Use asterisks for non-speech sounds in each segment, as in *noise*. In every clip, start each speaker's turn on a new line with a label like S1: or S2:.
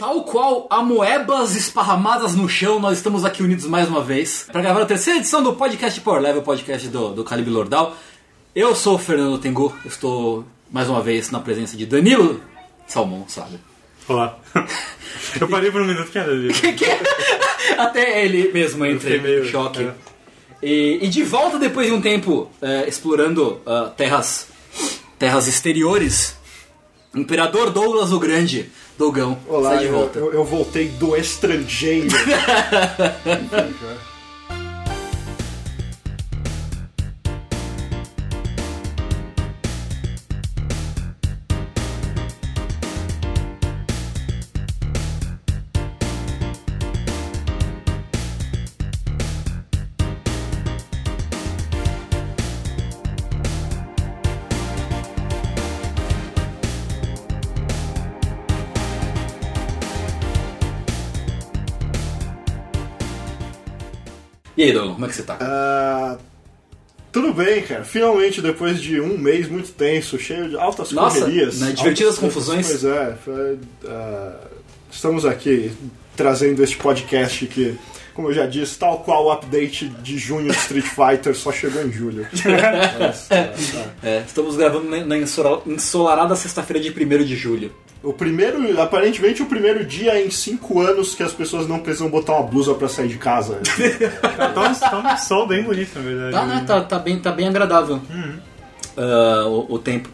S1: Tal qual amoebas esparramadas no chão, nós estamos aqui unidos mais uma vez para gravar a terceira edição do podcast Power Level, podcast do, do Calibre Lordal. Eu sou o Fernando Tengu, estou mais uma vez na presença de Danilo Salmão, sabe?
S2: Olá. *laughs* Eu parei por um minuto que era *laughs* ali.
S1: Até ele mesmo entra em choque.
S2: é.
S1: E, e de volta depois de um tempo é, explorando ah, terras, terras exteriores, Imperador Douglas o Grande, Dougão,
S3: Olá,
S1: sai de
S3: eu,
S1: volta.
S3: eu- eu voltei do estrangeiro. *laughs*
S1: como é que você tá?
S3: Ah, tudo bem, cara. Finalmente, depois de um mês muito tenso, cheio de altas
S1: Nossa,
S3: correrias.
S1: né, divertidas
S3: altas-
S1: confusões.
S3: Pois é. foi, ah, estamos aqui trazendo este podcast que, como eu já disse, tal qual o update de junho de Street *laughs* Fighter só chegou em julho. Mas, ah, tá.
S1: É, estamos gravando na, na ensola- ensolarada sexta-feira de 1 de julho.
S3: O primeiro, aparentemente, o primeiro dia em cinco anos que as pessoas não precisam botar uma blusa pra sair de casa. *laughs*
S2: Tá um, tá um sol bem bonito, na verdade.
S1: Tá, né? Tá, tá bem, tá bem agradável Ah, o, o tempo.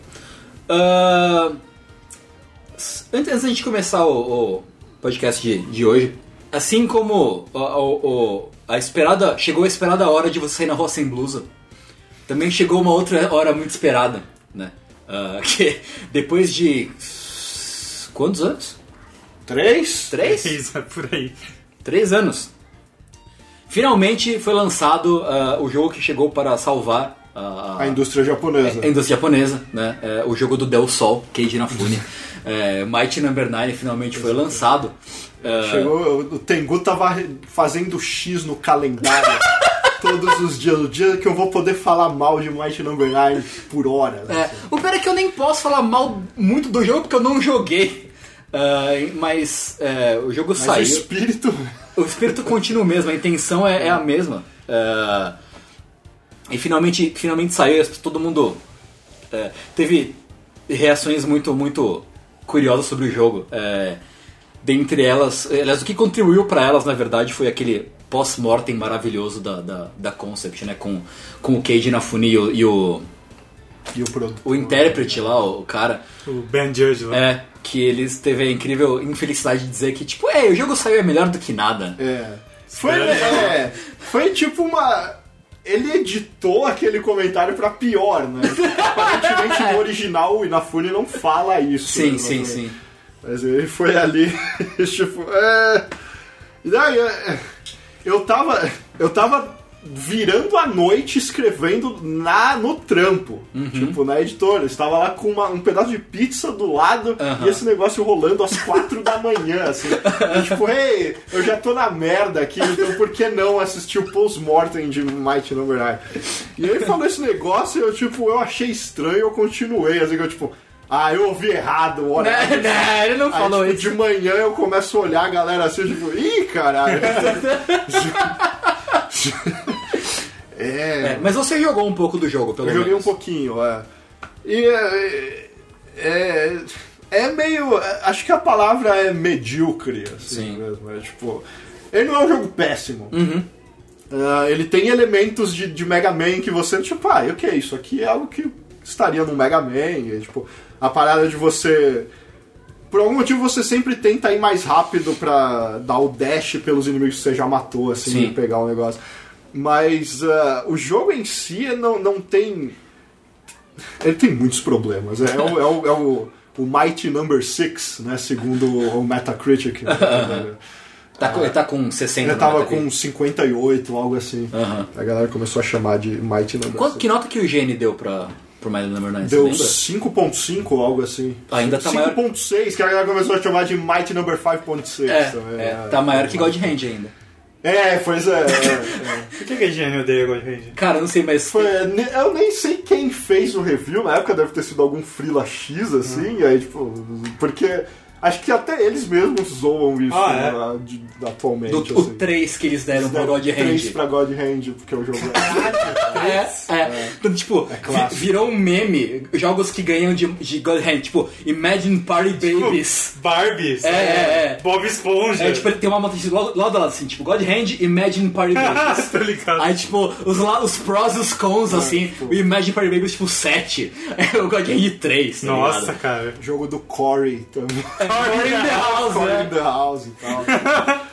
S1: S- antes, da gente começar o, o podcast de, de hoje, assim como o- o- o- a esperada. Chegou a esperada hora de você sair na rua sem blusa, também chegou uma outra hora muito esperada, né? Ah, *laughs* que depois de. Quantos anos?
S3: Três?
S1: Três?
S2: Isso, é por aí.
S1: Três anos. Finalmente foi lançado ah, o jogo que chegou para salvar ah,
S3: A indústria japonesa.
S1: a indústria japonesa, né? É, o jogo do Del Sol, Keiji Inafune. *laughs* é, Mighty Number 9 finalmente foi lançado. Ah,
S3: Chegou, o Tengu tava fazendo X no calendário *laughs* todos os dias. O dia que eu vou poder falar mal de Mighty Number 9 por hora. né?
S1: é, o pior é que eu nem posso falar mal muito do jogo porque eu não joguei. Ah, mas é, o jogo
S3: Mas
S1: saiu.
S3: o espírito.
S1: O espírito continua o mesmo, a intenção é, é a mesma. É, e finalmente, finalmente saiu, todo mundo é, teve reações muito, muito curiosas sobre o jogo. Dentre elas, aliás, o que contribuiu para elas, na verdade, foi aquele pós-mortem maravilhoso da, da, da Concept, né? Com, com o Keiji Inafune e o, e o,
S3: E o produto.
S1: o intérprete lá, o cara.
S2: O Ben Judge lá.
S1: É, que eles teve a incrível infelicidade de dizer que, tipo, é, o jogo saiu é melhor do que nada.
S3: É. Foi,
S2: aí.
S3: é, foi tipo uma. Ele editou aquele comentário pra pior, né? Aparentemente no *laughs* original o Inafune não fala isso.
S1: Sim,
S3: né?
S1: sim,
S3: Mas-
S1: sim.
S3: Mas ele foi ali, *laughs* tipo, é. E daí, é, eu tava. Eu tava virando a noite escrevendo na, no trampo.
S1: Uhum.
S3: Tipo, na editora. Eu estava lá com uma- um pedaço de pizza do lado
S1: Aham.
S3: e esse negócio rolando às quatro da manhã, assim. E, tipo, *laughs* hey, eu já tô na merda aqui, então por que não assistir o post-mortem de Mighty Number 9? E ele falou esse negócio e eu, tipo, eu achei estranho eu continuei, assim, que eu, tipo. Ah, eu ouvi errado, hora.
S1: Não, não, ele não
S3: Aí,
S1: falou
S3: tipo,
S1: isso.
S3: de manhã eu começo a olhar a galera assim, tipo, ih, caralho. *laughs* *laughs* é,
S1: É, mas você jogou um pouco do jogo, pelo
S3: eu joguei um
S1: menos.
S3: pouquinho, é. E é, é, é meio. é, Acho que a palavra é medíocre, assim
S1: Sim.
S3: mesmo. É tipo. Ele não é um jogo péssimo.
S1: Uhum.
S3: Ah, ele tem elementos de, de Mega Man que você, tipo, ah, o que é isso? Aqui é algo que estaria no Mega Man. E, tipo, a parada de você. Por algum motivo você sempre tenta ir mais rápido pra dar o dash pelos inimigos que você já matou, assim,
S1: Sim.
S3: e pegar o negócio. Mas ah, o jogo em si não, não tem. Ele tem muitos problemas. É, é o, é o, é o, o Mighty Number 6, né? Segundo o Metacritic. *laughs*
S1: Tá com, ele tá com 60
S3: Ele tava com 58, algo assim.
S1: Aham.
S3: A galera começou a chamar de Mighty Number
S1: Quanto,
S3: 6.
S1: que nota que o IGN deu pra, pro Mighty Number 9?
S3: Deu
S1: você lembra?
S3: 5.5, algo assim.
S1: Ainda tá maior.
S3: 5.6, que a galera começou a chamar de Mighty Number 5.6
S1: É,
S3: também.
S1: é, tá maior que God Hand ainda.
S3: É, pois é. é, é.
S2: Por que, que a GN odeia God Hand?
S1: Cara, não sei, mas.
S3: Foi, eu nem sei quem fez o review, na época deve ter sido algum Freela X, assim, e aí, tipo, porque Acho que até eles mesmos zoam isso
S2: Ah, é?
S3: né, de- atualmente.
S1: Do,
S3: assim.
S1: o 3 que eles deram pro
S3: Deram
S1: God
S3: três
S1: Hand.
S3: pra God Hand, porque o jogo é.
S1: É, é. Então, tipo, vi-
S3: clássico.
S1: virou um meme jogos que ganham de, de God Hand. Tipo, Imagine Party Babies.
S2: Barbies.
S1: É, é, é.
S2: Bob Esponja.
S1: É, tipo, ele tem uma lado, lado a lado, assim, tipo, God Hand, Imagine Party *laughs* Babies.
S2: Tô ligado.
S1: Aí, tipo, os, la- os prós e os cons, assim, o Imagine Party Babies, tipo, 7. *laughs* É o God Hand 3, tá
S2: Nossa,
S1: ligado?
S2: cara.
S3: jogo do Corey também. *laughs*
S1: Corey in the House,
S3: in
S1: né?
S3: the House e tal.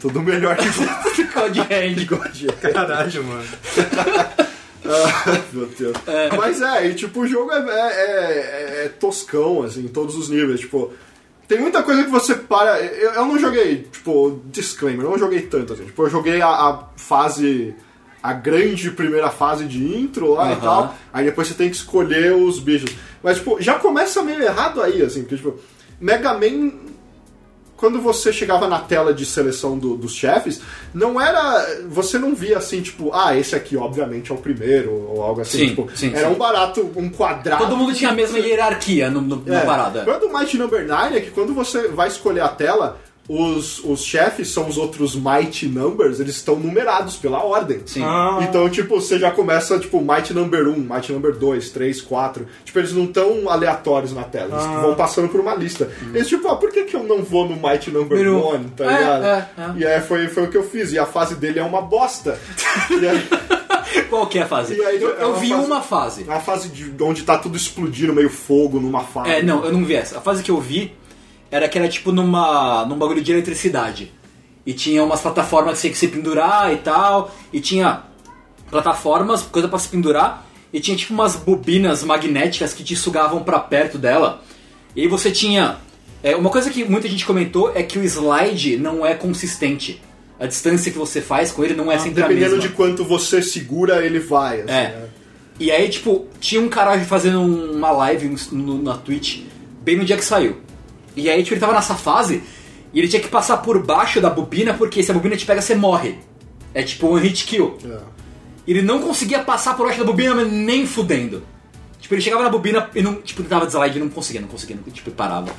S3: Tudo- melhor que *laughs*
S1: God Hand. *laughs*
S3: God Hand.
S2: Caralho, mano. *laughs*
S3: Ah, Meu Deus. Mas é, e tipo, o jogo é, é- é- é toscão, assim, em todos os níveis. Tipo, tem muita coisa que você para. Eu, eu não joguei, tipo, disclaimer, eu não joguei tanto, assim. Tipo, eu joguei a, a fase. A grande primeira fase de intro lá e
S1: Aham.
S3: tal. Aí depois você tem que escolher os bichos. Mas, tipo, já começa meio errado aí, assim, porque, tipo, Mega Man quando você chegava na tela de seleção do- dos chefes, não era. Você não via assim, tipo, ah, esse aqui obviamente é o primeiro, ou algo assim.
S1: Sim,
S3: tipo,
S1: sim,
S3: era
S1: sim.
S3: um barato, um quadrado.
S1: Todo mundo tinha a mesma hierarquia no, no- na
S3: É.
S1: parada.
S3: Quando o Mighty Number 9 é que quando você vai escolher a tela, os, os chefes são os outros Mighty Numbers, eles estão numerados pela ordem.
S1: Sim.
S2: Ah.
S3: Então, tipo, você já começa, tipo, Mighty Number 1, Mighty Number 2, 3, 4. Tipo, eles não estão aleatórios na tela, eles
S2: Ah.
S3: vão passando por uma lista. Eles, tipo, ah, por que, que eu não vou no Mighty Number
S1: Número
S3: 1, tá
S1: É,
S3: ligado?
S1: é, é.
S3: E aí foi, foi o que eu fiz, e a fase dele é uma bosta. *laughs* e aí, *laughs*
S1: Qual que é a fase?
S3: Aí,
S1: eu
S3: é
S1: eu
S3: uma
S1: vi
S3: fase-
S1: uma fase.
S3: a fase de onde tá tudo explodindo, meio fogo numa fase.
S1: É, não, eu não vi essa. A fase que eu vi era que era tipo numa, num bagulho de eletricidade. E tinha umas plataformas que você tinha que se pendurar e tal. E tinha plataformas, coisa pra se pendurar. E tinha tipo umas bobinas magnéticas que te sugavam pra perto dela. E aí você tinha. é, uma coisa que muita gente comentou é que o slide não é consistente. A distância que você faz com ele não é sempre a
S3: Ah, Dependendo
S1: mesma.
S3: de quanto você segura, ele vai. Assim,
S1: É.
S3: né?
S1: E aí, tipo, tinha um cara fazendo uma live no- na Twitch bem no dia que saiu. E aí, tipo, ele tava nessa fase e ele tinha que passar por baixo da bobina porque se a bobina te pega, você morre. É tipo um hit kill.
S3: É.
S1: Ele não conseguia passar por baixo da bobina, mas nem fudendo. Tipo, ele chegava na bobina e não, tipo, ele dava de slide e não conseguia, não conseguia, não, tipo, parava.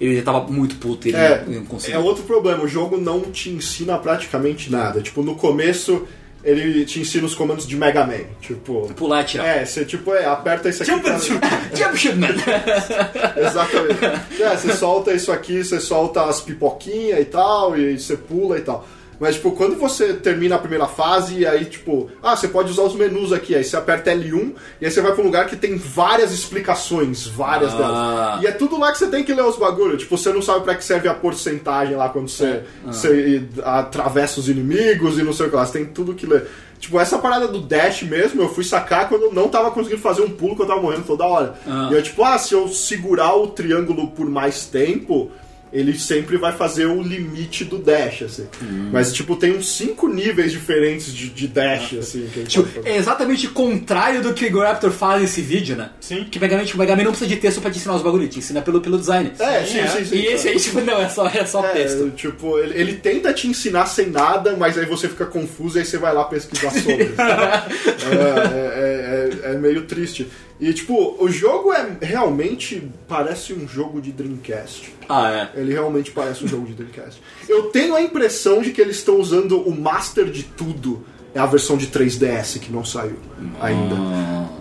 S1: Ele tava muito puto, ele
S3: É,
S1: não, não conseguia.
S3: é outro problema, o jogo não te ensina praticamente nada. Tipo, no começo ele te ensina os comandos de Mega Man. Tipo.
S1: Pular e atirar.
S3: É, você tipo, é, aperta isso aqui.
S2: Jump,
S3: pra- *laughs*
S2: jump.
S1: Jump man! *laughs*
S3: Exatamente. É, você solta isso aqui, você solta as pipoquinhas e tal, e você pula e tal. Mas, tipo, quando você termina a primeira fase, e aí, tipo, ah, você pode usar os menus aqui, aí você aperta L1, e aí você vai pra um lugar que tem várias explicações, várias
S1: Ah.
S3: delas. E é tudo lá que você tem que ler os bagulhos. Tipo, você não sabe pra que serve a porcentagem lá quando você, você atravessa os inimigos e não sei o que lá. Você tem tudo que ler. Tipo, essa parada do dash mesmo, eu fui sacar quando eu não tava conseguindo fazer um pulo que eu tava morrendo toda hora.
S1: Ah.
S3: E eu, tipo, ah, se eu segurar o triângulo por mais tempo, ele sempre vai fazer o limite do dash, assim.
S1: Hum.
S3: Mas, tipo, tem uns cinco níveis diferentes de, de dash, assim. Que a gente
S1: Tipo, é exatamente o contrário do que o Igor Raptor faz nesse vídeo, né?
S2: Sim.
S1: Que o Mega Man, tipo, o Mega Man não precisa de texto pra te ensinar os bagulhos, te ensina pelo, pelo design.
S3: É, sim, sim, sim.
S1: E esse aí, tipo, não, é só, é só
S3: É,
S1: texto.
S3: tipo, ele, ele tenta te ensinar sem nada, mas aí você fica confuso e aí você vai lá pesquisar sobre. *laughs* é, é- é- é meio triste. E, tipo, o jogo é realmente parece um jogo de Dreamcast.
S1: Ah, é.
S3: Ele realmente parece um *laughs* jogo de Dreamcast. Eu tenho a impressão de que eles estão usando o Master de tudo. É a versão de 3DS que não saiu ainda.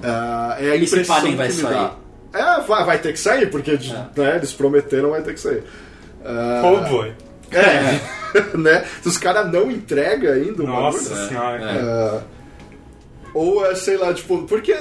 S3: Ah, é a impressão
S1: vai
S3: que me
S1: sair.
S3: dá. É, vai, vai ter que sair, porque né, eles prometeram, vai ter que sair. Ah,
S2: Oh boy.
S3: é, *laughs* né? Se os caras não entregam ainda o
S2: Nossa
S3: bagulho,
S2: senhora.
S1: É.
S3: ah, ou é, sei lá, tipo, porque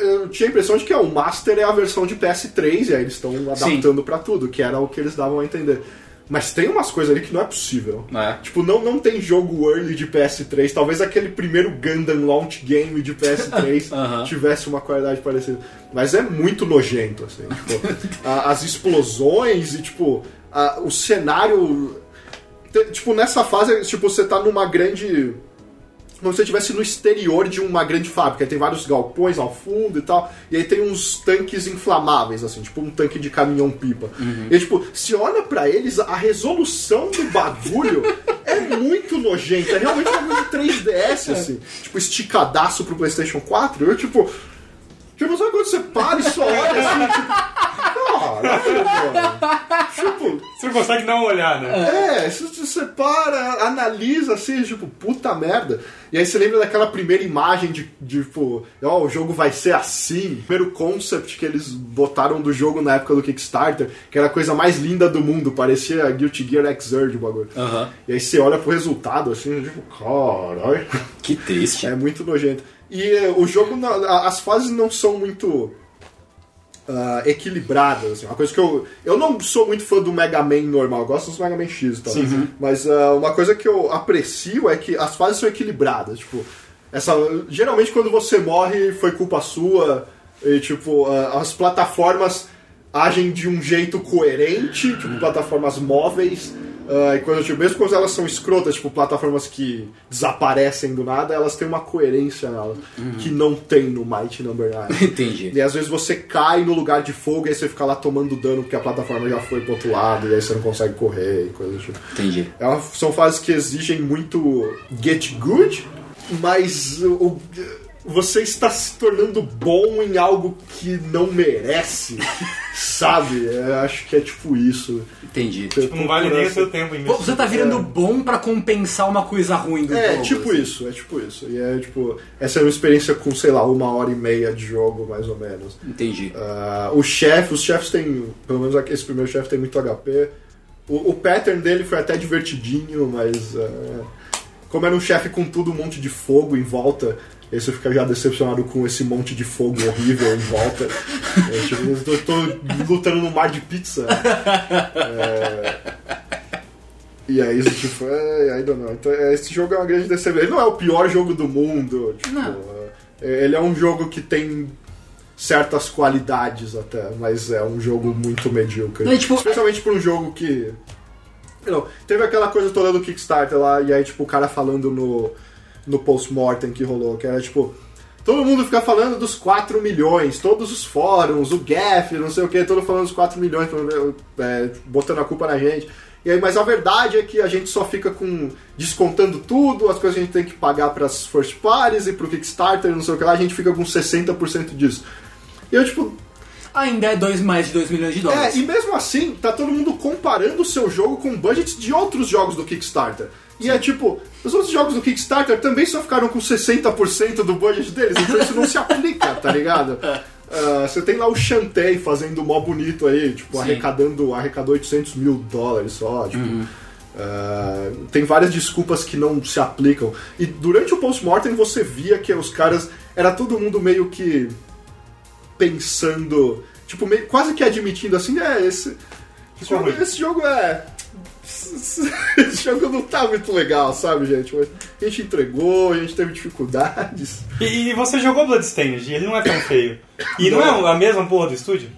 S3: eu, tinha a impressão de que ó, o Master é a versão de PS3 e aí eles estão adaptando pra tudo, que era o que eles davam a entender. Mas tem umas coisas ali que não é possível.
S1: É.
S3: Tipo, não, não tem jogo early de PS3. Talvez aquele primeiro Gundam Launch Game de PS3 *laughs*
S1: Aham.
S3: tivesse uma qualidade parecida. Mas é muito nojento, assim. Tipo, a- as explosões e, tipo, a- o cenário. Tipo, nessa fase, tipo, você tá numa grande. Como se você estivesse no exterior de uma grande fábrica. Aí tem vários galpões ao fundo e tal. E aí tem uns tanques inflamáveis, assim, tipo um tanque de caminhão-pipa. E aí, tipo, se olha pra eles, a resolução do bagulho *laughs* é muito nojenta. É realmente coisa de 3DS, assim. Tipo, esticadaço pro PlayStation 4. Eu, tipo. Tipo, sabe quando você para e só olha assim, tipo. caralho, tipo,
S2: Você não consegue não olhar, né?
S3: é, se você para, analisa assim, tipo, puta merda. E aí você lembra daquela primeira imagem de, de tipo, ó, o jogo vai ser assim. Primeiro concept que eles botaram do jogo na época do Kickstarter, que era a coisa mais linda do mundo, parecia Guilty Gear Xrd o bagulho. E aí você olha pro resultado assim, tipo, caralho.
S1: Que triste.
S3: É muito nojento. E eh, o jogo, as fases não são muito ah, equilibradas. Assim. Uma coisa que eu. Eu não sou muito fã do Mega Man normal, eu gosto dos Mega Man X e tal. Mas ah, uma coisa que eu aprecio é que as fases são equilibradas. Tipo, essa, geralmente quando você morre foi culpa sua. E, tipo, ah, as plataformas agem de um jeito coerente, tipo, plataformas móveis. Ah, e quando, tipo, mesmo quando elas são escrotas, tipo, plataformas que desaparecem do nada, elas têm uma coerência nelas, que não tem no Mighty Number 9. *laughs*
S1: Entendi.
S3: E às vezes você cai no lugar de fogo e aí você fica lá tomando dano porque a plataforma já foi pro outro lado e aí você não consegue correr e coisas do tipo.
S1: Entendi.
S3: É uma- são fases que exigem muito get good, mas o- você está se tornando bom em algo que não merece, *laughs* sabe? Eu acho que é tipo isso.
S1: Entendi.
S2: Não vale nem o seu tempo
S1: Você tá virando
S3: É.
S1: bom pra compensar uma coisa ruim do
S3: É,
S1: jogo.
S3: tipo
S1: assim.
S3: isso, é tipo isso. E é tipo, essa é uma experiência com, sei lá, uma hora e meia de jogo, mais ou menos.
S1: Entendi.
S3: Ah, o chefe, os chefes têm, pelo menos esse primeiro chefe tem muito HP. O, o pattern dele foi até divertidinho, mas ah, como era um chefe com tudo um monte de fogo em volta, aí você fica já decepcionado com esse monte de fogo horrível em volta. É, tipo, eu tô, lutando no mar de pizza. É, e aí, isso, tipo, é, I don't know. Então, é, esse jogo é uma grande decepção. Ele não é o pior jogo do mundo. Tipo,
S1: Não.
S3: é, ele é um jogo que tem certas qualidades até, mas é um jogo muito medíocre.
S1: Não, é tipo-
S3: Especialmente pra um jogo que. Não, teve aquela coisa toda do Kickstarter lá, e aí, tipo, o cara falando no, no post-mortem que rolou, que era tipo. Todo mundo fica falando dos 4 milhões, todos os fóruns, o GAF, não sei o que, todo falando dos 4 milhões, é, botando a culpa na gente. E aí, mas a verdade é que a gente só fica com descontando tudo, as coisas que a gente tem que pagar para as first parties e pro Kickstarter, não sei o que lá, a gente fica com 60% disso. E eu, tipo,
S1: Ainda é dois, mais de 2 milhões de
S3: é,
S1: dólares.
S3: e mesmo assim, tá todo mundo comparando o seu jogo com budgets de outros jogos do Kickstarter. E é tipo, os outros jogos do Kickstarter também só ficaram com 60% do budget deles, então isso não se aplica, tá ligado? *laughs* Ah, você tem lá o Shantae fazendo mó bonito aí, tipo,
S1: Sim.
S3: arrecadando, arrecadou 800 mil dólares só, tipo. ah, tem várias desculpas que não se aplicam. E durante o post-mortem você via que os caras. Era todo mundo meio que pensando, tipo, meio, quase que admitindo assim, é, esse, esse, jogo, esse jogo é. *laughs* Esse jogo não tá muito legal, sabe, gente? Mas a gente entregou, a gente teve dificuldades.
S2: E, e você jogou Bloodstained, ele não é tão feio. E não, é a mesma porra do estúdio?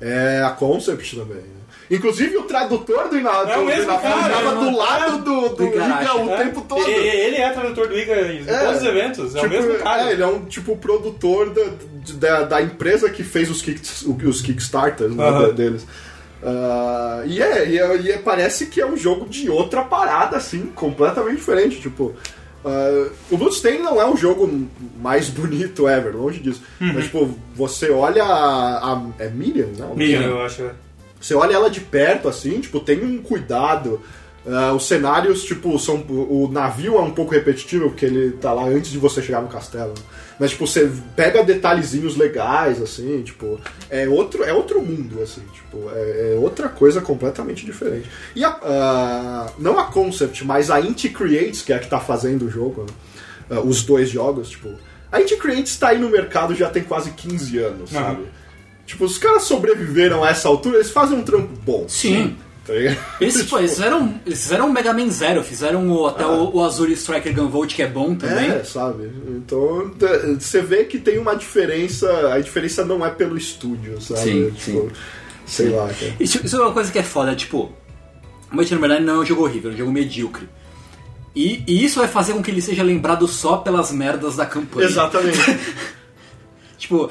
S3: É a Concept também. né? Inclusive o tradutor do Inado
S2: É o mesmo cara,
S3: tava
S1: é,
S3: do lado do, do Iga o
S2: É.
S3: tempo todo.
S2: E- Ele é tradutor do Iga em todos os eventos, é o
S3: tipo,
S2: mesmo cara.
S3: É, ele é um tipo produtor da, da, da empresa que fez os, kick, os Kickstarters né, deles. Ah, e, é, e, é, e é- parece que é um jogo de outra parada, assim, completamente diferente. Tipo, ah, o Bloodstained não é o jogo mais bonito ever, longe disso.
S2: Uhum.
S3: Mas, tipo, você olha a. a é Miriam, não?
S2: Miriam, eu acho.
S3: Você olha ela de perto, assim, tipo, tem um cuidado. Ah, os cenários, tipo, são. O navio é um pouco repetitivo, porque ele tá lá antes de você chegar no castelo. Mas, tipo, você pega detalhezinhos legais, assim, tipo. É outro, é outro mundo, assim, tipo, é, é outra coisa completamente diferente. E a, ah, não a Concept, mas a Inti Creates, que é a que tá fazendo o jogo, né? Ah, os dois jogos, tipo. A Inti Creates tá aí no mercado já tem quase 15 anos,
S2: Aham.
S3: sabe? Tipo, os caras sobreviveram a essa altura, eles fazem um trampo bom.
S1: Sim.
S3: Tá? *laughs*
S1: Eles, pô, eles fizeram, eles fizeram um Mega Man Zero, fizeram o, até o, o Azure Striker Gunvolt, que é bom também.
S3: É, sabe? Então, você vê que tem uma diferença. A diferença não é pelo estúdio, sabe?
S1: Sim,
S3: tipo,
S1: sim.
S3: Sei lá, cara.
S1: Isso, isso é uma coisa que é foda, tipo, Mighty Number 9 não é um jogo horrível, é um jogo medíocre. E, e isso vai fazer com que ele seja lembrado só pelas merdas da campanha.
S3: Exatamente. *laughs*
S1: Tipo, uh,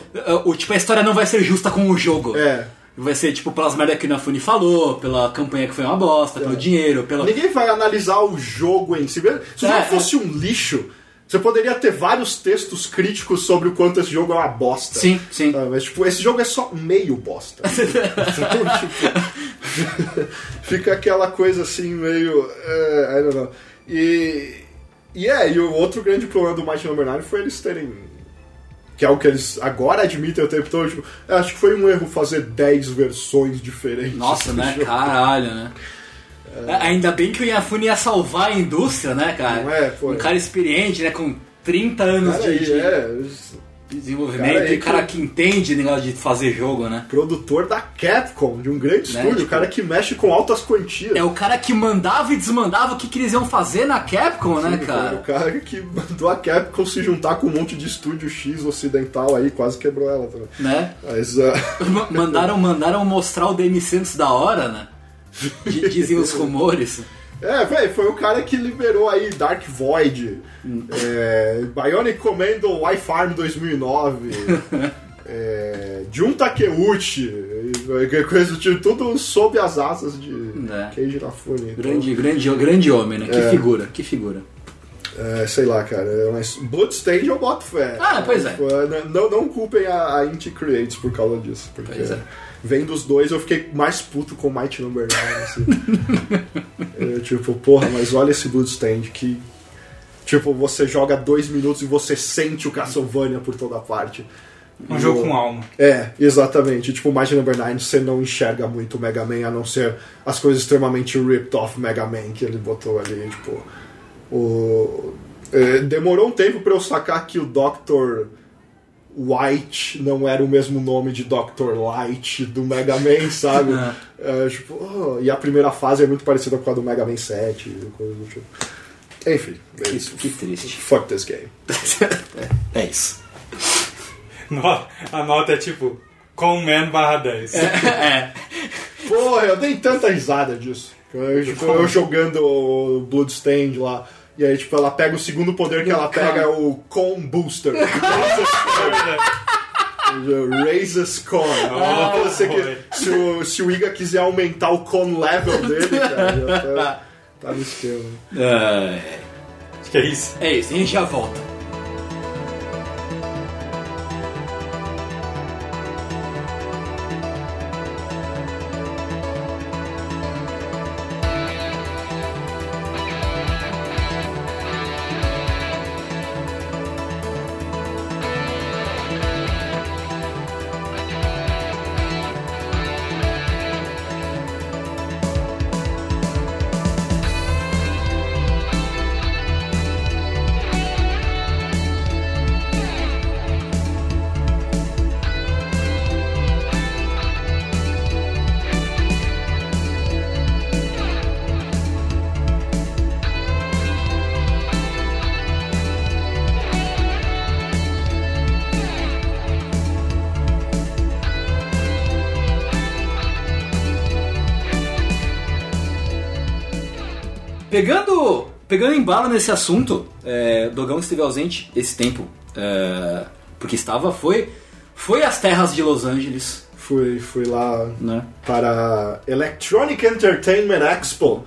S1: o, tipo, a história não vai ser justa com o jogo.
S3: É.
S1: Vai ser, tipo, pelas merdas que o Inafune falou, pela campanha que foi uma bosta, pelo dinheiro, pela...
S3: Ninguém vai analisar o jogo em si. Se o
S1: É,
S3: jogo fosse um lixo, Você poderia ter vários textos críticos sobre o quanto esse jogo é uma bosta.
S1: Sim, sim.
S3: Ah, mas, tipo, esse jogo é só meio bosta. *laughs* então, tipo, *laughs* fica aquela coisa assim, meio. eh, I don't know. E. E é, e o outro grande problema do Mighty Number 9 foi eles terem. Que é o que eles agora admitem o tempo todo. Tipo, acho que foi um erro fazer 10 versões diferentes.
S1: Nossa, né?
S3: jogo.
S1: Caralho, né? Ainda bem que o Inafune ia salvar a indústria, né, cara?
S3: Não é, pô.
S1: Um cara experiente, né? Com 30 anos
S3: Cara,
S1: de
S3: é,
S1: desenvolvimento,
S3: Cara,
S1: e cara
S3: que-
S1: que entende negócio de fazer jogo, né?
S3: produtor da Capcom, de um grande
S1: Né,
S3: estúdio,
S1: tipo-
S3: o cara que mexe com altas quantias.
S1: É o cara que mandava e desmandava o que, que eles iam fazer na Capcom, né,
S3: Sim,
S1: cara?
S3: O cara que mandou a Capcom se juntar com um monte de estúdio X ocidental aí, quase quebrou ela também.
S1: Né?
S3: Mas, *laughs*
S1: Ma- Mandaram, mandaram mostrar o DMC antes da hora, né? *laughs* Dizem os rumores.
S3: É, velho, foi o cara que liberou aí Dark Void, é, Bionic Commando Y-Farm 2009, é, Jun Takeuchi, coisa do tipo, tudo sob as asas de
S1: É.
S3: Keiji Inafune. Então,
S1: Grande, grande, grande homem, né? Que
S3: É.
S1: figura, que figura.
S3: É, sei lá, cara, mas Bloodstained eu boto fé.
S1: Ah, pois é.
S3: Não, não culpem a, a Inti Creates por causa disso, porque
S1: Pois é.
S3: Vendo os dois eu fiquei mais puto com Mighty Number 9, assim. *laughs* É, tipo, porra, mas olha esse Bloodstained que. Tipo, você joga dois minutos e você sente o Castlevania por toda parte.
S2: Um
S3: E
S2: jogo
S3: o-
S2: com alma.
S3: é, exatamente. Tipo, Mighty Number 9, você não enxerga muito o Mega Man, a não ser as coisas extremamente ripped off Mega Man que ele botou ali, tipo. O... é, demorou um tempo pra eu sacar que o Dr. White não era o mesmo nome de Dr. Light do Mega Man, sabe? *laughs* É, tipo, oh, e a primeira fase é muito parecida com a do Mega Man 7, e coisa do tipo. Enfim, é
S1: Que,
S3: isso.
S1: que triste.
S3: Fuck this game. *laughs*
S1: É isso.
S2: No- A nota é tipo, Conman barra 10.
S1: É.
S3: Porra, eu dei tanta risada disso. Eu, tipo, eu jogando o Bloodstained lá. E aí, tipo, ela pega o segundo poder que ela pega é o Con Booster. *laughs* Raises Con. Você que-
S2: boy.
S3: se, o, se o Iga quiser aumentar o Con level *laughs* dele, cara, já tá, tá no esquema.
S1: É,
S2: Acho que é isso.
S1: é isso, a gente já volta. Pegando, pegando embalo nesse assunto, é, Dogão esteve ausente esse tempo, é, porque estava, foi, foi às terras de Los Angeles,
S3: Fui, fui lá
S1: né?
S3: para Electronic Entertainment Expo.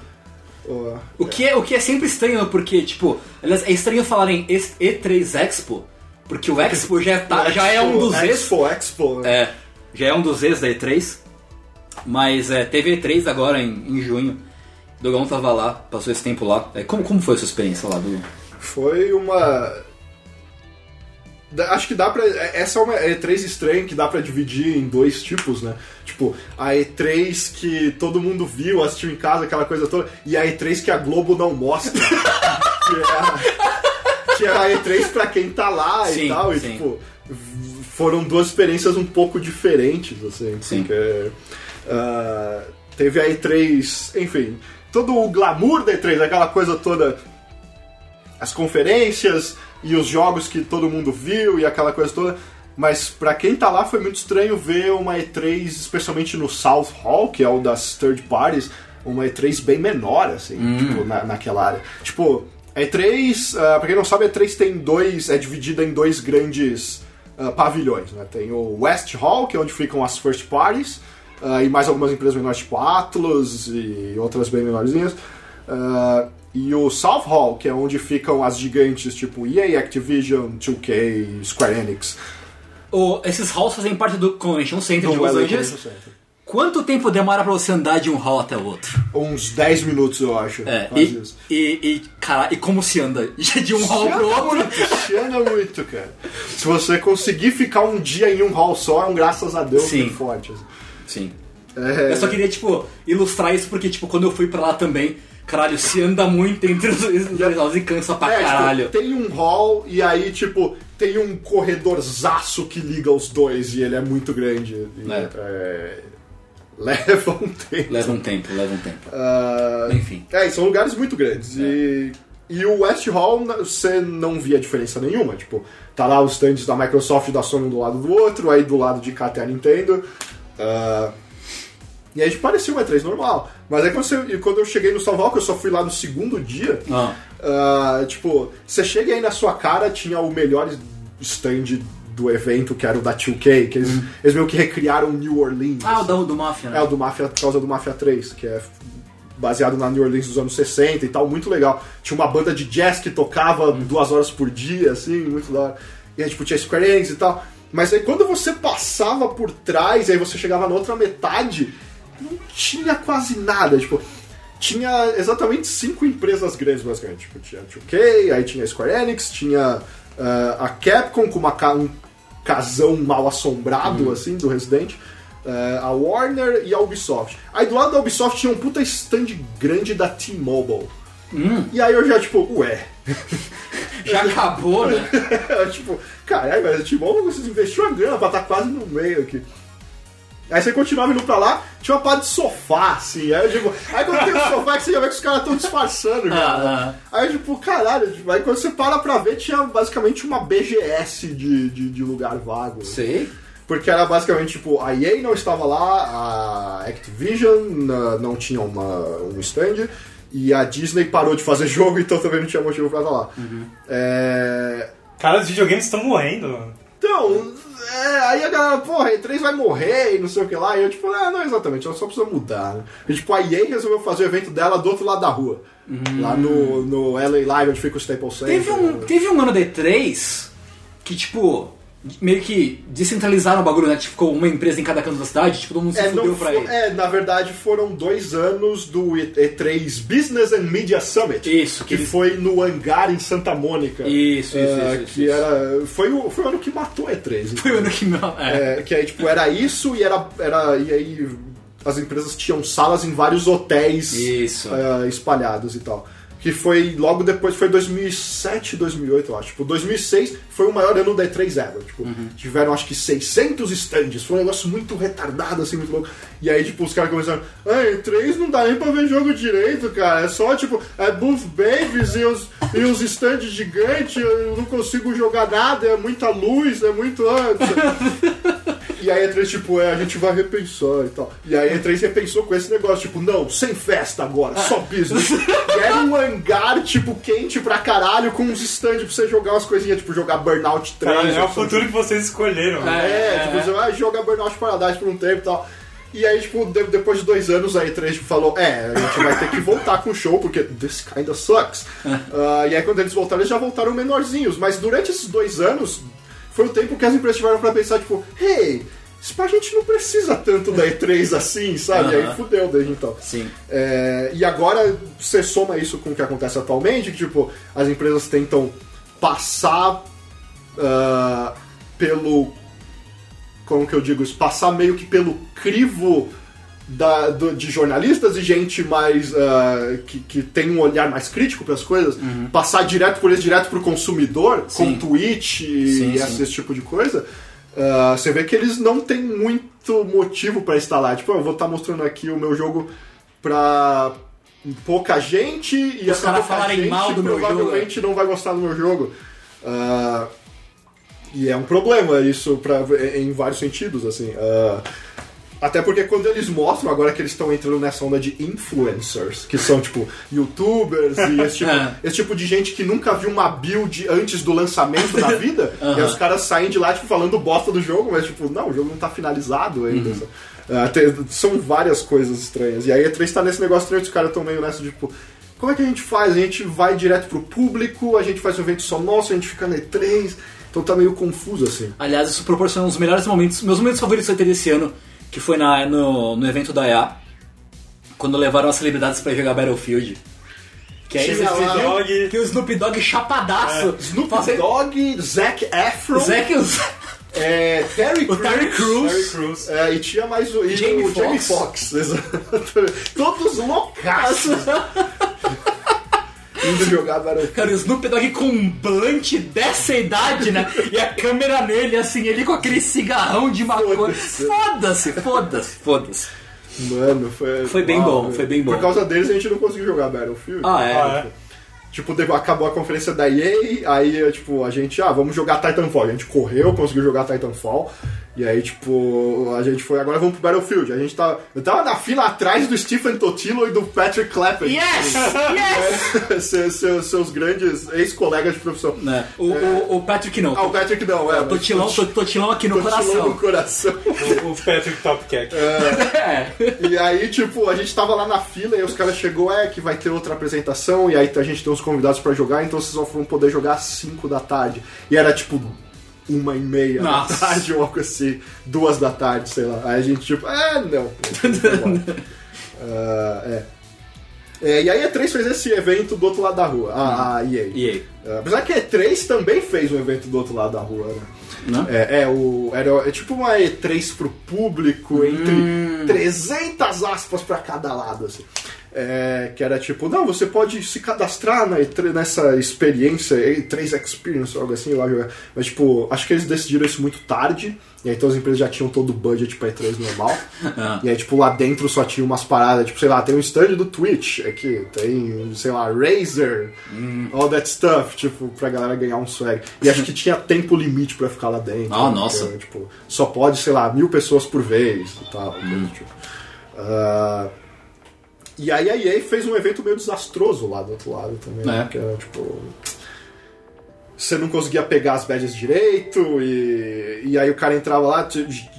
S3: Oh,
S1: O que, é, o que é sempre estranho, porque, tipo, aliás, é estranho falar em es- E3 Expo, porque o Expo já, tá, já é um dos ex,
S3: Expo, Expo.
S1: é, já é um dos ex da E3, mas é, teve E3 agora em, em junho, Dogão tava lá, passou esse tempo lá, É, como, como foi a sua experiência lá, Dogão?
S3: Foi uma. Acho que dá pra. é- Essa é uma E3 estranha que dá pra dividir em dois tipos, né? Tipo, a E3 que todo mundo viu, assistiu em casa, aquela coisa toda, e a E3 que a Globo não mostra. *laughs* que, é a, que é a E3 pra quem tá lá
S1: Sim,
S3: e tal. E,
S1: sim.
S3: tipo, foram duas experiências um pouco diferentes, assim.
S1: Sim.
S3: porque, ah, teve a E3, enfim, todo o glamour da E3, aquela coisa toda as conferências e os jogos que todo mundo viu e aquela coisa toda. Mas pra quem tá lá foi muito estranho ver uma E3, especialmente no South Hall, que é o das third parties, uma E3 bem menor, assim, tipo, na, naquela área. Tipo, a E3, ah, pra quem não sabe, a E3 tem dois, é dividida em dois grandes ah, pavilhões, né? Tem o West Hall, que é onde ficam as first parties, ah, e mais algumas empresas menores, tipo Atlas e outras bem menorzinhas. Ah, e o South Hall, que é onde ficam as gigantes tipo EA, Activision, 2K, Square Enix.
S1: O- esses halls fazem parte do Convention Center de
S3: No
S1: Los Angeles. Quanto tempo demora pra você andar de um hall até o outro?
S3: Uns 10 minutos, eu acho.
S1: É, e, e, e, cara, e como se anda *laughs* de um hall pro outro?
S3: muito, chiana muito, cara. Se você conseguir ficar um dia em um hall só, é um graças a Deus
S1: Sim.
S3: bem forte. assim.
S1: Sim.
S3: É,
S1: Eu só queria, tipo, ilustrar isso porque, tipo, quando eu fui pra lá também, caralho, se anda muito entre os dois e cansa pra
S3: é, tipo,
S1: caralho.
S3: tem um hall e aí, tipo, tem um corredorzaço que liga os dois e ele é muito grande. E,
S1: É.
S3: é, leva um tempo.
S1: Leva um tempo, leva um tempo.
S3: Ah,
S1: Enfim.
S3: É, são lugares muito grandes. E, e o West Hall, você não via diferença nenhuma. Tipo, tá lá os stands da Microsoft e da Sony um do lado do outro, aí do lado de cá tem a Nintendo. Ah, e aí parecia um E3 normal. Mas aí quando, você- quando eu cheguei no Hall, que eu só fui lá no segundo dia,
S1: Ah,
S3: ah, tipo, você chega aí na sua cara, tinha o melhor stand do evento, que era o da 2K, que eles, eles meio que recriaram New Orleans.
S1: ah o do, do Mafia, né?
S3: É, o do Mafia, por causa do Mafia 3, que é baseado na New Orleans dos anos 60 e tal, muito legal. Tinha uma banda de jazz que tocava duas horas por dia, assim, muito da hora. E aí, tipo, tinha Square Enix e tal. Mas aí quando você passava por trás, aí você chegava na outra metade, não tinha quase nada, tipo... Tinha exatamente cinco empresas grandes, basicamente. Tipo, tinha a 2K, aí tinha a Square Enix, tinha ah, a Capcom com uma, ca- um casão mal assombrado, assim, do Resident. eh, a Warner e a Ubisoft. Aí do lado da Ubisoft tinha um puta stand grande da T-Mobile. E aí eu já, tipo, ué.
S1: Já acabou, né?
S3: Eu, *laughs* tipo, caralho, mas a T-Mobile vocês investiu a grana pra estar quase no meio aqui. Aí você continuava indo pra lá, tinha uma parte de sofá, assim. Aí eu digo, aí quando tem um sofá que você já vê que os caras estão disfarçando já.
S1: Ah,
S3: né? Aí tipo, caralho, tipo, aí quando você para pra ver, tinha basicamente uma BGS de, de, de lugar vago.
S1: Sei.
S3: Porque era basicamente, tipo, a EA não estava lá, a Activision não tinha uma, um stand, e a Disney parou de fazer *laughs* jogo, então também não tinha motivo pra estar lá. É...
S2: Cara, os videogames estão morrendo. mano.
S3: Então, é, aí a galera, porra, a E3 vai morrer e não sei o que lá, e eu tipo, ah, não exatamente, ela só precisa mudar, né? E tipo, a EA resolveu fazer o evento dela do outro lado da rua. Lá no, no LA Live, onde fica o Staples Center.
S1: Teve um, teve um ano da E3 que, tipo, meio que descentralizaram o bagulho, né? Tipo, ficou uma empresa em cada canto da cidade, tipo, todo mundo se
S3: É,
S1: fudeu pra ir.
S3: é, na verdade foram dois anos do E- E3 Business and Media Summit.
S1: Isso,
S3: que,
S1: que eles-
S3: foi no hangar em Santa Mônica.
S1: Isso, isso,
S3: É,
S1: isso,
S3: que
S1: isso.
S3: era. Foi o, foi o ano que matou o E3.
S1: Foi o ano que. É.
S3: É, que aí, tipo, era isso e era. era e aí as empresas tinham salas em vários hotéis
S1: Isso.
S3: é, espalhados e tal. Que foi logo depois, foi 2007, 2008, eu acho. Tipo, 2006 foi o maior ano da E3 ever. Tipo,
S1: Uhum.
S3: tiveram acho que 600 stands. Foi um negócio muito retardado, assim, muito louco. E aí, tipo, os caras começaram, ah, E3 não dá nem pra ver jogo direito, cara. É só, tipo, é Booth Babies e os, e os stands gigantes. Eu não consigo jogar nada, é muita luz, é muito. *laughs* e aí a E3, tipo, é, a gente vai repensar e tal. E aí a E3 repensou com esse negócio, tipo, não, sem festa agora, só business. e era um hangar, tipo, quente pra caralho, com uns stands pra você jogar umas coisinhas, tipo, jogar Burnout 3.
S2: Cara, é o futuro que vocês escolheram. mano.
S3: É,
S1: É,
S3: tipo,
S1: é.
S3: você vai jogar Burnout Paradise por um tempo e tal. E aí, tipo, de- depois de dois anos, a E3 tipo, falou: É, a gente vai ter que voltar com o show, porque this kinda sucks. *laughs* Ah, e aí, quando eles voltaram, eles já voltaram menorzinhos. Mas durante esses dois anos, foi o tempo que as empresas tiveram pra pensar: Tipo, hey, isso pra gente não precisa tanto da E3 assim, sabe? E aí fudeu desde então.
S1: Sim.
S3: É, e agora você soma isso com o que acontece atualmente, que tipo, as empresas tentam passar ah, pelo. Como que eu digo isso? Passar meio que pelo crivo da, do- de jornalistas e gente mais. ah, que, que tem um olhar mais crítico para as coisas, passar direto por eles, direto pro consumidor,
S1: Uhum. Sim.
S3: com tweet e
S1: Sim,
S3: esse,
S1: sim.
S3: esse tipo de coisa. ah, você vê que eles não têm muito motivo para lá. Tipo, eu vou estar mostrando aqui o meu jogo pra pouca gente e
S1: Os
S3: essa pouca
S1: falarem
S3: gente
S1: mal do meu jogo,
S3: provavelmente não vai gostar do meu jogo. Ah, e é um problema isso pra, em vários sentidos, assim. Ah, até porque quando eles mostram, agora que eles estão entrando nessa onda de influencers, que são tipo youtubers e esse tipo, *laughs*
S1: É.
S3: esse tipo de gente que nunca viu uma build antes do lançamento da vida, *laughs* e aí os caras saem de lá tipo, falando bosta do jogo, mas tipo, não, o jogo não tá finalizado ainda.
S1: Uhum.
S3: Ah, tem- são várias coisas estranhas. E aí a E3 tá nesse negócio estranho, os caras estão meio nessa tipo. como é que a gente faz? A gente vai direto pro público, a gente faz um evento só nosso, a gente fica na E3. Então tá meio confuso assim.
S1: Aliás, isso proporciona os melhores momentos, meus momentos favoritos da E3 desse ano, que foi na, no, no evento da EA, quando levaram as celebridades pra jogar Battlefield. Que aí
S3: Chega lá,
S2: Dogg.
S1: que o Snoop Dogg chapadaço.
S3: Snoop
S1: fazendo-
S3: Dogg, Zac Efron,
S1: Zac,
S3: é, Terry
S1: o Terry Crews.
S2: Terry Crews.
S3: É, e tinha mais o, e
S1: Jamie
S3: o Jamie
S1: Foxx.
S3: Foxx, *laughs* exato. Todos loucaços. *laughs* Indo jogar Battlefield.
S1: Cara, o Snoop Dogg com um blunt dessa idade, né? E a câmera nele, assim, ele com aquele cigarrão de maconha.
S3: Foda-se.
S1: Foda-se, foda-se.
S3: Mano, foi.
S1: Foi bem bom, foi bem bom.
S3: Por causa deles a gente não conseguiu jogar Battlefield.
S1: Ah, é?
S2: Ah, é.
S3: Tipo, deu- acabou a conferência da EA, aí, tipo, a gente, ah, vamos jogar Titanfall. A gente correu, conseguiu jogar Titanfall. E aí, tipo, a gente foi, agora vamos pro Battlefield. A gente tá. Eu tava na fila atrás do Stephen Totilo e do Patrick Clapper.
S1: Yes! *laughs* Yes!
S3: seus, seus, seus grandes ex-colegas de profissão.
S1: Né? O, o, o Patrick não.
S3: Ah, o Patrick não, é.
S1: Tô tilão, tô, tô tilão aqui no
S3: Totilão no
S1: coração.
S3: coração.
S2: O, o Patrick Topcat.
S1: É.
S3: E aí, tipo, a gente tava lá na fila e os caras chegou, é, que vai ter outra apresentação, e aí a gente tem uns convidados pra jogar, então vocês vão poder jogar às 5 da tarde. E era tipo uma e meia
S1: Nossa.
S3: da tarde ou algo assim, duas da tarde, sei lá. Aí a gente, tipo, é, não. *laughs* Ah, é. É, E aí a E3 fez esse evento do outro lado da rua, a, a EA.
S1: E aí?
S3: Ah, Apesar que a E3 também fez um evento do outro lado da rua, né?
S1: Não?
S3: É, é, o, era, é tipo uma E3 pro público, entre 300 aspas pra cada lado, assim. É, que era tipo, não, você pode se cadastrar na E3, nessa experiência, E3 Experience, ou algo assim, lá jogar. Mas, tipo, acho que eles decidiram isso muito tarde, e aí então as empresas já tinham todo o budget pra E3 normal.
S1: Ah.
S3: E aí, tipo, lá dentro só tinha umas paradas, tipo, sei lá, tem um stand do Twitch aqui, tem, sei lá, Razer, all that stuff, tipo, pra galera ganhar um swag. E acho que tinha tempo limite pra ficar lá dentro.
S1: Ah, nossa.
S3: tipo, só pode, sei lá, mil pessoas por vez e tal. coisa do tipo. Ah, e aí a EA fez um evento meio desastroso lá do outro lado também, né,
S1: É.
S3: que era, tipo... Você não conseguia pegar as badges direito, e, e aí o cara entrava lá.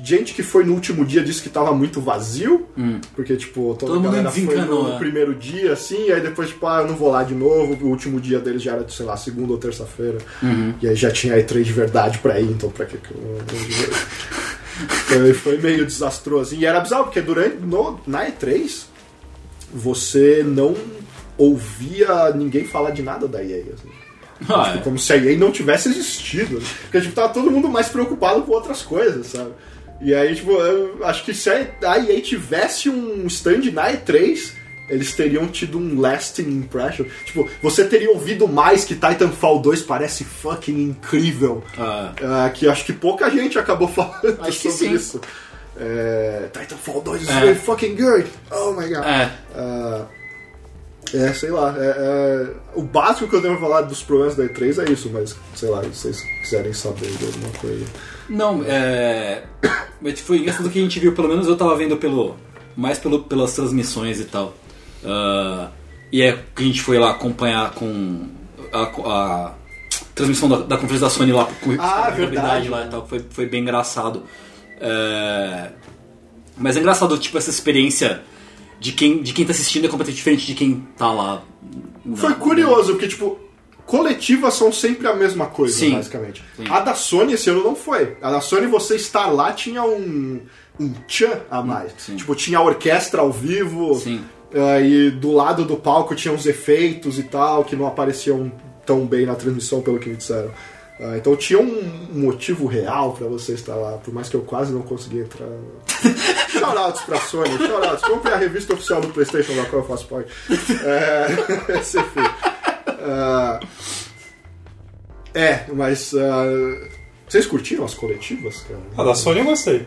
S3: Gente que foi no último dia disse que tava muito vazio, porque, tipo, toda
S1: Todo
S3: a galera foi no
S1: né?
S3: primeiro dia, assim, e aí depois, tipo, ah, eu não vou lá de novo. O último dia deles já era, sei lá, segunda ou terça-feira. E aí já tinha E3 de verdade pra ir, então pra que que eu ele *laughs* foi meio desastroso. E era bizarro, porque durante, no, na E3, você não ouvia ninguém falar de nada da EA. Assim.
S1: Ah,
S3: Tipo,
S1: é.
S3: Como se a EA não tivesse existido. né? Porque tipo, tava todo mundo mais preocupado com outras coisas, sabe? E aí, tipo, eu acho que se a EA tivesse um stand na E3, eles teriam tido um lasting impression. Tipo, você teria ouvido mais que Titanfall 2 parece fucking incrível.
S1: Ah.
S3: Ah, que acho que pouca gente acabou *laughs* falando
S1: Acho que
S3: sobre
S1: sim.
S3: isso. É, Titanfall 2 is
S1: É.
S3: really fucking good. Oh my god.
S1: É.
S3: Ah, é, sei lá. é- é- o básico que eu devo falar dos problemas da E3 é isso, mas sei lá, se vocês quiserem saber de alguma coisa.
S1: Não, é. Mas foi engraçado que a gente viu, pelo menos eu tava vendo pelo. Mais pelo, pelas transmissões e tal. Ah, e é que a gente foi lá acompanhar com a, a transmissão da, da conferência da Sony lá com
S3: Ah,
S1: com
S3: verdade.
S1: lá e tal. Foi, foi bem engraçado. É, mas é engraçado, tipo, essa experiência de quem, de quem tá assistindo é completamente diferente de quem tá lá. na-
S3: Foi curioso, porque, tipo, coletivas são sempre a mesma coisa,
S1: Sim.
S3: basicamente.
S1: Sim.
S3: A da Sony esse ano não foi. A da Sony, você estar lá tinha um, um tchan a mais.
S1: Sim.
S3: Tipo, tinha a orquestra ao vivo.
S1: Sim.
S3: eh, e do lado do palco tinha uns efeitos e tal, que não apareciam tão bem na transmissão, pelo que me disseram. Ah, então tinha um motivo real pra você estar lá, por mais que eu quase não consegui entrar. *laughs* Shoutouts pra Sony, shoutouts. Compre a revista oficial do PlayStation, da qual eu faço parte. É, *laughs* esse enfim. Ah, é, mas. ah, vocês curtiram as coletivas, cara?
S2: A da Sony eu gostei.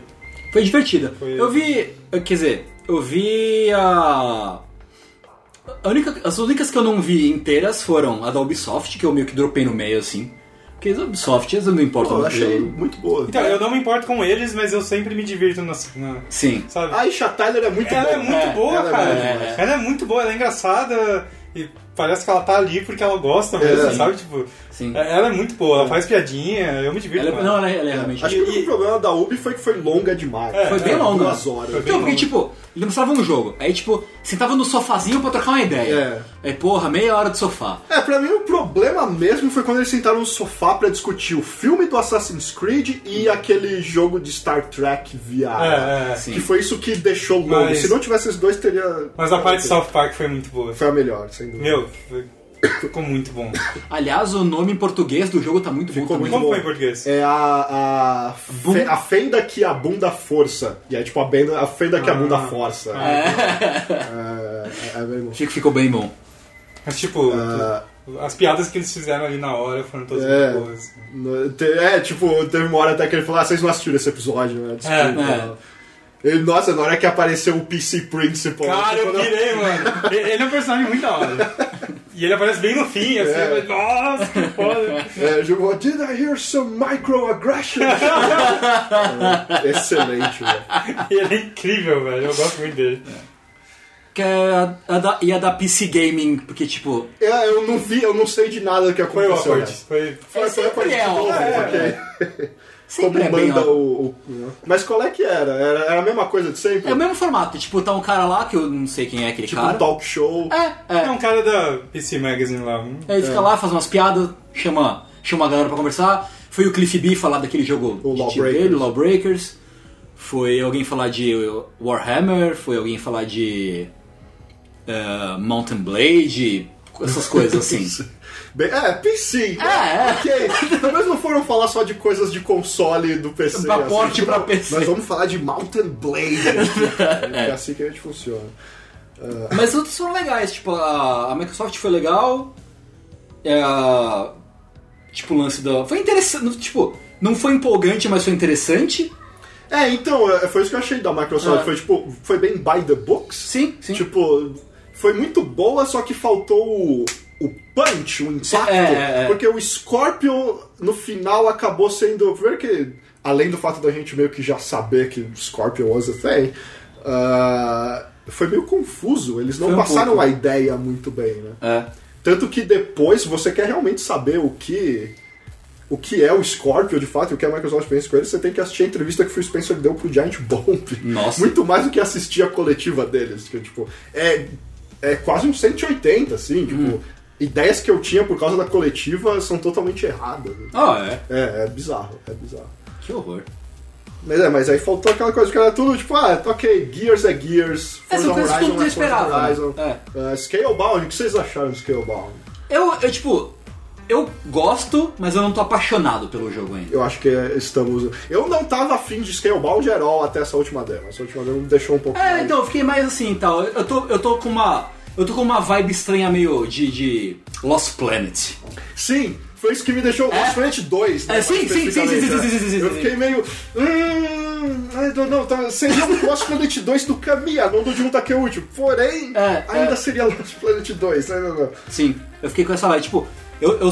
S1: Foi divertida.
S2: Foi-
S1: Eu vi. Quer dizer, eu vi a. a única, as únicas que eu não vi inteiras foram a da Ubisoft, que eu meio que dropei no meio assim. Porque as Ubisoft, eles não importam
S3: Pô, eu
S1: muito.
S3: achei
S1: eu-
S3: muito boa.
S2: Então, eu não me importo com eles, mas eu sempre me divirto na. na
S1: Sim.
S2: sabe?
S3: A Aisha Tyler é muito
S2: ela
S3: boa.
S2: é muito boa,
S3: ela é
S2: cara.
S3: boa demais.
S2: Ela é muito boa, ela é engraçada. E parece que ela tá ali porque ela gosta mesmo,
S3: É.
S2: sabe? Tipo,
S1: Sim.
S2: ela é muito boa, ela faz piadinha, eu me divirto
S1: Ela,
S2: com
S1: é- não, ela é, ela é realmente.
S3: Acho que o
S2: E-
S3: único problema da Ubi foi que foi longa demais.
S2: É,
S1: Foi bem
S2: é,
S1: longa.
S3: Duas horas.
S2: Foi bem
S1: Então, porque,
S2: longa.
S1: tipo, ele mostrava um jogo. Aí, tipo, sentava no sofazinho pra trocar uma ideia. Aí, porra, meia hora de sofá.
S3: É, pra mim o problema mesmo foi quando eles sentaram no sofá pra discutir o filme do Assassin's Creed e aquele jogo de Star Trek VR.
S2: É, é.
S1: Sim.
S3: Que foi isso que deixou longo.
S2: Mas-
S3: Se não tivesse esses dois, teria.
S2: Mas a parte de South Park foi muito boa.
S3: Foi a melhor, sem dúvida.
S2: Meu, foi- ficou muito bom. *coughs*
S1: Aliás, o nome em português do jogo tá muito bom
S3: Ficou
S1: também.
S2: Como
S3: bom.
S2: foi em português?
S3: É a. A,
S1: Bum-
S3: fe- a fenda que a bunda força. E é tipo a, benda, a fenda que a
S2: Ah.
S3: bunda força. É, é, é bem bom.
S1: Achei que ficou bem bom.
S2: Mas, tipo,
S3: Ah.
S2: as piadas que eles fizeram ali na hora foram todas
S3: É.
S2: muito boas.
S3: Te- É, tipo, teve uma hora até que ele falou: Ah, vocês não assistiram esse episódio, né? Desculpa.
S1: É,
S3: Ele, nossa, na hora que apareceu o PC Principal.
S2: Cara, eu
S3: quando-
S2: pirei, *laughs* mano. Ele é um personagem muito da hora. E ele aparece bem no fim, assim,
S3: É.
S2: mas, nossa, que foda.
S3: É, jogou, Did I hear some microaggressions? *laughs* É, excelente, velho. *laughs*
S2: Ele é incrível, velho. Eu gosto muito dele.
S1: Que é a, a da, e a da PC Gaming, porque, tipo,
S3: É, eu não vi, eu não sei de nada que
S2: Foi o
S3: aconteceu.
S2: acorde.
S3: né?
S2: Foi.
S3: Foi, foi a parte
S1: Sempre é, é.
S3: ok. *laughs*
S1: sempre
S3: Como
S1: é bem.
S3: o, o- Mas qual é que era? Era, era a mesma coisa de sempre?
S1: É o mesmo formato. Tipo, tá um cara lá, que eu não sei quem é aquele
S3: tipo
S1: cara.
S3: um talk show.
S1: É,
S2: É
S1: é.
S2: um cara da PC Magazine lá. um-
S1: Aí ele fica lá, faz umas piadas, chama, chama a galera pra conversar. Foi o Cliff B falar daquele jogo
S3: O
S1: de
S3: Lawbreakers.
S1: dele, Lawbreakers. Foi alguém falar de Warhammer, foi alguém falar de eh, Mountain Blade, essas coisas assim. *laughs*
S3: Bem, é, PC.
S1: É, é.
S3: Ok. Talvez não foram falar só de coisas de console do PC.
S1: Pra porte pra
S3: não,
S1: PC.
S3: Mas vamos falar de Mountain Blade. aqui. *laughs* é assim que a gente funciona.
S1: Mas outros foram legais, tipo, a, Microsoft foi legal. É, a- tipo, o lance da. Foi interessante. Tipo, não foi empolgante, mas foi interessante.
S3: É, então, é, foi isso que eu achei da Microsoft.
S1: É.
S3: Foi tipo, foi bem by the books.
S1: Sim, sim.
S3: Tipo, foi muito boa, só que faltou o, o punch, o impacto.
S1: É, é, é.
S3: Porque o Scorpion, no final, acabou sendo. Primeiro que, além do fato da gente meio que já saber que Scorpion was a thing, ah, foi meio confuso. Eles não
S1: um
S3: passaram
S1: pouco.
S3: a ideia muito bem, né?
S1: É.
S3: Tanto que depois, você quer realmente saber o que. O que é o Scorpio, de fato, e o que a Microsoft pensa com ele, você tem que assistir a entrevista que o Phil Spencer deu pro Giant Bomb.
S1: Nossa. *laughs*
S3: Muito mais do que assistir a coletiva deles. Que, tipo, é, é quase um 180, assim. Tipo,
S1: Hum.
S3: ideias que eu tinha por causa da coletiva são totalmente erradas.
S1: Ah, é.
S3: É, é bizarro, é bizarro.
S1: Que horror.
S3: Mas é, mas aí faltou aquela coisa que era tudo, tipo, ah, ok, Gears é Gears,
S1: Essa
S3: Forza
S1: coisa que todo mundo
S3: Horizon é Forza
S1: esperava.
S3: Horizon.
S1: É.
S3: Ah, Scalebound, o que vocês acharam do Scalebound?
S1: Eu, eu, tipo, eu gosto, mas eu não tô apaixonado pelo jogo ainda.
S3: Eu acho que é, estamos. Eu não tava afim de Scalebound at all até essa última demo. Essa última demo me deixou um pouco.
S1: É,
S3: mais-
S1: então, eu fiquei mais assim e tal. Eu tô, eu tô com uma. Eu tô com uma vibe estranha meio de, de Lost Planet.
S3: Sim, foi isso que me deixou.
S1: É?
S3: Lost Planet 2. né,
S1: É, sim, sim, sim, sim, sim, sim, sim, sim,
S3: Eu fiquei meio. Hum. I don't know, tá, seria um Lost Planet 2 do Kamiya, não do Jun Takeuchi. Porém,
S1: É,
S3: ainda
S1: é.
S3: seria Lost Planet 2. Não, não, não.
S1: Sim, eu fiquei com essa vibe. Tipo, eu. eu,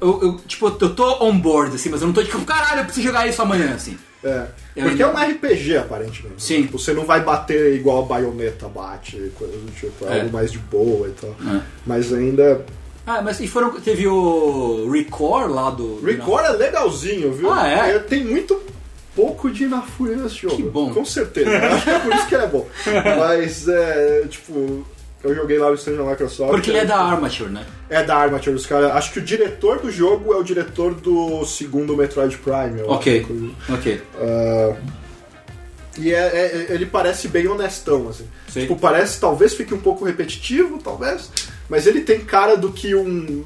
S1: eu, eu, tipo, eu tô on board, assim, mas eu não tô tipo, caralho, eu preciso jogar isso amanhã, assim.
S3: É.
S1: Eu
S3: Porque
S1: ainda-
S3: é um RPG, aparentemente.
S1: Sim.
S3: Tipo, você não vai bater igual a baioneta bate, coisa do tipo, é
S1: É.
S3: algo mais de boa e tal.
S1: É.
S3: Mas ainda.
S1: Ah, mas e foram. Teve o Record lá do.
S3: Record é legalzinho, viu?
S1: Ah, é?
S3: Tem muito pouco de Inafune nesse jogo.
S1: Que bom.
S3: Com certeza. Acho que é por isso que ele é bom. *laughs* Mas, é, tipo, eu joguei lá o stand da Microsoft.
S1: Porque ele é da Armature, né?
S3: É da Armature, os caras. Acho que o diretor do jogo é o diretor do segundo Metroid Prime.
S1: Ok.
S3: acho.
S1: Ok.
S3: Ah, e é, é- ele parece bem honestão, assim.
S1: Sim.
S3: Tipo, parece, talvez fique um pouco repetitivo, talvez. Mas ele tem cara do que um.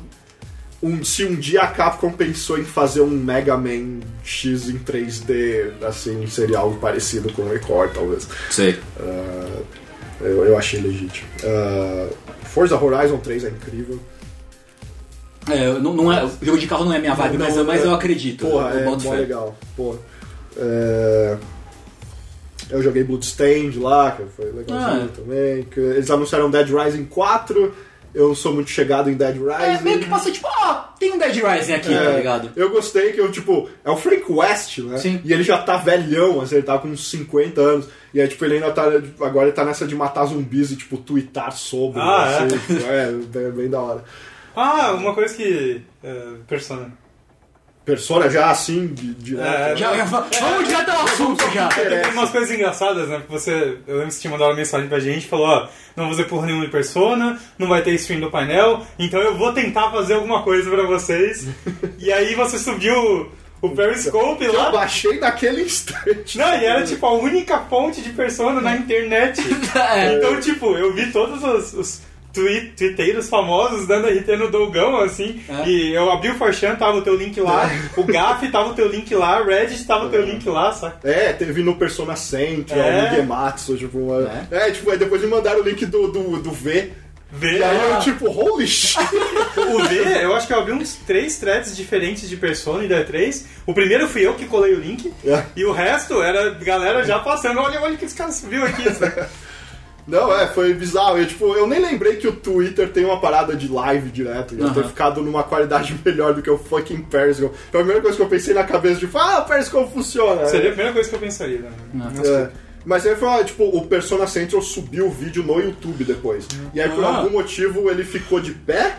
S3: um se um dia a Capcom pensou em fazer um Mega Man X em 3D, assim, seria algo parecido com o Record, talvez.
S1: Sei.
S3: Ah, eu, eu achei legítimo. Ah, Forza Horizon 3 é incrível.
S1: É, não, não é, o jogo de carro não é minha vibe,
S3: Não,
S1: mas,
S3: não,
S1: eu- mas
S3: é-
S1: eu acredito.
S3: Porra,
S1: eu
S3: é
S1: boto
S3: mó
S1: fé.
S3: legal. Porra. É, Eu joguei Bloodstained lá, que foi legalzinho
S1: Ah.
S3: também. que Eles anunciaram Dead Rising 4 Eu não sou muito chegado em Dead
S1: É,
S3: Rising.
S1: meio que passa tipo, ah, tem um Dead Rising aqui,
S3: É,
S1: tá ligado?
S3: Eu gostei que eu, tipo, é o Frank West, né?
S1: Sim.
S3: E ele já tá velhão, assim, ele tá com uns 50 anos. E aí, tipo, ele ainda tá. Agora ele tá nessa de matar zumbis e, tipo, twittar sobre.
S2: Ah,
S3: assim, tipo, é, bem, bem da hora.
S2: Ah, uma coisa que. é, Persona.
S3: Persona já assim, de, direto.
S2: É,
S1: Já, já, vamos direto ao assunto já.
S2: Tem umas coisas engraçadas, né? Porque você. Eu lembro que você tinha mandado uma mensagem pra gente falou, ó, não vou fazer porra nenhuma de persona, não vai ter stream do painel, então eu vou tentar fazer alguma coisa pra vocês. *laughs* e aí você subiu o Periscope
S3: Que eu
S2: lá.
S3: baixei naquele instante.
S2: Não, e era tipo a única fonte de persona na internet. *laughs*
S1: É.
S2: Então, tipo, eu vi todos os, os twi- twitteiros famosos dando RT no Dogão, assim.
S1: É.
S2: E eu abri o Forchan, tava o teu link lá. O Gaf tava o teu link lá. Reddit tava o teu link lá, saca?
S3: É, teve no Persona Central,
S2: É.
S3: no Gematsu, tipo, uma... é. tipo, aí depois me mandaram o link do, do, do V.
S2: Vê.
S3: E aí eu, tipo, holy shit!
S2: O V, eu acho que eu abri uns três threads diferentes de Persona e da E3. O primeiro fui eu que colei o link.
S3: É.
S2: E o resto era galera já passando. Olha, olha o que esse cara subiu aqui. *laughs*
S3: Não, é, foi bizarro. Eu, tipo, eu nem lembrei que o Twitter tem uma parada de live direto. Já
S1: Aham.
S3: ter ficado numa qualidade *laughs* melhor do que o fucking Periscope. Foi a primeira coisa que eu pensei na cabeça, tipo, ah, o Periscope funciona.
S2: Seria a primeira coisa que eu pensaria. Né?
S3: É. Mas aí foi, tipo, o Persona Central subiu o vídeo no YouTube depois. E aí, por
S1: Ah.
S3: algum motivo, ele ficou de pé.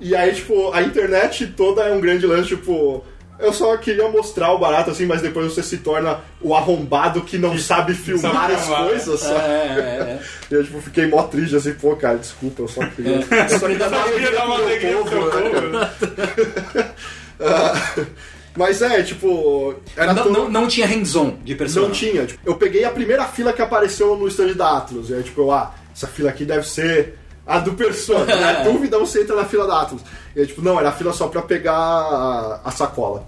S3: E aí, tipo, a internet toda é um grande lance, tipo... Eu só queria mostrar o barato, assim, mas depois você se torna o arrombado que não sabe filmar
S2: sabe
S3: as
S2: filmar,
S3: coisas,
S1: É,
S3: sabe?
S1: é, é.
S3: E eu, tipo, fiquei mó triste, assim, pô, cara, desculpa, eu só queria... Eu só queria dar uma
S2: alegria pro
S3: povo,
S2: seu
S3: né,
S2: povo.
S3: cara? *laughs* Ah, Mas é, tipo... Era
S1: Não,
S3: todo-
S1: não, não tinha hands-on de persona.
S3: Não tinha. Tipo, eu peguei a primeira fila que apareceu no stand da Atlas. E aí, tipo, eu, ah, essa fila aqui deve ser a do Persona. Na *laughs* dúvida, você entra na fila da Atlas. E aí, tipo, não, era a fila só pra pegar a, a sacola.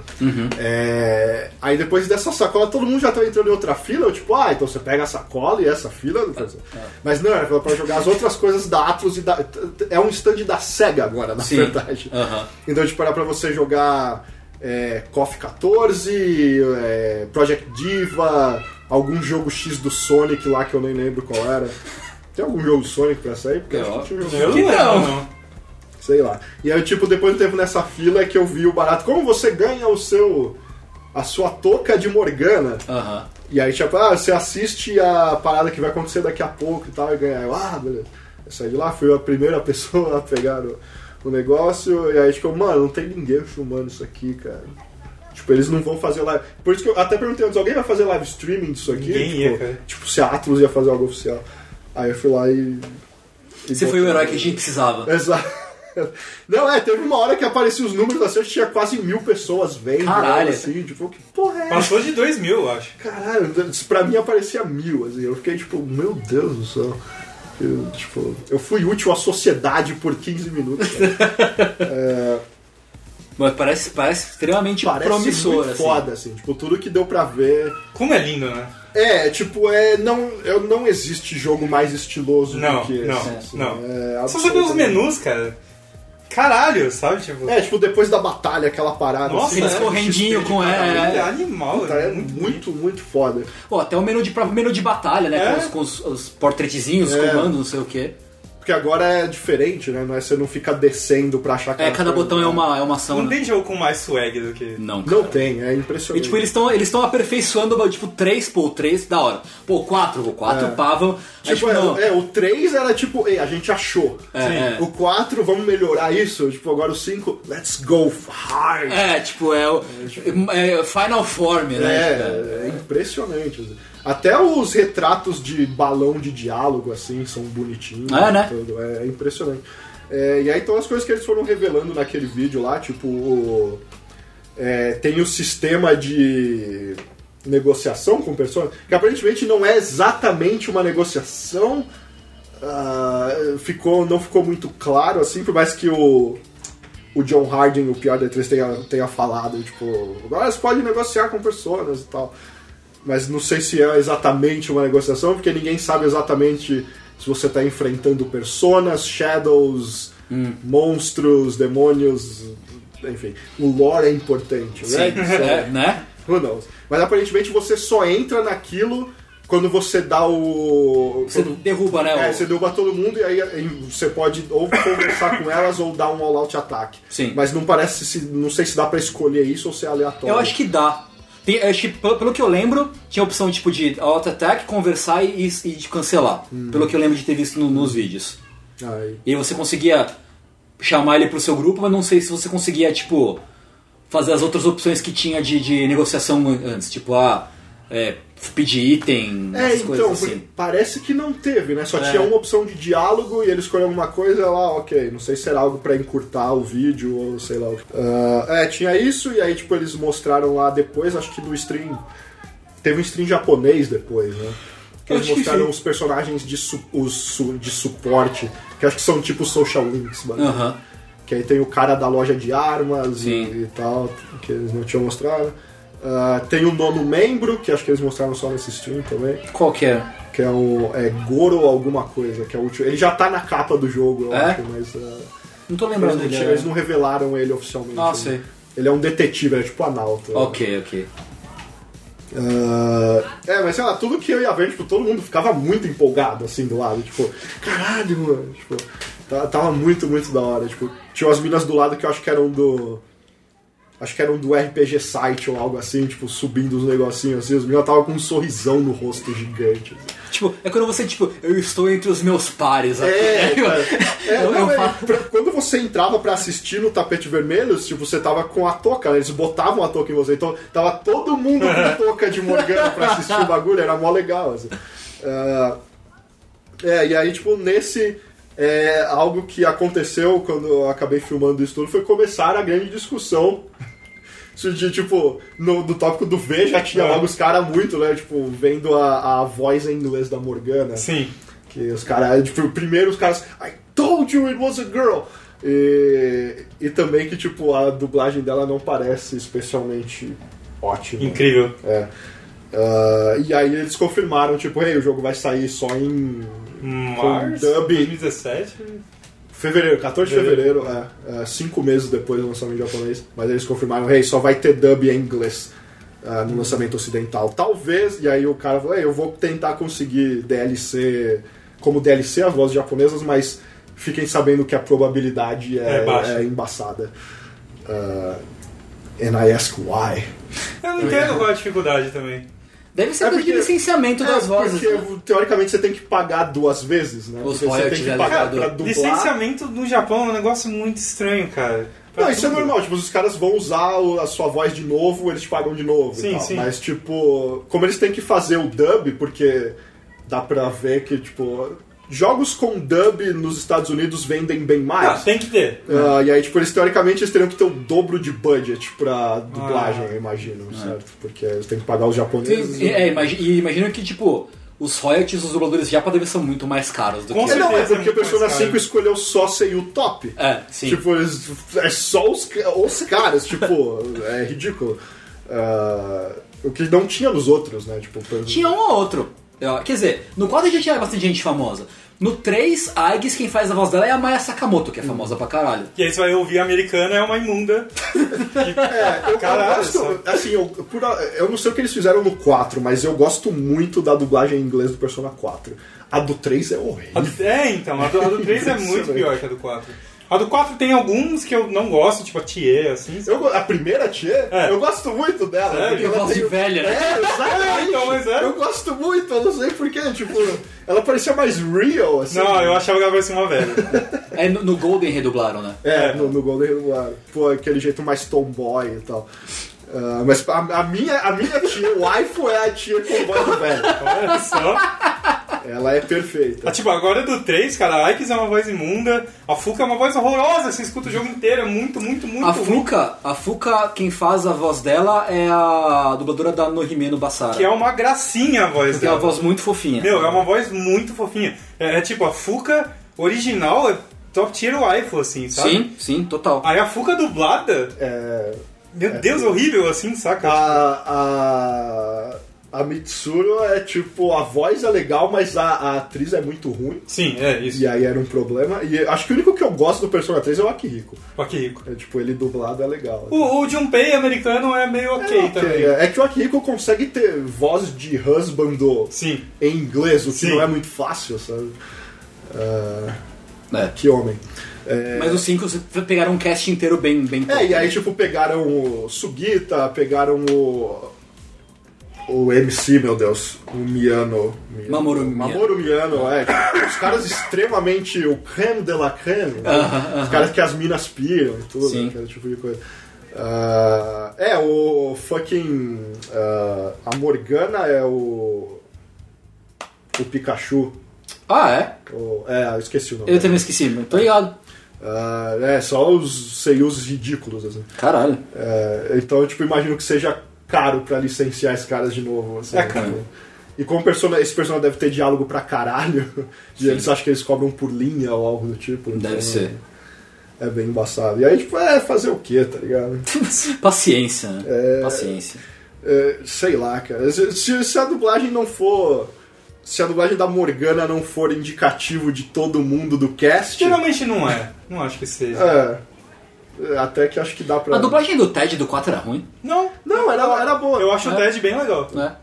S3: É, Aí depois dessa sacola, todo mundo já tava entrando em outra fila. Eu, tipo, ah, então você pega a sacola e essa fila do Persona. Mas não, era pra jogar as outras coisas da Atlas e da. É um stand da SEGA agora, na
S1: Sim.
S3: verdade.
S1: Aham.
S3: Então, tipo, era pra você jogar é, KOF 14, é, Project Diva, algum jogo X do Sonic lá que eu nem lembro qual era. Tem algum jogo Sonic pra sair? Porque eu acho que tinha um jogo
S2: Eu
S1: Que
S2: não,
S1: não.
S2: não.
S3: Sei lá. E aí, tipo, depois do tempo nessa fila é que eu vi o barato. Como você ganha o seu. a sua touca de Morgana?
S1: Aham.
S3: E aí, tipo, ah, você assiste a parada que vai acontecer daqui a pouco e tal, e ganha. Eu, ah, beleza. Eu saí de lá, fui a primeira *laughs* pessoa a pegar o, o negócio, e aí, tipo, mano, não tem ninguém filmando isso aqui, cara. Tipo, eles não vão fazer live. Por isso que eu até perguntei antes, alguém vai fazer live streaming disso aqui?
S2: Ninguém
S3: tipo,
S2: ia, cara.
S3: tipo, se a Atlas ia fazer algo oficial. Aí eu fui lá e. e
S1: Você foi o herói que a gente precisava. *laughs*
S3: Exato. Não, é, teve uma hora que apareciam os números assim, acho que tinha quase mil pessoas vendo.
S1: Caralho.
S3: Assim, tipo, que porra é?
S2: Passou de 2 mil, eu acho.
S3: Caralho, pra mim aparecia mil, assim. Eu fiquei tipo, meu Deus do céu. Eu, tipo, eu fui útil à sociedade por 15 minutos. cara. *laughs*
S1: Mas parece, parece extremamente
S3: Parece
S1: promissor,
S3: muito
S1: assim.
S3: foda, assim. Tipo, tudo que deu pra ver.
S2: Como é lindo, né?
S3: É, tipo, é, não, eu, não existe jogo mais estiloso
S2: Não,
S3: do que esse.
S2: não,
S3: assim.
S2: não.
S3: É,
S2: Só você os menus, cara. Caralho, sabe? Tipo,
S3: É, tipo, depois da batalha, aquela parada.
S2: Nossa,
S3: assim,
S1: Aqueles
S2: é,
S1: correndinho com. É,
S2: é
S1: é.
S2: animal,
S3: Puta,
S2: é,
S3: é
S2: muito,
S3: muito, muito foda.
S1: Pô, até o menu de, próprio menu de batalha, né?
S2: É.
S1: Com, os, com os, os portretezinhos,
S3: É.
S1: comandos, não sei o quê.
S3: Porque agora é diferente, né? Não é, você não fica descendo pra achar
S1: É, cada
S3: coisa.
S1: botão é uma, é uma ação.
S2: Não
S1: né?
S2: tem jogo com mais swag do que.
S1: Não, cara.
S3: Não tem, é
S1: E
S3: impressionante.
S1: tipo, eles estão eles estão aperfeiçoando, tipo, 3, pô, 3, da hora. Pô, 4, o 4,
S3: É.
S1: pá, vamos. Aí,
S3: Tipo,
S1: tipo, não.
S3: é, é, o 3 era tipo, ei, a gente achou.
S1: É, é.
S3: O 4, vamos melhorar isso. Tipo, agora o 5, let's go hard.
S1: É, tipo, é o. É, Final Form, né? tipo,
S3: É, é impressionante. Até os retratos de balão de diálogo, assim, são bonitinhos.
S1: É, né?
S3: tudo. É impressionante. É, e aí, todas as coisas que eles foram revelando naquele vídeo lá, tipo, é, tem o sistema de negociação com pessoas, que aparentemente não é exatamente uma negociação. ah, ficou, não ficou muito claro, assim, por mais que o, o John Harding, o pior D3, tenha, tenha falado, tipo, agora você pode negociar com pessoas e tal. Mas não sei se é exatamente uma negociação, porque ninguém sabe exatamente se você está enfrentando personas, shadows, monstros, demônios, enfim. O lore é importante,
S1: Sim,
S3: né? *laughs*
S1: é, né?
S3: Who knows? Mas aparentemente você só entra naquilo quando você dá o.
S1: Você
S3: quando-
S1: derruba, né?
S3: É,
S1: o-
S3: você derruba todo mundo e aí você pode ou conversar com elas ou dar um all-out ataque.
S1: Sim.
S3: Mas não parece se. Não sei se dá pra escolher isso ou se é aleatório.
S1: Eu acho que dá. Tem, acho que, pelo, que eu lembro, tinha a opção tipo de auto attack, conversar e, e de cancelar. Pelo que eu lembro de ter visto no- nos vídeos.
S3: Aí.
S1: E aí você conseguia chamar ele pro seu grupo, mas não sei se você conseguia, tipo, fazer as outras opções que tinha de, de negociação antes. Tipo, ah, é, pedir item,
S3: É,
S1: essas
S3: então,
S1: coisas assim.
S3: parece que não teve, né? Só
S1: É.
S3: tinha uma opção de diálogo e ele escolheu alguma coisa lá, ok. Não sei se era algo pra encurtar o vídeo ou sei lá o que. Ah, é, tinha isso e aí, tipo, eles mostraram lá depois, acho que no stream. Teve um stream japonês depois, né? Que eles
S2: que
S3: mostraram
S2: sim.
S3: os personagens de, su- os su- de suporte, que acho que são tipo social links, mano. Que aí tem o cara da loja de armas e, e tal, que eles não tinham mostrado. Ah, tem o nono membro, que acho que eles mostraram só nesse stream também.
S1: Qual que é?
S3: Que é o é Goro alguma coisa, que é o último. Ele já tá na capa do jogo, eu
S1: É?
S3: acho, mas ah,
S1: Não tô
S3: eles,
S1: lembrando
S3: não,
S1: dele.
S3: tinham- eles não revelaram ele oficialmente.
S1: Ah,
S3: né?
S1: sei.
S3: Ele é um detetive, é tipo Analto.
S1: Ok, ok.
S3: Ah, é, mas sei lá, tudo que eu ia ver, tipo, todo mundo ficava muito empolgado, assim, do lado. Tipo, caralho, mano. Tipo, tá- tava muito, muito da hora. Tipo, tinha umas minas do lado que eu acho que eram do. Acho que eram do RPG site ou algo assim, tipo, subindo os negocinhos assim. Os meninos estavam com um sorrisão no rosto gigante. assim.
S1: Tipo, é quando você, tipo, eu estou entre os meus pares aqui.
S3: É. *laughs* É,
S1: Eu-
S3: não,
S1: eu
S3: é, pra- quando você entrava pra assistir no tapete vermelho, tipo, você tava com a touca, né? eles botavam a touca em você, então tava todo mundo com *laughs* touca de Morgana pra assistir o bagulho, era mó legal, assim. Ah, é, e aí, tipo, nesse. É, algo que aconteceu quando eu acabei filmando isso tudo foi começar a grande discussão. De, tipo, no, do tópico do V já tinha
S2: É.
S3: logo os caras muito, né? Tipo, vendo a, a voz em inglês da Morgana.
S2: Sim.
S3: Que os caras, tipo, primeiro os caras, I told you it was a girl! E, e também que, tipo, a dublagem dela não parece especialmente ótima.
S2: Incrível.
S3: É. Ah, e aí eles confirmaram, tipo, hey, o jogo vai sair só em
S2: Março
S3: dub.
S2: 2017.
S3: Fevereiro, 14 de fevereiro, é, é, cinco meses depois do lançamento japonês. Mas eles confirmaram, hey, só vai ter dub em inglês ah, no lançamento ocidental. Talvez, e aí o cara falou, hey, eu vou tentar conseguir DLC, como DLC as vozes japonesas, mas fiquem sabendo que a probabilidade é,
S2: É
S3: é embaçada. Ah, and I ask why.
S2: Eu não entendo qual é a dificuldade também.
S1: Deve ser
S3: É
S1: por
S3: porque-
S1: de licenciamento das
S3: É,
S1: vozes.
S3: Porque,
S1: né?
S3: teoricamente, você tem que pagar duas vezes, né?
S1: Os
S3: Porque você tem que
S1: é
S3: pagar pra dublar.
S2: Licenciamento no Japão é um negócio muito estranho, cara. Pra
S3: Não, isso é
S2: tudo.
S3: normal, tipo, os caras vão usar a sua voz de novo, eles te pagam de novo e
S2: Sim,
S3: tal.
S2: sim.
S3: Mas, tipo, como eles têm que fazer o dub, porque dá pra ver que, tipo, jogos com dub nos Estados Unidos vendem bem
S2: Ah,
S3: mais.
S2: tem que ter.
S3: Ah, e aí, tipo, eles teoricamente eles teriam que ter o dobro de budget pra dublagem,
S2: Ah.
S3: eu imagino, certo? Porque eles têm que pagar os japoneses.
S1: Sim, É, imagi- e imagina que, tipo, os royalties dos dubladores japa devem ser muito mais caros do
S2: Com
S1: que...
S3: É, não, é porque
S2: muito
S3: Persona
S2: mais caro.
S3: 5 escolheu só ser o top.
S1: É, sim.
S3: Tipo, é só os, os caras, tipo, é ridículo. Ah, o que não tinha nos outros, né? Tipo,
S1: Tinha um ou outro. Quer dizer, no 4 já tinha bastante gente famosa. No 3, a Aigis, quem faz a voz dela é a Maya Sakamoto, que é famosa pra caralho.
S2: E aí você vai ouvir a americana é uma imunda. *laughs*
S3: É, eu,
S2: Caralho,
S3: eu gosto, assim, eu, por- eu não sei o que eles fizeram no 4, mas eu gosto muito da dublagem em inglês do Persona 4. A do 3 é horrível.
S2: é, então, a do, a do 3 é muito pior que a do 4. A do 4 tem alguns que eu não gosto, tipo a Thier, assim.
S3: Eu, a primeira tia,
S2: É.
S3: eu gosto muito dela.
S2: Sério?
S3: porque ela
S1: Voz de
S3: tem-
S1: velha, né?
S3: É, exatamente.
S2: É, *laughs* então, mas é.
S3: Eu gosto muito, eu não sei porquê. Tipo, ela parecia mais real, assim.
S2: Não, eu achava que ela parecia uma velha.
S1: É, no, no Golden redublaram, né?
S3: É, no, no Golden Redublado. Pô, aquele jeito mais tomboy e tal. Ah, mas a, a minha, a minha tia, o waifu é a tia com voz do velho.
S2: Olha só.
S3: Ela é perfeita.
S2: Ah, tipo, agora do 3, cara, a Aikis é uma voz imunda, a Fuka é uma voz horrorosa, você escuta o jogo inteiro, é muito, muito, muito
S1: A
S2: ruim.
S1: Fuka, a Fuka, quem faz a voz dela é a dubladora da Nohime no Basara.
S2: Que é uma gracinha a voz
S1: Porque é uma
S2: dela.
S1: voz muito fofinha.
S2: Meu, é uma voz muito fofinha. É, é tipo, a Fuka original é top tier waifu, assim, sabe?
S1: Sim, sim, total.
S2: Aí a Fuka dublada,
S3: É,
S2: meu Deus, horrível, assim, saca?
S3: a, a, A Mitsuru é tipo, a voz é legal, mas a, a atriz é muito ruim.
S2: Sim, é isso.
S3: E aí era um problema. E acho que o único que eu gosto do Persona 3 é o Akihiko.
S2: O Akihiko.
S3: É, tipo, ele dublado é legal.
S2: O, o Junpei americano é meio ok,
S3: é, ok,
S2: também.
S3: é. É que o Akihiko consegue ter voz de husband
S2: Sim.
S3: em inglês, o que
S2: Sim.
S3: não é muito fácil, sabe? Ah,
S1: É.
S3: que homem. É,
S1: Mas os cinco pegaram um cast inteiro bem, bem
S3: É, e aí, tipo, pegaram o Sugita, pegaram o. O MC, meu Deus, o Miano. Miano.
S1: Mamoru Miyano.
S3: Mamoru Miano, é. Os caras extremamente. O creme de la creme. né?
S1: Aham, aham.
S3: Os caras que as minas piram e tudo,
S1: Sim.
S3: aquele tipo de coisa. Ah, é, o fucking. ah, a Morgana é o. O Pikachu.
S1: Ah, é?
S3: O- é, eu esqueci o nome.
S1: Eu também esqueci, mas tô ligado.
S3: Ah, é, só os seiyus ridículos, assim.
S1: Caralho.
S3: É, então, tipo, imagino que seja caro pra licenciar esses caras de novo. Assim,
S2: É caro.
S3: tipo. E como persona, esse personagem deve ter diálogo pra caralho, *laughs* e eles acham que eles cobram por linha ou algo do tipo.
S1: Deve
S3: então,
S1: ser.
S3: É bem embaçado. E aí, tipo, é fazer o quê, tá ligado? *laughs*
S1: Paciência, né?
S3: É.
S1: Paciência.
S3: É, sei lá, cara. Se- se a dublagem não for. Se a dublagem da Morgana não for indicativo de todo mundo do cast.
S2: Geralmente não é. Não acho que seja.
S3: É. é, Até que acho que dá pra.
S1: A dublagem do Ted do 4 era ruim,
S2: Não.
S3: Não, era, era boa.
S2: Eu acho o
S1: É.
S2: Ted bem legal.
S1: né?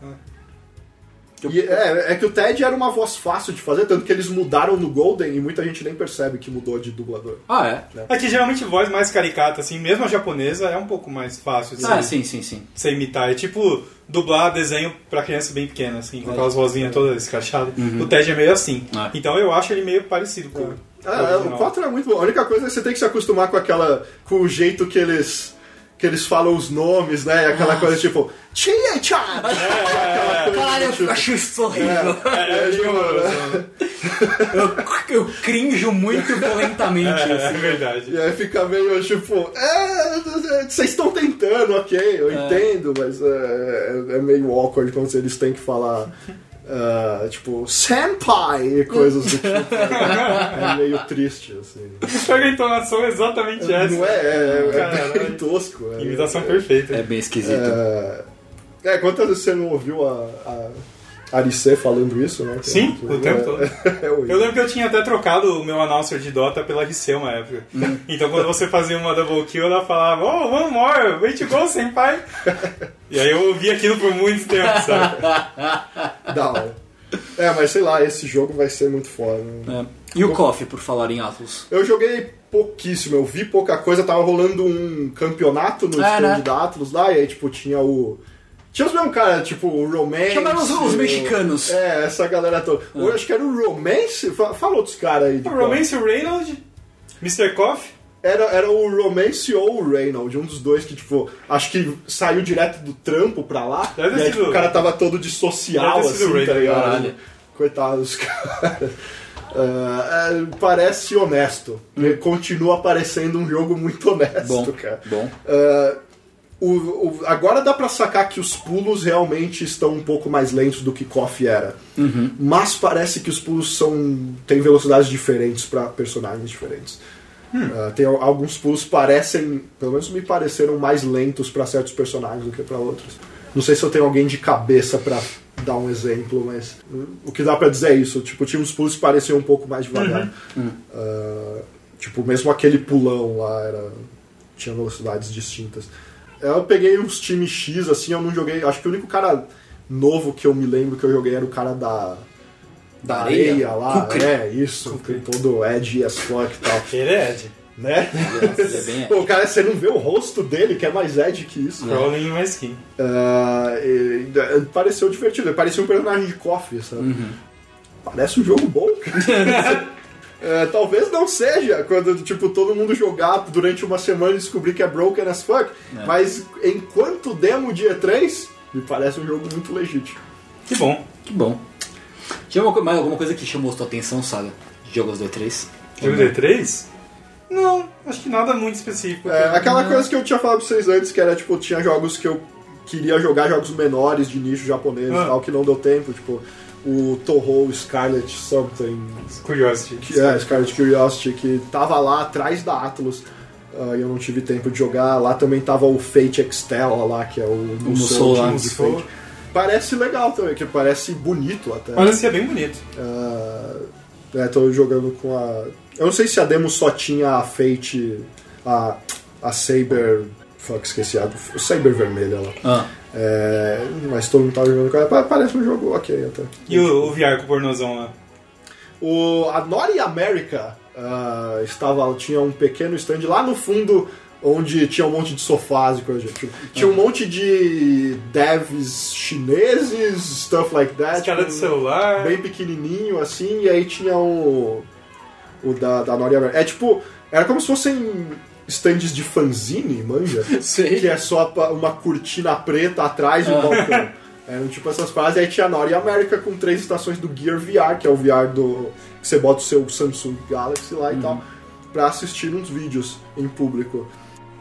S3: E é, é que o Ted era uma voz fácil de fazer, tanto que eles mudaram no Golden e muita gente nem percebe que mudou de dublador.
S1: Ah, é?
S2: É que geralmente voz mais caricata, assim, mesmo a japonesa, é um pouco mais fácil de
S1: Ah,
S2: você-
S1: sim, sim, sim.
S2: você imitar. É tipo dublar desenho pra criança bem pequena, assim, com aquelas vozinhas todas escrachadas. O Ted é meio assim.
S1: Ah.
S2: Então eu acho ele meio parecido com com
S3: É, é, o
S2: original.
S3: 4 é muito bom. A única coisa é que você tem que se acostumar com aquela. com o jeito que eles. Que eles falam os nomes, né? E aquela coisa tipo. Chia Chan! Aquela coisa
S1: Caralho, eu
S3: tipo,
S1: acho isso horrível.
S2: É, é,
S3: tipo,
S2: tipo,
S1: Eu, eu crinjo muito violentamente.
S2: é, é
S1: assim.
S2: verdade.
S3: E aí fica meio tipo, é, vocês estão tentando, ok, eu
S1: É.
S3: entendo, mas é, é- é meio awkward quando eles têm que falar, ah, tipo, senpai e coisas do tipo. *laughs* é meio triste, assim.
S2: Pega a entonação exatamente essa.
S3: Não é, é, é
S2: Caralho.
S3: bem tosco. É,
S2: Imitação
S3: é,
S2: perfeita.
S1: É bem esquisito.
S3: é, é, quantas vezes você não ouviu a, a Aricê falando isso, né?
S2: Sim, o tempo todo. *laughs*
S3: É.
S2: Eu lembro que eu tinha até trocado o meu announcer de Dota pela RC uma época. *laughs* Então quando você fazia uma double kill, ela falava, oh, one more, way to go, senpai. *laughs* E aí eu ouvi aquilo por muito tempo, sabe?
S3: Da hora. É, mas sei lá, esse jogo vai ser muito foda. né?
S1: É. E o Coffee, por falar em Atlas?
S3: Eu joguei pouquíssimo, eu vi pouca coisa, tava rolando um campeonato no
S1: É,
S3: stand
S1: né?
S3: da Atlas lá, e aí, tipo, tinha o. Tinha os mesmos caras, tipo, o Romance.
S1: Chamaram os- os
S3: o-
S1: mexicanos.
S3: É, essa galera toda. Eu acho que era o Romance. Fa- Fala outros caras aí.
S2: O. Romance Reynolds, Mr. Coffee.
S3: Era, era o Romance ou o Reynolds, um dos dois que, tipo, acho que saiu direto do trampo pra lá.
S2: Deve
S3: e aí, tipo, o cara tava todo de social, assim,
S2: o
S3: tá ligado?
S1: caralho.
S3: Coitado dos *laughs* caras. Ah, é, parece honesto. Continua parecendo um jogo muito honesto,
S1: Bom,
S3: cara.
S1: bom.
S3: Ah, o- o- agora dá pra sacar que os pulos realmente estão um pouco mais lentos do que Coffee era. Mas parece que os pulos são têm velocidades diferentes pra personagens diferentes. Ah, tem al- alguns pulos parecem, pelo menos me pareceram mais lentos pra certos personagens do que pra outros. Não sei se eu tenho alguém de cabeça pra dar um exemplo, mas uh, o que dá pra dizer é isso. Tipo, tinha uns pulos que pareciam um pouco mais devagar. Ah, tipo, mesmo aquele pulão lá era tinha velocidades distintas. Eu peguei uns times X, assim, eu não joguei. Acho que o único cara novo que eu me lembro que eu joguei era o cara da. Da areia,
S1: areia?
S3: lá.
S1: Kukri.
S3: É, isso. Tem todo edgy as fuck e tal.
S2: Ele é Ed.
S3: Né?
S1: Ele é bem- *laughs*
S3: Pô, o cara, você não vê o rosto dele, que é mais edgy que isso.
S2: Crawling e mais skin.
S3: E- e- pareceu divertido. Ele parecia um personagem de coffee, sabe? Parece um jogo bom, cara. *laughs* É, talvez não seja quando tipo todo mundo jogar durante uma semana e descobrir que é broken as fuck, mas enquanto demo dia 3, me parece um jogo muito legítimo.
S2: Que bom.
S1: Que bom. Tinha uma mais alguma coisa que chamou sua atenção, Saga? De jogos do E3?
S2: Jogo D3? Não, acho que nada muito específico.
S3: É, aquela coisa que eu tinha falado pra vocês antes, que era tipo, tinha jogos que eu queria jogar, jogos menores de nicho japonês
S2: Ah.
S3: e tal, que não deu tempo, tipo o Toho Scarlet Something,
S2: Curiosity.
S3: que é Scarlet Curiosity, que tava lá atrás da Atlus. ah, e eu não tive tempo de jogar. Lá também tava o Fate Extella lá, que é o
S1: Musou lá.
S3: de. Fate. Parece legal também, que parece bonito até.
S2: Parecia bem bonito.
S3: Ah, é, tô jogando com a. Eu não sei se a demo só tinha a Fate. A, a Saber. Fuck, esqueci. A, o Saber vermelha lá.
S1: Ah.
S3: É, mas todo mundo tava jogando com ela. Pa- Parece um jogo ok até.
S2: E o, o VR com o pornozão lá?
S3: O, a Naughty America ah, estava, tinha um pequeno stand lá no fundo onde tinha um monte de sofás e coisa. Tipo, tinha um monte de devs chineses, stuff like that.
S2: Os caras
S3: tipo,
S2: de celular.
S3: bem pequenininho assim, e aí tinha o o da, da Naughty America. É tipo, era como se fossem stands de fanzine, manja?
S1: Sei.
S3: que é só uma cortina preta atrás e um balcão. Eram tipo essas frases, e aí tinha a Naughty America com três estações do Gear VR, que é o VR do. que você bota o seu Samsung Galaxy lá e tal, pra assistir uns vídeos em público.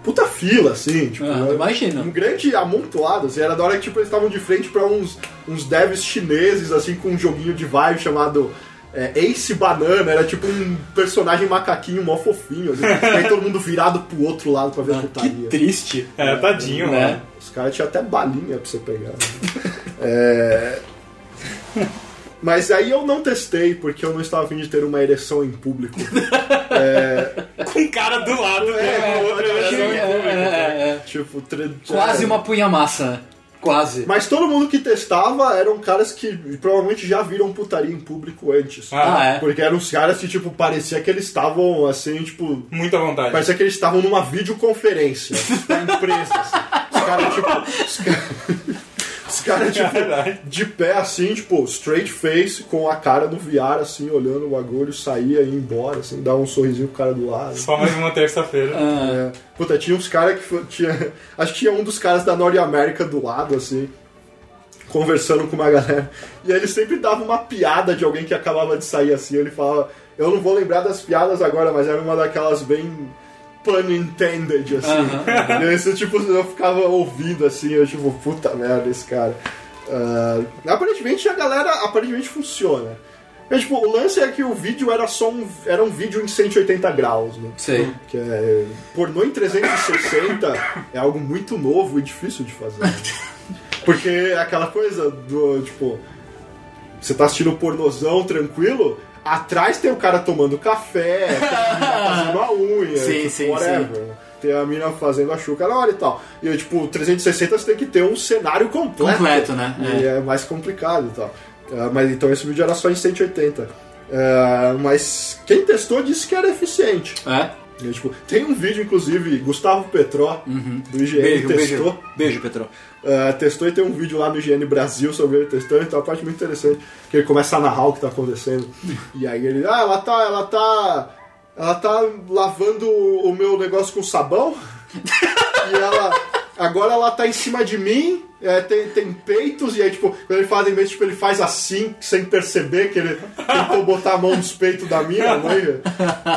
S3: Puta fila, assim, tipo.
S1: Ah, imagina.
S3: Um grande amontoado, assim, era da hora que tipo, eles estavam de frente pra uns, uns devs chineses, assim, com um joguinho de vibe chamado é, Ace Banana, era tipo um personagem macaquinho mó fofinho, assim, *laughs* aí todo mundo virado pro outro lado pra ver a
S1: Ah, que
S3: putaria.
S1: triste.
S2: É, tadinho,
S1: Né?
S2: mano.
S3: Os caras tinham até balinha pra você pegar. né? *laughs* É, Mas aí eu não testei, porque eu não estava a fim de ter uma ereção em público. *laughs*
S2: Com o cara do lado
S3: É,
S2: com outra
S3: é,
S2: ereção em
S1: É,
S2: público.
S1: é, é.
S3: tipo, tre-
S1: Quase
S3: é.
S1: uma punha-massa, né? Quase.
S3: Mas todo mundo que testava eram caras que provavelmente já viram putaria em público antes.
S2: Ah,
S1: Ah, é.
S3: Porque eram os caras que, tipo, parecia que eles estavam assim, tipo.
S2: Muita vontade.
S3: Parecia que eles estavam numa videoconferência *laughs* da empresa. assim. Os caras, tipo. Os caras, os caras, tipo, *laughs*
S2: Verdade.
S3: de pé assim, tipo, straight face, com a cara do VR, assim, olhando o bagulho, saía e ia embora, assim, dava um sorrisinho pro cara do lado.
S2: Só mais uma terça-feira.
S1: Ah,
S3: É, puta, tinha uns caras que. Tinha, acho que tinha um dos caras da Norte América do lado, assim, conversando com uma galera. E aí ele sempre dava uma piada de alguém que acabava de sair assim. Ele falava. Eu não vou lembrar das piadas agora, mas era uma daquelas bem pun intended, assim.
S1: Aham,
S3: E aí você, tipo, eu ficava ouvindo assim, eu tipo, puta merda, esse cara. Ah, aparentemente a galera aparentemente funciona. Mas, tipo, o lance é que o vídeo era só um, era um vídeo em 180 graus, né?
S1: sei.
S3: Que é, pornô em 360 é algo muito novo e difícil de fazer. né? *laughs* Porque é aquela coisa do, tipo, você tá assistindo pornozão tranquilo, atrás tem o cara tomando café, tem a mina fazendo a unha,
S1: Sim,
S3: tipo,
S1: sim,
S3: whatever. Tem a mina fazendo a chuca na hora e tal. E tipo, 360 você tem que ter um cenário completo.
S1: Completo, né?
S3: E é mais complicado e tal. Ah, mas então esse vídeo era só em 180. Ah, mas quem testou disse que era eficiente.
S1: É.
S3: E, tipo, tem um vídeo, inclusive, Gustavo Petró, do IGN,
S1: Beijo,
S3: testou.
S1: beijo. Beijo, Petro.
S3: Ah, testou e tem um vídeo lá no IGN Brasil sobre ele testando, então é uma parte muito interessante, que ele começa a narrar o que tá acontecendo. e aí ele, ah, ela tá, ela tá. Ela tá lavando o meu negócio com sabão. e ela. Agora ela tá em cima de mim, é, tem, tem peitos, e aí, tipo, quando ele faz em vez, tipo, ele faz assim, sem perceber que ele tentou botar a mão nos peitos da mina, manja.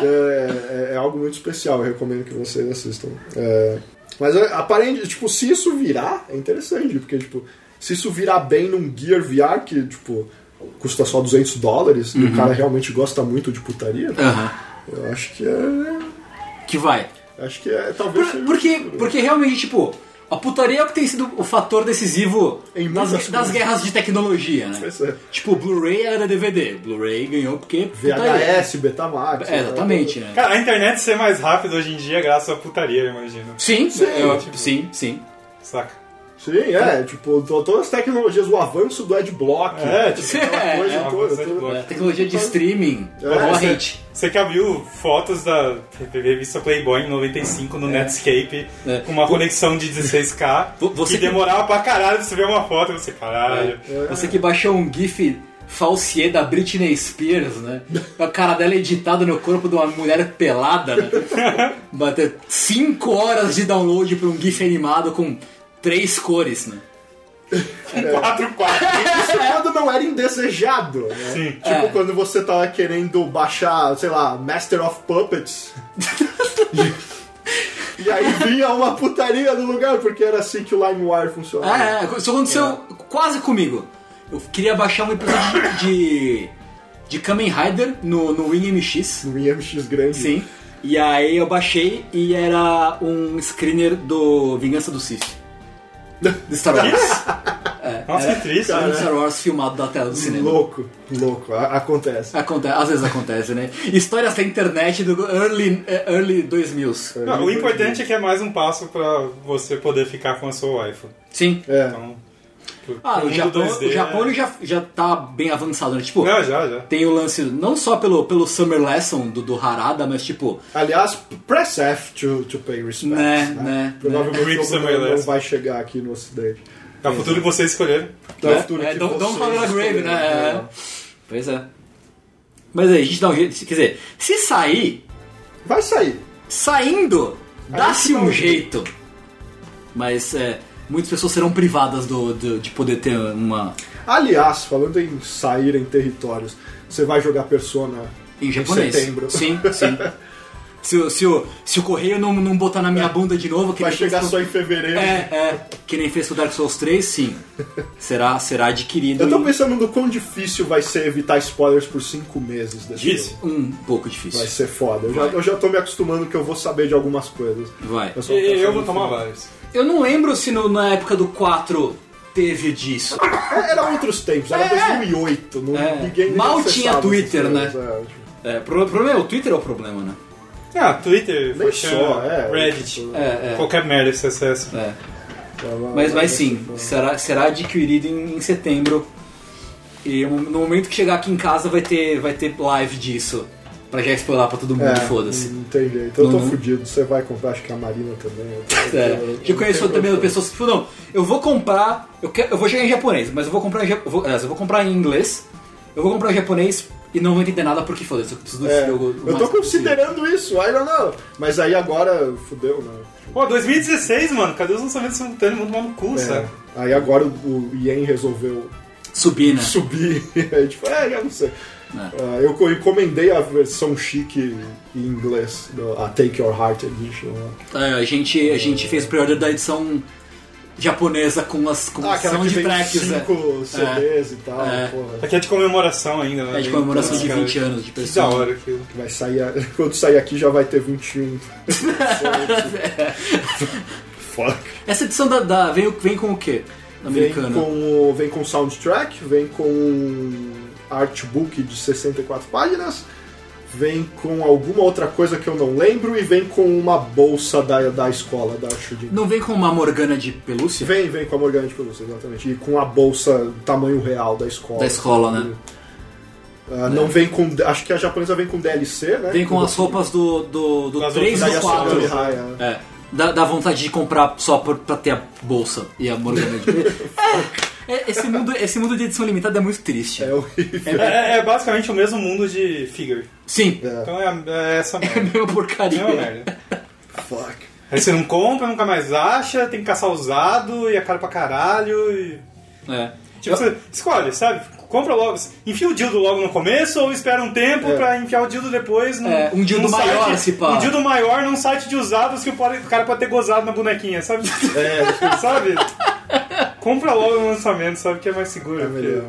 S3: É, é, é algo muito especial, eu recomendo que vocês assistam. É, mas é, aparente, tipo, se isso virar, é interessante, porque, tipo, se isso virar bem num Gear VR, que, tipo, custa só 200 dólares, e o cara realmente gosta muito de putaria,
S1: Aham.
S3: eu acho que é.
S1: Que vai.
S3: Acho que é. Talvez
S1: Por- porque, porque realmente, tipo, a putaria é o que tem sido o fator decisivo
S3: Em
S1: das, das guerras de tecnologia, né?
S3: É.
S1: Tipo, Blu-ray era DVD. Blu-ray ganhou porque. putaria.
S3: VHS, Betamax.
S1: É, exatamente, né?
S2: Cara, a internet ser mais rápida hoje em dia é graças à putaria, eu imagino.
S1: Sim,
S3: Sim,
S1: eu-
S2: tipo-
S1: sim, sim.
S2: Saca?
S3: Sim, é, tipo, to- todas as tecnologias, o avanço do adblock.
S2: É, tipo,
S3: aquela *laughs* coisa
S1: é,
S3: toda. toda-
S1: É, tecnologia de streaming.
S3: É,
S2: você, que abriu fotos da revista Playboy em 95 no Netscape
S1: É.
S2: com uma conexão de 16K
S1: Vo- você
S2: que
S1: que-
S2: demorava pra caralho pra você ver uma foto você, caralho.
S1: Você que baixou um GIF falsier da Britney Spears, né? Com a cara dela editada no corpo de uma mulher pelada, né? *laughs* Bater 5 horas de download pra um GIF animado com três cores, né?
S2: 4 4
S3: Isso quando não era indesejado, né?
S2: Sim.
S3: Tipo,
S1: É.
S3: quando você tava querendo baixar, sei lá, Master of Puppets. e, *laughs* e aí vinha uma putaria no lugar, porque era assim que o LimeWire funcionava.
S1: Ah, é, isso aconteceu quase comigo. Eu queria baixar um episódio de, de, Kamen Rider no, no WinMX.
S3: No IMX grande.
S1: Sim. E aí eu baixei e era um screener do Vingança do Sith. Do Star Wars. *laughs*
S2: Nossa,
S1: Era-
S2: que triste.
S1: era
S2: né?
S1: Star Wars filmado da tela do cinema.
S3: Louco, louco, acontece.
S1: Acontece, às vezes acontece, né? Histórias da internet do early, eh, early 2000s.
S2: Não, o importante é que é mais um passo pra você poder ficar com a sua wife.
S1: Sim.
S3: É.
S2: Então,
S1: Ah, o Japão,
S2: 2D,
S1: o Japão
S2: é-
S1: ele já, já tá bem avançado, né? Tipo,
S2: Não, já, já.
S1: tem o lance não só pelo, pelo Summer Lesson do, do Harada, mas tipo,
S3: Aliás, press F to, to pay respect.
S1: Né, né,
S3: Provavelmente
S2: né.
S3: o jogo
S2: Rip
S3: não, vai chegar aqui no ocidente.
S2: É o futuro que vocês escolheram.
S3: É o
S1: É,
S3: futuro
S1: é,
S3: que
S1: don't- don't
S3: vocês
S1: a grave,
S3: escolheram.
S1: né? pois é. Mas aí, a gente dá um jeito. Quer dizer, se sair,
S3: Vai sair.
S1: saindo, dá-se um
S3: um
S1: jeito. Mas é, muitas pessoas serão privadas do, do- de poder ter uma.
S3: Aliás, falando em sair em territórios, você vai jogar Persona
S1: Em japonês.
S3: setembro.
S1: Sim, sim. *laughs* Se, o- se, o, se o correio não, não botar na minha bunda de novo, que
S3: Vai
S1: nem fez
S3: chegar
S1: com-
S3: só em fevereiro.
S1: É, é. Que nem fez com o Dark Souls 3, sim. Será, será adquirido
S3: Eu tô
S1: em-
S3: pensando no quão difícil vai ser evitar spoilers por cinco meses desse
S2: Difícil.
S3: jogo.
S1: um pouco difícil.
S3: Vai ser foda. Eu já,
S1: Vai.
S3: eu já tô me acostumando que eu vou saber de algumas coisas.
S1: Vai.
S3: só
S2: E eu vou tomar vários.
S1: Eu não lembro se no- na época do 4 teve disso.
S3: É, Era outros tempos, era
S1: É.
S3: 2008. Não,
S1: É.
S3: Ninguém
S1: Mal tinha Twitter, né?
S3: é,
S1: É, o pro- problema é o Twitter é o problema, né?
S2: Ah, Twitter,
S3: Nem
S2: 4chan,
S3: só, é.
S2: Reddit.
S3: tipo,
S1: É, é.
S2: Qualquer merda
S1: é.
S3: vai lá,
S1: Mas,
S3: vai
S1: mas sim, será, será adquirido em, em setembro. E no momento que chegar aqui em casa vai ter, vai ter live disso. Pra já spoiler pra todo mundo,
S3: É,
S1: foda-se.
S3: Não tem jeito. Eu tô
S1: Não, não.
S3: fudido. Você vai comprar, acho que a Marina também. eu tô-
S1: É,
S3: eu-
S1: já conheço
S3: eu-
S1: também pessoas que falam, não, eu vou comprar, eu, quero, eu vou chegar em japonês, mas eu vou comprar eu vou, eu vou comprar em inglês, eu vou comprar em japonês e não vou entender nada porque foda-se, eu preciso do
S3: É,
S1: jogo.
S3: eu tô considerando isso, I don't know. Mas aí agora fudeu, né?
S2: Pô, 2016, mano. Cadê os lançamentos simultâneos? Muito mal no cu,
S3: É,
S2: sabe?
S3: aí agora o, o Yen resolveu
S1: possível. Subir, né?
S3: subir. Aí, *laughs* tipo, é, eu não sei.
S1: É.
S3: Ah, eu co- encomendei a versão chique em inglês, a Take Your Heart Edition. né?
S1: É, a, gente, a gente fez o pre-order da edição japonesa com as com
S3: Ah, que
S1: de
S3: vem
S1: tracks, né?
S3: cinco CDs e tal.
S1: É.
S3: porra.
S2: Aqui é de comemoração ainda, né?
S1: É de comemoração de
S2: Cara,
S1: 20 anos de
S2: Que da
S1: pessoa.
S2: hora aquilo.
S3: Vai sair, a- *laughs* quando sair aqui já vai ter 21. *laughs* Fuck.
S1: Essa edição da, da- vem, vem com o quê?
S3: Vem
S1: Americana.
S3: com, o- vem com soundtrack, vem com artbook de 64 páginas, vem com alguma outra coisa que eu não lembro e vem com uma bolsa da, da escola, da Shudin.
S1: Não vem com uma Morgana de pelúcia?
S3: Vem, vem com a Morgana de pelúcia, exatamente. E com a bolsa tamanho real da escola.
S1: Da escola, né?
S3: Ah, Não vem com. Acho que a japonesa vem com DLC, né?
S1: Vem com as roupas do, do, do
S2: Das
S1: 3 e
S2: outras
S1: do
S3: Daí a
S1: 4.
S3: Samurai Raya.
S1: É. Dá, dá vontade de comprar só por, pra ter a bolsa e a Morgana de *laughs* é, é, esse, mundo, esse mundo de edição limitada é muito triste.
S3: É horrível.
S2: É, é basicamente o mesmo mundo de Figure.
S1: Sim,
S3: É.
S2: Então é, é essa *laughs*
S1: é a
S2: merda.
S1: mesma
S2: É
S1: porcaria.
S2: uma merda.
S3: Fuck.
S2: Aí você não compra, nunca mais acha, tem que caçar usado e é caro pra caralho. E...
S1: É.
S2: Tipo, você escolhe, sabe? Compra logo, enfia o dildo logo no começo ou espera um tempo
S3: É.
S2: pra enfiar o dildo depois. Num,
S1: É, um dildo
S2: num
S1: maior,
S2: site,
S1: se pá.
S2: Um dildo maior num site de usados que o cara pode ter gozado na bonequinha, sabe?
S3: É, *laughs*
S2: sabe? Compra logo no lançamento, sabe? Que é mais seguro.
S3: é
S2: porque-
S3: melhor.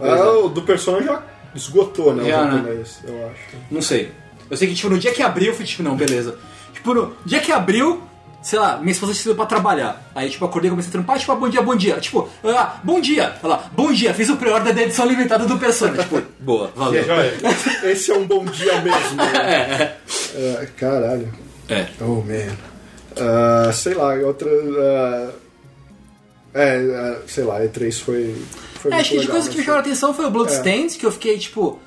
S3: Ah, o do Persona já esgotou, né?
S1: Já,
S3: o
S1: né?
S3: eu acho.
S1: Não sei. Eu sei que, tipo, no dia que abriu, eu fui tipo, não, beleza. Tipo, no dia que abriu, sei lá, minha esposa saiu pra trabalhar. Aí, tipo, acordei, comecei a trampar, tipo, ah, bom dia, bom dia. Tipo, ah, bom dia. Ela, bom dia, fiz o pre-order da edição limitada do Persona. Tipo, *laughs* boa, valeu.
S3: Esse é um bom dia mesmo. né? *laughs* É, caralho.
S1: É.
S3: Oh, man. Ah, sei lá, outra. ah, é, sei lá, E3 foi. foi
S1: É, acho que de coisas que me chamaram a atenção foi o Bloodstained, que eu fiquei, tipo...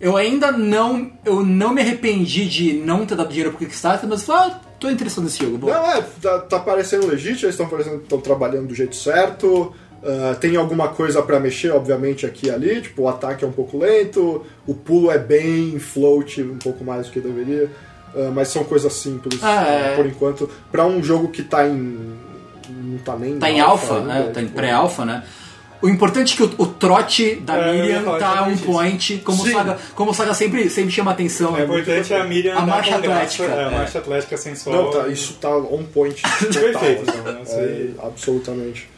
S1: Eu ainda não... Eu não me arrependi de não ter dado dinheiro pro Kickstarter, mas falei, ah, tô interessado nesse jogo. Bom,
S3: Não, é, tá, tá parecendo legítimo, eles estão trabalhando do jeito certo. ah, tem alguma coisa pra mexer, obviamente, aqui e ali. Tipo, o ataque é um pouco lento, o pulo é bem float, um pouco mais do que deveria. ah, mas são coisas simples,
S1: Ah, é.
S3: ah, por enquanto. Pra um jogo que tá em. Não tá nem.
S1: tá em alfa,
S3: ainda,
S1: né? Tá em
S3: tipo,
S1: pré-alfa, né? O importante é que o, o trote da
S2: É,
S1: Miriam tá
S2: isso.
S1: point, como o. Saga, como o Saga sempre, sempre chama atenção.
S2: O importante é a Miriam
S1: A marcha
S2: com graça,
S1: atlética,
S2: É, a
S1: é.
S2: marcha atlética sensual.
S3: Não, tá, isso tá on point. *laughs* total,
S2: Perfeito,
S3: assim.
S2: então, né? Isso
S3: É,
S2: aí.
S3: absolutamente.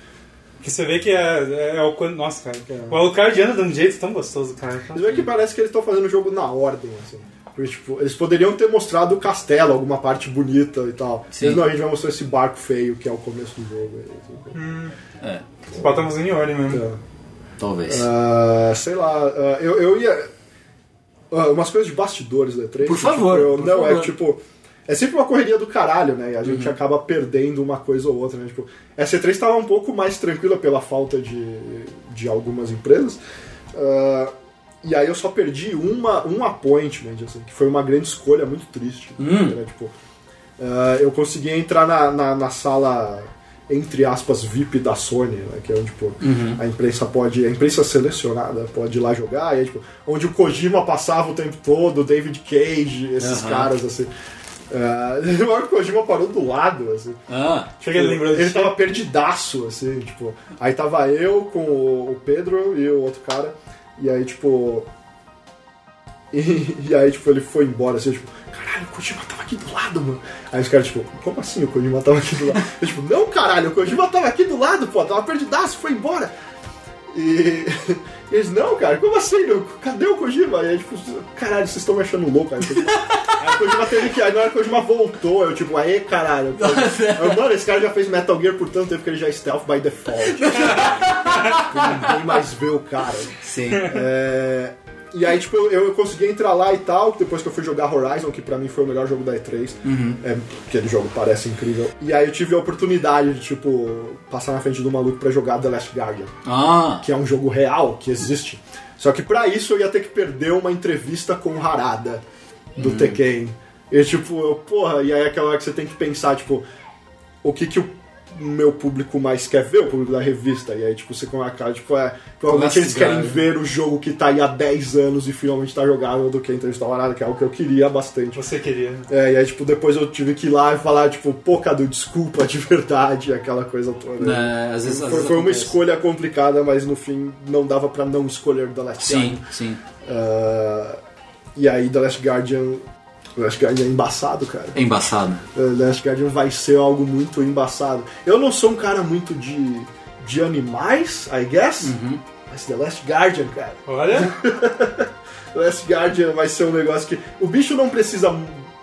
S2: Que você vê que é, é o quando. Nossa, cara.
S3: É.
S2: O Alucard anda de um jeito tão gostoso, cara.
S3: Mas é que parece que eles estão fazendo o jogo na ordem, assim. Porque, tipo, eles poderiam ter mostrado o castelo, alguma parte bonita e tal.
S1: Sim.
S3: Mas não, a gente vai mostrar esse barco feio que é o começo do jogo. aí,
S1: É,
S2: fazendo em ordem mesmo.
S3: Então,
S1: talvez.
S3: ah, sei lá, ah, eu, eu ia. ah, umas coisas de bastidores da E3.
S1: Por
S3: que,
S1: favor,
S3: tipo, eu-
S1: por
S3: não, é
S1: favor.
S3: tipo. É sempre uma correria do caralho, né? E a
S1: Uhum.
S3: gente acaba perdendo uma coisa ou outra, né? Tipo, essa E3 estava um pouco mais tranquila pela falta de, de algumas empresas. Ah, e aí eu só perdi uma, um appointment, assim, que foi uma grande escolha muito triste.
S1: Hum.
S3: Né? Tipo, ah, eu consegui entrar na, na, na sala, entre aspas, VIP da Sony, né? Que é onde tipo, a imprensa pode. A imprensa selecionada pode ir lá jogar, e aí, tipo, onde o Kojima passava o tempo todo, o David Cage, esses
S1: Aham.
S3: caras, assim. Que *laughs* o Kojima parou do lado, assim.
S1: Ah,
S2: ele
S3: Ele
S2: disso.
S3: tava perdidaço, assim, tipo. Aí tava eu com o Pedro e o outro cara, e aí, tipo. *laughs* E, e aí, tipo, ele foi embora, assim, tipo, caralho, o Kojima tava aqui do lado, mano. Aí os caras, tipo, como assim o Kojima tava aqui do lado? Eu, tipo, não, caralho, o Kojima tava aqui do lado, pô, tava perdidaço, foi embora. E, *laughs* eles, não, cara, como assim? Não? Cadê o Kojima? E aí, tipo, caralho, vocês estão me achando louco. Aí Kojima, aí o Kojima teve que. Aí na hora que o Kojima voltou, eu, tipo, aê, caralho. Eu, mano, esse cara já fez Metal Gear por tanto tempo que ele já é stealth by default. *laughs* Ninguém mais vê o cara.
S1: sim.
S3: É, e aí, tipo, eu, eu consegui entrar lá e tal, depois que eu fui jogar Horizon, que pra mim foi o melhor jogo da E3. É, aquele jogo parece incrível. E aí eu tive a oportunidade de, tipo, passar na frente do maluco pra jogar The Last Guardian,
S1: Ah,
S3: que é um jogo real, que existe. Só que pra isso eu ia ter que perder uma entrevista com o Harada, do Tekken. E tipo, eu, porra, e aí é aquela hora que você tem que pensar, tipo, o que que o meu público mais quer ver, o público da revista. E aí, tipo, você com a cara, tipo, é. Provavelmente eles querem
S1: né?
S3: ver o jogo que tá aí há 10 anos e finalmente tá jogável do que entrevistar o Harada, que é algo que eu queria bastante.
S2: Você queria.
S3: É, e aí, tipo, depois eu tive que ir lá e falar, tipo, pô, Cadu, desculpa de *laughs* verdade, aquela coisa toda.
S1: É, às vezes- às
S3: foi,
S1: vezes
S3: foi uma escolha complicada, mas no fim não dava pra não escolher The Last
S1: sim,
S3: Guardian.
S1: sim.
S3: Ah, e aí, The Last Guardian. Last Guardian é embaçado, cara.
S1: É embaçado.
S3: Uh, The Last Guardian vai ser algo muito embaçado. Eu não sou um cara muito de, de animais, I guess,
S1: Uhum.
S3: mas The Last Guardian, cara.
S2: Olha, *laughs*
S3: The Last Guardian vai ser um negócio que. O bicho não precisa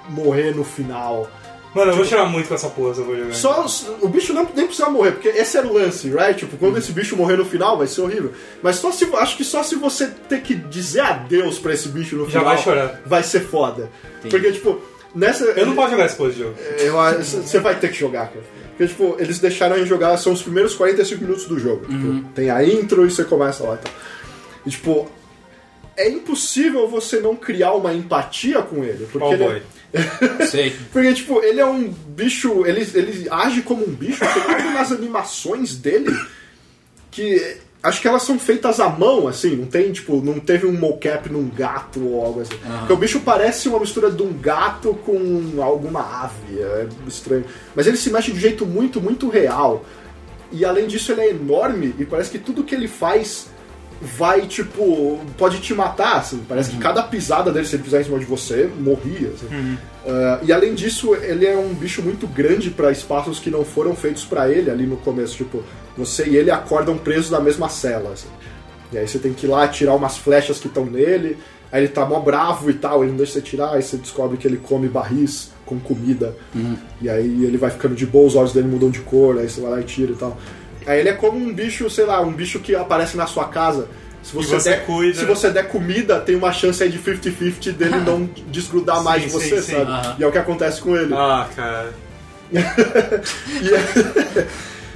S3: morrer no final.
S2: Mano, eu vou tirar muito com essa porra se eu vou jogar.
S3: Só o bicho não nem precisa morrer, porque esse era o lance, right? Tipo, quando esse bicho morrer no final vai ser horrível. Mas só se acho que só se você ter que dizer adeus pra esse bicho no
S2: Já
S3: final
S2: vai chorar.
S3: vai ser foda. Porque tipo, nessa
S2: Eu não posso jogar esse porra de jogo.
S3: Eu acho- Você vai ter que jogar, cara. Porque, tipo, eles deixaram a gente jogar, são os primeiros 45 minutos do jogo. Tipo, tem a intro e você começa lá e tal. E, tipo, é impossível você não criar uma empatia com ele. Porque,
S2: Oh
S3: ele,
S2: boy. *laughs*
S1: Sei.
S3: porque tipo, ele é um bicho, ele, ele age como um bicho, tem nas animações dele que acho que elas são feitas à mão, assim, não tem, tipo, não teve um mocap num gato ou algo assim. Porque o bicho parece uma mistura de um gato com alguma ave, é estranho. Mas ele se mexe de um jeito muito, muito real. E além disso, ele é enorme e parece que tudo que ele faz vai, tipo, pode te matar, assim. Parece que cada pisada dele, se ele pisar em cima de você, morria, assim. Ah, e além disso, ele é um bicho muito grande para espaços que não foram feitos para ele ali no começo. Tipo, você e ele acordam presos na mesma cela. assim. E aí você tem que ir lá tirar umas flechas que estão nele. Aí ele tá mó bravo e tal, ele não deixa você tirar. Aí você descobre que ele come barris com comida. E aí ele vai ficando de boa, os olhos dele mudam de cor. Aí você vai lá e tira e tal. Aí ele é como um bicho, sei lá, um bicho que aparece na sua casa. Se você,
S2: você
S3: der,
S2: cuida.
S3: se você der comida, tem uma chance aí de 50-50 dele não *laughs* desgrudar mais de
S2: Sim,
S3: você,
S2: sim, sim.
S3: sabe?
S1: Aham.
S3: E é o que acontece com ele.
S2: Ah, cara. *laughs*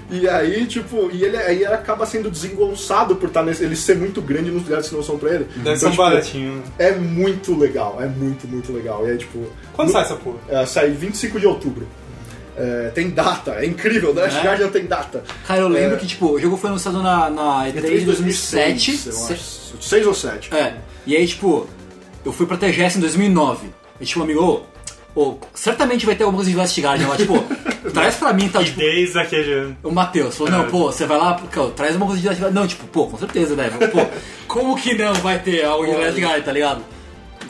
S3: E, *laughs* e aí, tipo, e ele, aí ele acaba sendo desengonçado por estar nesse, ele ser muito grande nos lugares que não são pra ele.
S2: Deve ser um
S3: tipo,
S2: baratinho.
S3: É muito legal, é muito, muito legal. E aí, tipo.
S2: Quando
S3: no-
S2: sai essa porra?
S3: É, sai 25 de outubro. É, tem data, é incrível, The Last
S1: É?
S3: Guardian tem data.
S1: Cara, eu lembro
S3: É.
S1: que, tipo, o jogo foi anunciado na, na E3 de 2007.
S3: 2006, 6 ou 7.
S1: É. E aí, tipo, eu fui pra TGS em 2009. E, tipo, amigo, ô, ô, certamente vai ter alguma coisa de Last Guardian lá, tipo, *laughs* traz pra mim, tá? Tipo,
S2: desde aquele.
S1: o Matheus falou, não, pô, você vai lá, pô, traz uma coisa de Last Guardian. Não, tipo, pô, com certeza, né? Pô, como que não vai ter algo de Last Guardian, tá ligado?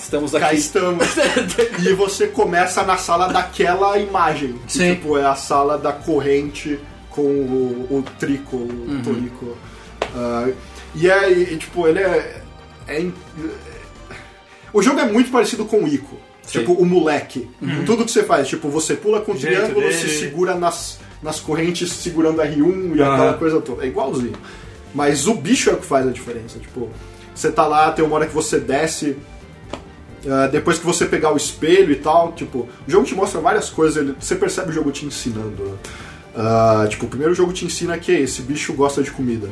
S1: Estamos
S3: Cá
S1: aqui.
S3: estamos. *laughs* e você começa na sala daquela imagem. Que,
S1: Sim.
S3: tipo, é a sala da corrente com o, o trico, o
S1: Uhum.
S3: torico. Ah, e é, e, tipo, ele é. é in- O jogo é muito parecido com o Ico.
S1: Sim.
S3: Tipo, o moleque. Tudo que você faz, tipo, você pula com o
S2: jeito
S3: triângulo,
S2: dele.
S3: se segura nas, nas correntes segurando R1 e aquela coisa toda. É igualzinho. Mas o bicho é o que faz a diferença. Tipo, você tá lá, tem uma hora que você desce. Ah, depois que você pegar o espelho e tal, tipo, o jogo te mostra várias coisas, ele- você percebe o jogo te ensinando. né? Ah, tipo, o primeiro jogo te ensina que esse bicho gosta de comida.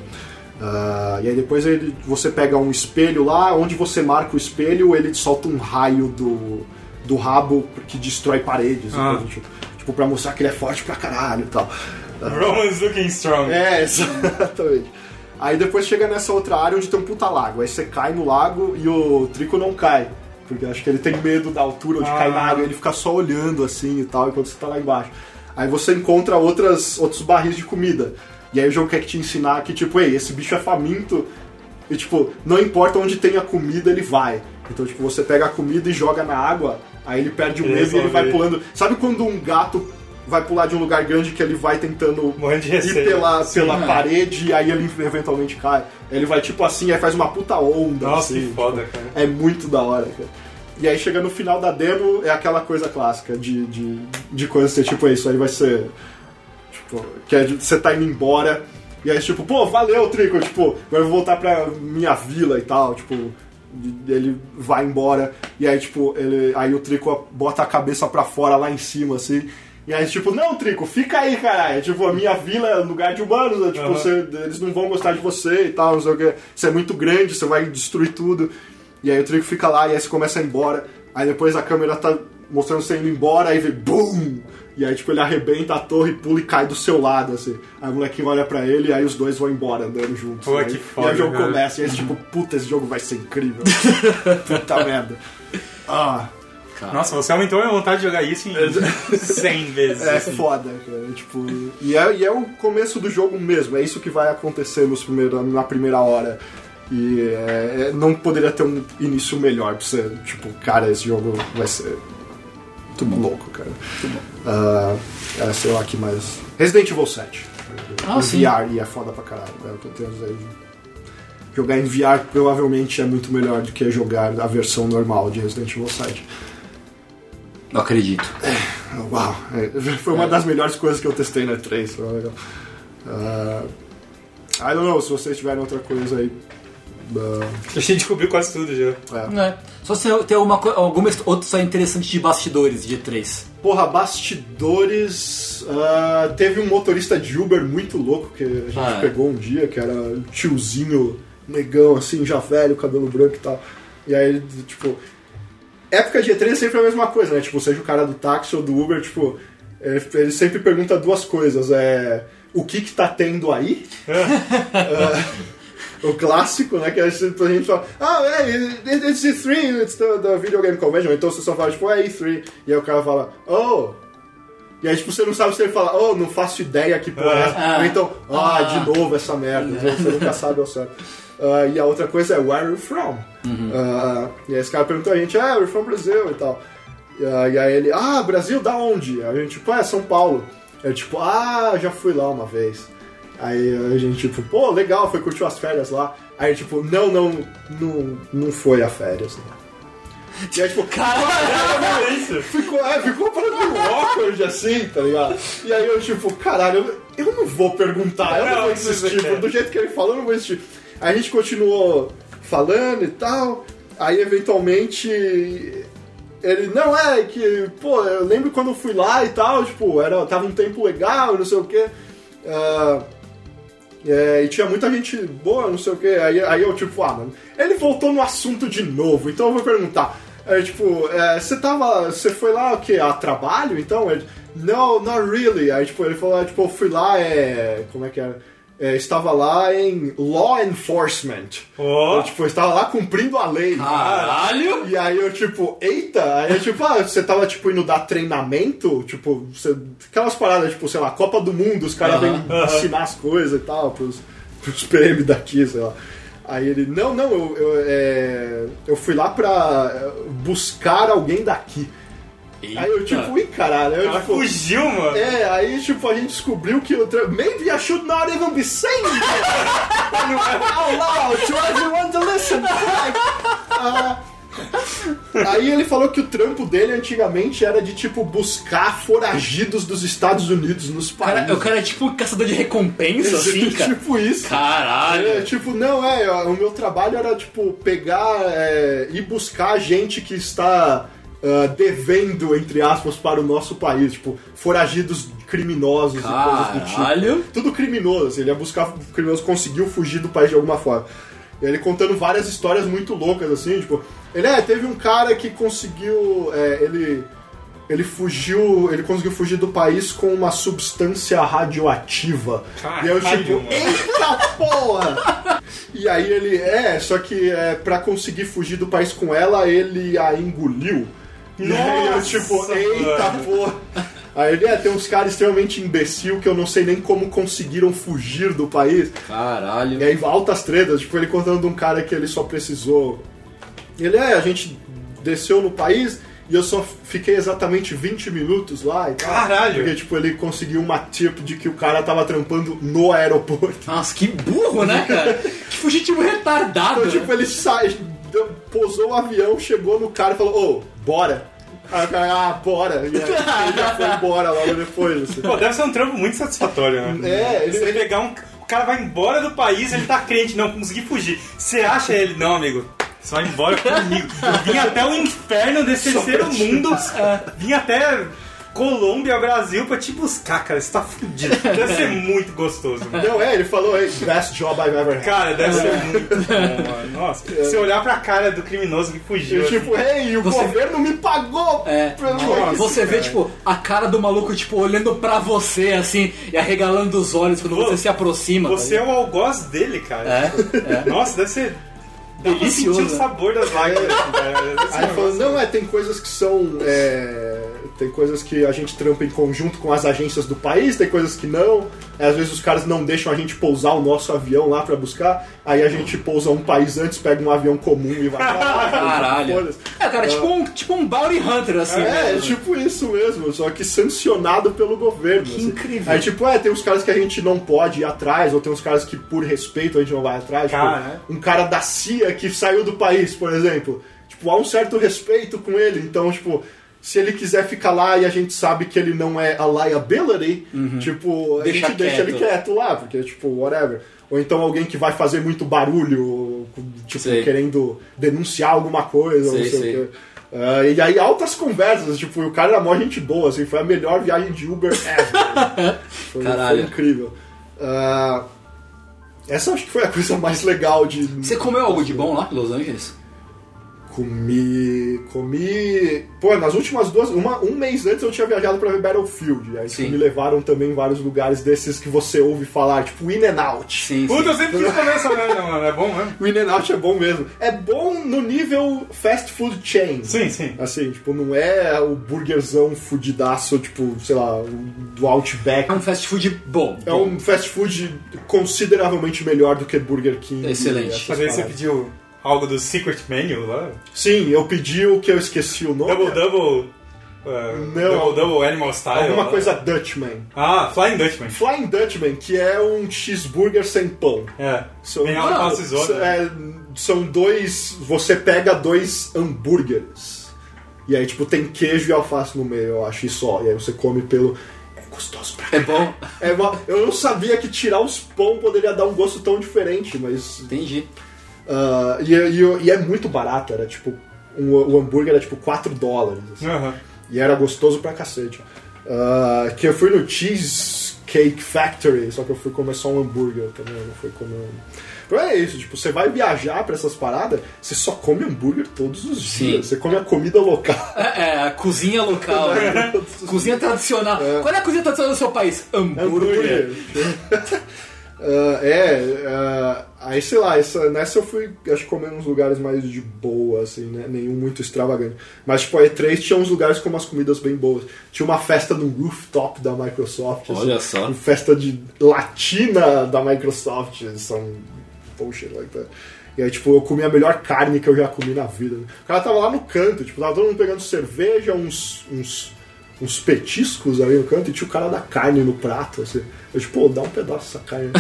S3: Ah, e aí depois ele, você pega um espelho lá, onde você marca o espelho, ele solta um raio do, do rabo que destrói paredes.
S2: Ah.
S3: coisa, tipo, tipo, pra mostrar que ele é forte pra caralho e tal.
S2: Roman's looking strong.
S3: É, *laughs* exatamente. Aí depois chega nessa outra área onde tem um puta lago. Aí você cai no lago e o Trico não cai. Porque acho que ele tem medo da altura onde
S2: Ah.
S3: cai na água, ele fica só olhando assim e tal, enquanto você tá lá embaixo. Aí você encontra outras, outros barris de comida. E aí o jogo quer te ensinar que, tipo, ei, esse bicho é faminto. E tipo, não importa onde tem a comida, ele vai. Então, tipo, você pega a comida e joga na água, aí ele perde o medo e ele vai pulando. Sabe quando um gato vai pular de um lugar grande que ele vai tentando ir pela, pela
S1: é.
S3: parede e aí ele eventualmente cai. Ele vai tipo assim, aí faz uma puta onda.
S2: Nossa,
S3: assim,
S2: que foda,
S3: tipo,
S2: cara.
S3: É muito da hora, cara. E aí chega no final da demo, é aquela coisa clássica de, de, de coisa ser tipo, "É, isso aí vai ser. Tipo, que é de- você tá indo embora. E aí, tipo, pô, valeu, Trico, tipo, agora eu vou voltar pra minha vila e tal, tipo, ele vai embora, e aí, tipo, ele, aí o Trico bota a cabeça pra fora lá em cima, assim, e aí, tipo, não, Trico, fica aí, caralho, tipo, a minha vila é lugar de humanos, né? tipo,
S2: Aham.
S3: você- eles não vão gostar de você e tal, não sei o que, você é muito grande, você vai destruir tudo, e aí o Trico fica lá, e aí você começa a ir embora, aí depois a câmera tá mostrando você indo embora, aí vem BUM! E aí, tipo, ele arrebenta a torre, pula e cai do seu lado, assim. Aí o molequinho olha pra ele e aí os dois vão embora andando juntos.
S2: Pô,
S3: né?
S2: que
S3: E
S2: foda,
S3: aí o jogo
S2: cara.
S3: começa, e aí, tipo, puta, esse jogo vai ser incrível. *laughs* puta merda. Ah,
S2: Nossa, você aumentou a minha vontade de jogar isso em *laughs* 100 vezes.
S3: é
S2: assim.
S3: foda, cara. Tipo, e é, e é o começo do jogo mesmo, é isso que vai acontecer nos primeiro, na primeira hora. E é, é- não poderia ter um início melhor pra você, tipo, cara, esse jogo vai ser muito louco, cara. Ah, é, sei lá que mais. Resident Evil 7.
S1: Ah,
S3: em
S1: sim.
S3: VR e é foda pra caralho. né? Eu tenho aí. Jogar em VR provavelmente é muito melhor do que jogar a versão normal de Resident Evil 7.
S1: Não acredito.
S3: Uau, é, foi uma das melhores coisas que eu testei na 3. Foi legal. Ah, I don't know, se vocês tiverem outra coisa aí. ah,
S2: A gente descobriu quase tudo já.
S3: é.
S1: É. Só se tem alguma, alguma outra história interessante de bastidores de E3.
S3: Porra, bastidores. ah, teve um motorista de Uber muito louco que a gente
S1: Ah, é.
S3: pegou um dia, que era um tiozinho negão, assim, já velho, cabelo branco e tal. E aí ele, tipo. Época de E3 é sempre a mesma coisa, né? Tipo, seja o cara do táxi ou do Uber, tipo. Ele sempre pergunta duas coisas. É. O que que tá tendo aí? Ah, o clássico, né? Que a gente, a gente fala, ah, é, it- it's E3, it's the, the Video Game Convention. Então você só fala, tipo, é E3. E aí o cara fala, oh. E aí, tipo, você não sabe se ele fala, oh, não faço ideia que porra é essa.
S1: Ah.
S3: Ou então, ah,
S1: Ah.
S3: de novo essa merda. Então Você nunca sabe ao certo. Ah, e a outra coisa é, where are you from? Ah, e aí esse cara perguntou a gente, ah, we're from Brazil e tal. E, ah, e aí ele, ah, Brasil, da onde? Aí a gente, tipo, é, São Paulo. Aí tipo, ah, já fui lá uma vez. Aí a gente, tipo, pô, legal, foi curtir as férias lá. Aí, tipo, não, não, não, não foi a férias. Né? E aí, tipo, caralho,
S2: É isso.
S3: ficou, é, ficou para meio awkward assim, tá ligado? E aí eu, tipo, caralho, eu, eu não vou perguntar, eu não,
S2: Não,
S3: vou insistir, tipo, do jeito que ele falou, eu não vou insistir. Aí a gente continuou falando e tal, aí eventualmente ele, não, é que, pô, eu lembro quando eu fui lá e tal, tipo, era, tava um tempo legal, não sei o quê. Ah, é, e tinha muita gente boa, não sei o que. Aí, aí eu, tipo, ah, mano, ele voltou no assunto de novo, então eu vou perguntar. É, tipo, é, você tava. Você foi lá o quê? A trabalho? Então? Ele, no, not really. Aí, tipo, ele falou, tipo, eu fui lá, é. Como é que era? É, estava lá em law enforcement.
S2: Ó.
S3: Eu, tipo, eu estava lá cumprindo a lei.
S1: Caralho!
S3: E aí eu, tipo, eita! Aí eu, tipo, ah, você tava, tipo, indo dar treinamento? Tipo, você- aquelas paradas, tipo, sei lá, Copa do Mundo, os caras vêm ensinar as coisas e tal, pros, pros PM daqui, sei lá. Aí ele, não, não, eu, eu, é, eu fui lá pra é, buscar alguém daqui. Aí eu, tipo, ui, caralho. Aí eu,
S2: Ela
S3: tipo,
S2: fugiu, mano.
S3: é, aí tipo, a gente descobriu que o tra- Maybe I should not even be saying that *laughs* out loud to everyone to listen. Like, ah, Aí ele falou que o trampo dele antigamente era de, tipo, buscar foragidos dos Estados Unidos nos
S1: Cara,
S3: países.
S1: o cara é tipo caçador de recompensa, assim, cara.
S3: tipo isso.
S1: Caralho.
S3: É, tipo, não, é, o meu trabalho era, tipo, pegar é, e buscar gente que está ah, devendo, entre aspas, para o nosso país, tipo, foragidos criminosos e coisas do tipo.
S1: Caralho.
S3: Tudo criminoso, assim, ele ia buscar criminoso, conseguiu fugir do país de alguma forma. E ele contando várias histórias muito loucas, assim, tipo, ele é, teve um cara que conseguiu, é, ele, ele fugiu, ele conseguiu fugir do país com uma substância radioativa.
S2: Caralho,
S3: e eu tipo,
S2: mano.
S3: eita porra! E aí ele, é, só que é, pra conseguir fugir do país com ela, ele a engoliu. E aí eu
S2: Nossa,
S3: tipo, eita porra! Aí ele, é, tem uns caras extremamente imbecil que eu não sei nem como conseguiram fugir do país.
S1: Caralho.
S3: E aí altas tretas, tipo, ele contando de um cara que ele só precisou. Ele é, a gente desceu no país e eu só fiquei exatamente 20 minutos lá e tal.
S2: Caralho!
S3: Porque, tipo, ele conseguiu uma tip de que o cara tava trampando no aeroporto.
S1: Nossa, que burro, né, cara? que fugitivo retardado.
S3: Então, tipo, ele sai, pousou o avião, chegou no cara e falou, ô, bora. Aí o cara, ah, bora. E aí, ele já foi embora logo depois, assim.
S2: Pô, deve ser um trampo muito satisfatório, né?
S3: É, ele-
S2: Você
S3: ele-
S2: pegar um. O cara vai embora do país, ele tá crente, não, consegui fugir. Você acha ele, não, amigo? Você vai embora comigo. Vim até o inferno desse terceiro mundo. Vim até Colômbia, Brasil, pra te buscar, cara. Você tá fudido. Deve ser *laughs* muito gostoso, mano.
S3: Não, é, ele falou, hey, best job I've ever had.
S2: Cara, deve ser muito bom, mano. Nossa, você olhar pra cara do criminoso que fugiu.
S3: E, tipo, hey, o
S1: Você-
S3: governo me pagou!
S1: É,
S3: pra-
S1: tipo, você vê, tipo, a cara do maluco, tipo, olhando pra você, assim, e arregalando os olhos quando
S2: Pô,
S1: você se aproxima.
S2: Você
S1: tá
S2: é o algoz dele, cara.
S1: ligado? É,
S2: Nossa, deve ser.
S1: Delicioso,
S2: sentir o sabor das lágrimas, cara. Ser
S3: Aí ele falou, não, é, tem coisas que são. é, tem coisas que a gente trampa em conjunto com as agências do país, tem coisas que não. É, Às vezes os caras não deixam a gente pousar o nosso avião lá pra buscar, aí a gente pousa um país antes, pega um avião comum e vai pra *laughs* lá.
S1: Caralho. É, cara, tipo um, tipo um bounty hunter, assim.
S3: É, é
S1: mesmo.
S3: tipo isso mesmo, só que sancionado pelo governo.
S1: Que
S3: assim.
S1: incrível.
S3: Aí, tipo, é, tem uns caras que a gente não pode ir atrás, ou tem uns caras que, por respeito, a gente não vai atrás. Tipo,
S2: Cara,
S3: um cara da CIA que saiu do país, por exemplo. Tipo, há um certo respeito com ele. Então, tipo, se ele quiser ficar lá e a gente sabe que ele não é a liability, tipo, a
S1: Deixa
S3: gente deixa ele
S1: quieto.
S3: lá, porque, tipo, whatever. Ou então alguém que vai fazer muito barulho, tipo,
S1: Sei.
S3: querendo denunciar alguma coisa,
S1: Sei,
S3: não sei
S1: sei.
S3: o quê. Ah, e aí altas conversas, tipo, o cara era mó gente boa, assim, foi a melhor viagem de Uber ever. *laughs* foi,
S1: Caralho.
S3: foi incrível. Ah, essa acho que foi a coisa mais legal de.
S1: Você comeu algo de bom lá em Los Angeles?
S3: Comi. Comi. Pô, nas últimas duas. Uma, um mês antes eu tinha viajado pra ver Battlefield. Aí
S1: Sim.
S3: me levaram também em vários lugares desses que você ouve falar, tipo In and Out.
S1: Sim,
S2: Puta, eu sempre quis comer essa merda, mano. É bom mesmo?
S3: O In and Out é bom mesmo. É bom no nível fast food chain.
S2: Sim, sim.
S3: Assim, tipo, não é o burguerzão fudidaço, tipo, sei lá, o do Outback.
S1: É um fast food bom.
S3: É um fast food consideravelmente melhor do que Burger King.
S1: Excelente.
S2: Mas aí você pediu algo do Secret Menu lá?
S3: Sim, eu pedi o que eu esqueci o nome.
S2: Double Double. uh,
S3: Não.
S2: Double Double Animal Style.
S3: Alguma
S2: lá.
S3: coisa Dutchman.
S2: Ah, Flying Dutchman.
S3: Flying Dutchman, que é um cheeseburger sem pão.
S2: É.
S3: São, são,
S2: zona.
S3: é, são dois. Você pega dois hambúrgueres. E aí, tipo, tem queijo e alface no meio, eu acho, e só. E aí você come pelo. É gostoso pra
S1: É bom?
S3: É uma- eu não sabia que tirar os pão poderia dar um gosto tão diferente, mas.
S1: Entendi.
S3: Ah, e, e- e é muito barato, era tipo. um- o hambúrguer era tipo 4 dólares. assim.
S2: Aham.
S3: E era gostoso pra cacete. Ah, que eu fui no Cheesecake Factory, só que eu fui comer só um hambúrguer também, não fui comer um. Então é isso, tipo, você vai viajar pra essas paradas, você só come hambúrguer todos os
S1: Sim.
S3: dias. Você come a comida local.
S1: É, é, a cozinha local. *laughs* né? cozinha tradicional. Qual é a cozinha tradicional do seu país? Hambúrguer.
S3: Hambúrguer. *laughs* Ah, é, ah, aí sei lá, essa, nessa eu fui, acho que comer nos lugares mais de boa, assim, né? Nenhum muito extravagante. Mas, tipo, a E3 tinha uns lugares com umas comidas bem boas. Tinha uma festa no rooftop da Microsoft. assim,
S1: Olha só.
S3: Uma festa de latina da Microsoft. São bullshit like that. E aí, tipo, eu comi a melhor carne que eu já comi na vida. O cara tava lá no canto, tipo, tava todo mundo pegando cerveja, uns, uns, uns petiscos ali no canto, e tinha o cara da carne no prato, assim. Eu, tipo, pô, dá um pedaço dessa carne.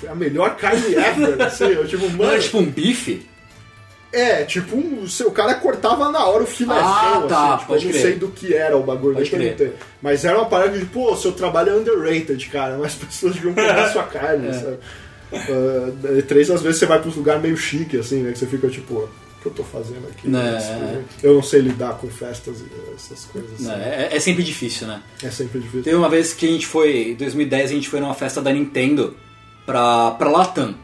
S3: Foi *laughs* a melhor carne ever, assim. Eu, tipo,
S1: Não
S3: mano.
S1: era tipo um bife?
S3: É, tipo, um, o cara cortava na hora o filézão,
S1: Ah, tá,
S3: assim. Tipo, eu não
S1: crer.
S3: sei do que era o bagulho,
S1: Pode crer.
S3: Mas era uma parada de, pô, seu trabalho é underrated, cara, mas as pessoas deviam comer sua *laughs* carne,
S1: É.
S3: sabe? Uh, três, às vezes você vai pra uns lugares meio chique, assim, né? Que você fica tipo, que eu tô fazendo aqui?
S1: Né.
S3: Tipo, Eu não sei lidar com festas e essas coisas. assim.
S1: Não, é, é sempre difícil, né?
S3: É sempre difícil.
S1: Teve uma vez que a gente foi, em 2010, a gente foi numa festa da Nintendo pra, pra Latam.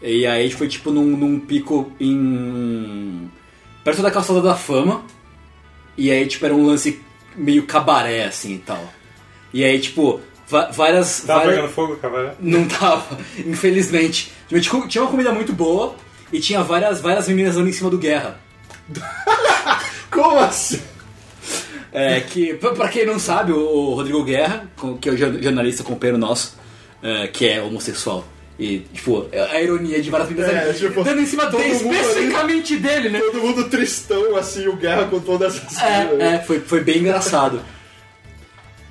S1: E aí a gente foi tipo num, num pico em. perto da calçada da fama. E aí, tipo, era um lance meio cabaré assim e tal. E aí, tipo, várias.
S2: Tava
S1: várias-
S2: pegando fogo, cara.
S1: Não tava, *laughs* infelizmente. Tipo, Tinha uma comida muito boa e tinha várias, várias meninas andando em cima do guerra.
S3: Como assim?
S1: É, que, pra pra quem não sabe, o- Rodrigo Guerra, que é o jor- jornalista companheiro nosso, é, que é homossexual. E, tipo, a ironia de várias meninas
S3: É,
S1: ali,
S3: tipo,
S1: dando em cima dele,
S3: mundo ali-
S1: especificamente dele, né?
S3: Todo mundo tristão, assim, o Guerra com todas essas coisas.
S1: É, é, foi, foi bem engraçado.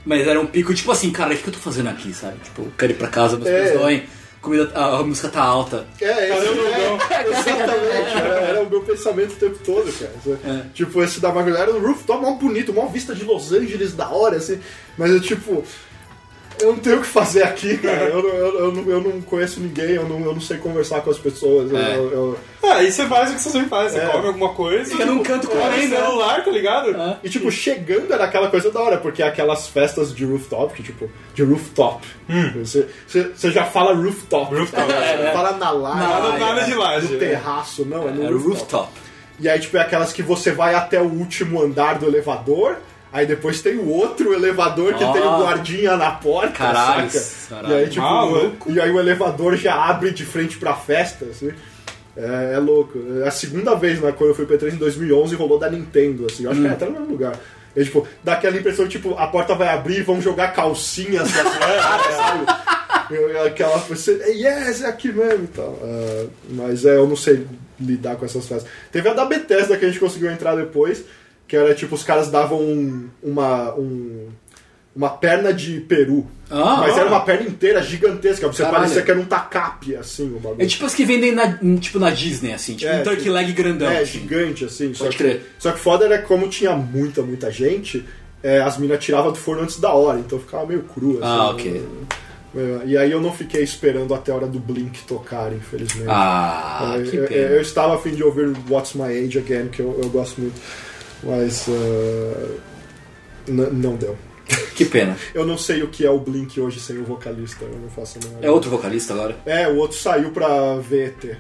S1: Mas era um pico, tipo assim, cara, o que eu tô fazendo aqui, sabe? Tipo, eu quero ir pra casa, meus
S3: É.
S1: pés doem, comida, a, a música tá alta.
S3: É, esse,
S2: Lugão?
S3: é, *laughs* exatamente, era, era o meu pensamento o tempo todo, cara.
S1: É.
S3: Tipo, esse da Marvel era um rooftop mó bonito, mó vista de Los Angeles da hora, assim. Mas eu, tipo, eu não tenho o que fazer aqui, cara. Eu, não- eu, eu, não, eu não conheço ninguém, eu não, eu não sei conversar com as pessoas.
S1: É.
S3: eu- eu-
S2: Ah, aí você faz o que você sempre faz. Você
S3: É.
S2: come alguma coisa.
S1: Fica num canto
S2: olha o
S1: né?
S2: celular, tá ligado?
S1: É.
S3: E, tipo, chegando era aquela coisa da hora, porque é aquelas festas de rooftop, que, tipo, de rooftop. Você, você, você já fala rooftop.
S2: Rooftop,
S3: Você
S1: é.
S3: não fala na laje,
S2: Nada,
S1: Ah,
S2: nada
S1: é.
S2: de laje.
S3: no terraço, não, é no
S1: É
S3: rooftop.
S1: rooftop.
S3: E aí, tipo, é aquelas que você vai até o último andar do elevador, aí depois tem o outro elevador que
S1: Ah.
S3: tem o guardinha na porta,
S1: Caralho,
S3: saca?
S1: caralho.
S3: E aí, tipo,
S2: Maluco.
S3: e aí o elevador já abre de frente pra festa, assim. É, é louco. É a segunda vez, né, quando eu fui P3 em 2011, rolou da Nintendo, assim. Eu acho que é até no mesmo lugar. E, tipo, dá aquela impressão, tipo, a porta vai abrir e vão jogar calcinhas na cara? *laughs* Eu- Aquela você, yes, é aqui mesmo e tal. Ah, mas é, eu não sei lidar com essas festas. Teve a da Bethesda que a gente conseguiu entrar depois, que era tipo, os caras davam um- uma, um- uma perna de peru.
S1: Ah,
S3: mas
S1: ah.
S3: era uma perna inteira gigantesca, você
S1: Caralho.
S3: parecia que era um tacape, assim, o bagulho.
S1: É tipo as que vendem na, tipo na Disney, assim, tipo
S3: É,
S1: um turkey
S3: tipo-
S1: leg grandão.
S3: É,
S1: assim.
S3: gigante, assim. Só
S1: Pode
S3: que,
S1: crer.
S3: só que foda era como tinha muita, muita gente, é, as minas tiravam do forno antes da hora, então ficava meio cru, assim.
S1: Ah, ok.
S3: É, E aí eu não fiquei esperando até a hora do Blink tocar, infelizmente.
S1: Ah,
S3: É,
S1: que
S3: eu,
S1: pena.
S3: eu estava a fim de ouvir What's My Age Again, que eu, eu gosto muito, mas uh, não deu. *laughs*
S1: Que pena.
S3: Eu não sei o que é o Blink hoje sem o vocalista, eu não faço a menor
S1: É outro vocalista agora?
S3: É, o outro saiu pra VT.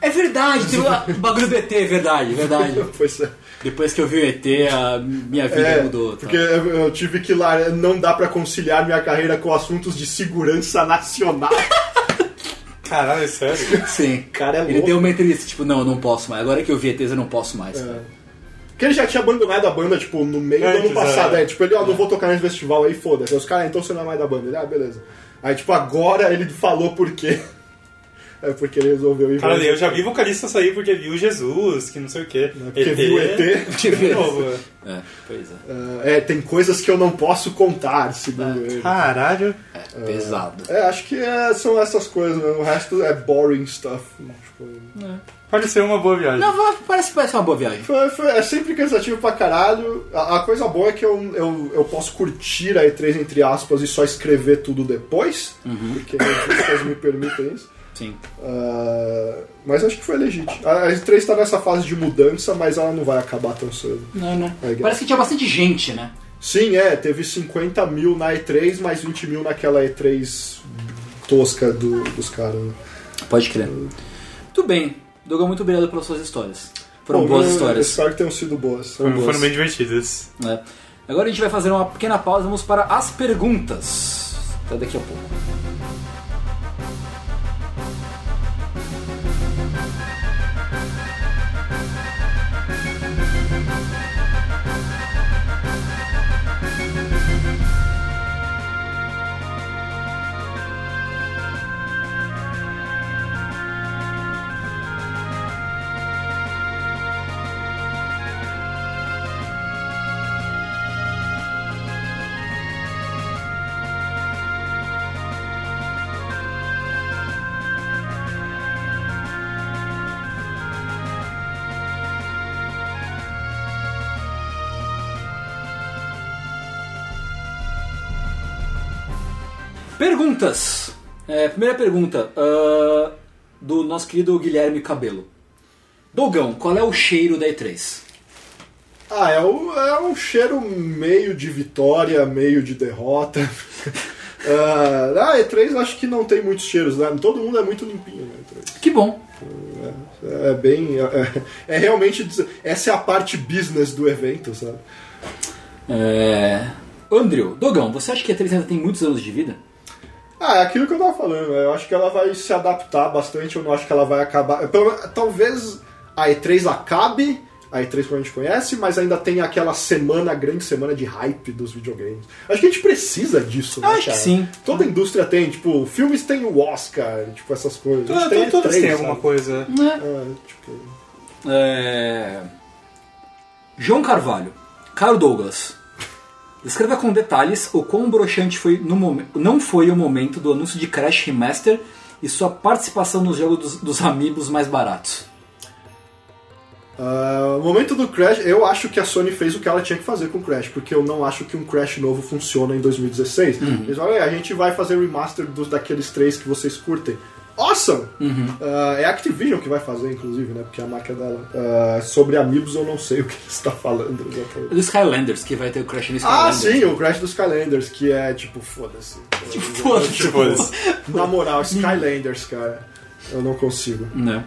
S1: É verdade, tem *laughs* o bagulho do ET, é verdade, verdade. *laughs*
S3: Pois é.
S1: Depois que eu vi o ET, a minha vida
S3: É,
S1: mudou. tá?
S3: porque eu tive que lá, não dá pra conciliar minha carreira com assuntos de segurança nacional.
S2: Caralho, é sério?
S1: Sim.
S3: Cara, é
S1: Ele
S3: louco.
S1: deu uma entrevista, tipo, não, eu não posso mais. Agora que eu vi ETs, eu não posso mais.
S3: É. Porque ele já tinha abandonado a banda, tipo, no meio do
S2: Antes,
S3: ano passado.
S2: é.
S3: É, tipo, ele, ó, não vou tocar nesse festival aí, foda-se. Aí Os caras, então você não é mais da banda. Ele, ah, beleza. Aí, tipo, agora ele falou por quê. É porque ele resolveu ir
S2: Cara, eu já vi vocalista sair porque viu Jesus, que não sei o quê.
S3: Porque viu ET. *laughs*
S2: De novo. é.
S1: É, pois é.
S3: Ah, é, tem coisas que eu não posso contar, segundo ele.
S2: Caralho.
S1: É, pesado.
S3: É, acho que é, são essas coisas, né? O resto é boring stuff. Tipo,
S2: Pode ser uma boa viagem.
S1: Não, parece, parece uma boa viagem.
S3: Foi- foi- é sempre cansativo pra caralho. A, a coisa boa é que eu, eu, eu posso curtir a E3 entre aspas e só escrever tudo depois, porque revistas me permitem isso.
S1: Sim.
S3: Ah, mas acho que foi legítimo. A a E3 tá nessa fase de mudança, mas ela não vai acabar tão cedo.
S1: Não, não.
S3: É,
S1: Parece que tinha bastante gente, né?
S3: Sim, é, teve 50 mil na E3, mais 20 mil naquela E3 tosca do- dos caras. né?
S1: Pode crer. Muito bem. Douglas, muito obrigado pelas suas histórias. Foram
S3: Bom,
S1: boas
S3: eu-
S1: histórias.
S3: Espero que tenham sido boas.
S1: Foram boas.
S2: Foram bem divertidas.
S1: né? Agora a gente vai fazer uma pequena pausa, vamos para as perguntas. Até daqui a pouco. Perguntas. É, primeira pergunta ah, do nosso querido Guilherme Cabelo. Dogão, qual é o cheiro da E3?
S3: Ah, é, o- é um cheiro meio de vitória, meio de derrota. *laughs* Ah, a E3 acho que não tem muitos cheiros, né? Todo mundo é muito limpinho na E3.
S1: Que bom.
S3: É, é bem. É, é realmente. Essa é a parte business do evento, sabe?
S1: É... Andrew, Dogão, você acha que a E3 ainda tem muitos anos de vida?
S3: Ah, é aquilo que eu tava falando. Eu acho que ela vai se adaptar bastante. Eu não acho que ela vai acabar. pelo- Talvez a E3 acabe, a E3 como a gente conhece, mas ainda tem aquela semana, a grande semana de hype dos videogames. Acho que a gente precisa disso, né,
S1: Acho que
S3: cara?
S1: sim.
S3: Toda indústria tem, tipo, filmes tem o Oscar, tipo, essas coisas. A gente
S2: Todas
S3: tem
S2: todas
S3: E3,
S2: têm alguma coisa.
S3: É, tipo,
S1: É... João Carvalho, Caro Douglas, descreva com detalhes o quão broxante foi no momen- não foi o momento do anúncio de Crash Remaster e sua participação nos jogos dos, dos amigos mais baratos.
S3: Ah, no momento do Crash, eu acho que a Sony fez o que ela tinha que fazer com o Crash, porque eu não acho que um Crash novo funciona em 2016. Eles falam, "É, a gente vai fazer remaster dos, daqueles três que vocês curtem. Awesome! Ah, é a Activision que vai fazer, inclusive, né? Porque é a marca dela. Ah, sobre Amigos eu não sei *laughs* o que você está falando exatamente.
S1: Do Skylanders, que vai ter o Crash no
S3: Ah,
S1: Skylanders.
S3: sim, o Crash dos Skylanders, que é tipo, foda-se. *laughs*
S1: Tipo, foda-se.
S2: Foda-se.
S3: Na moral, Skylanders, cara. Eu não consigo.
S1: Né?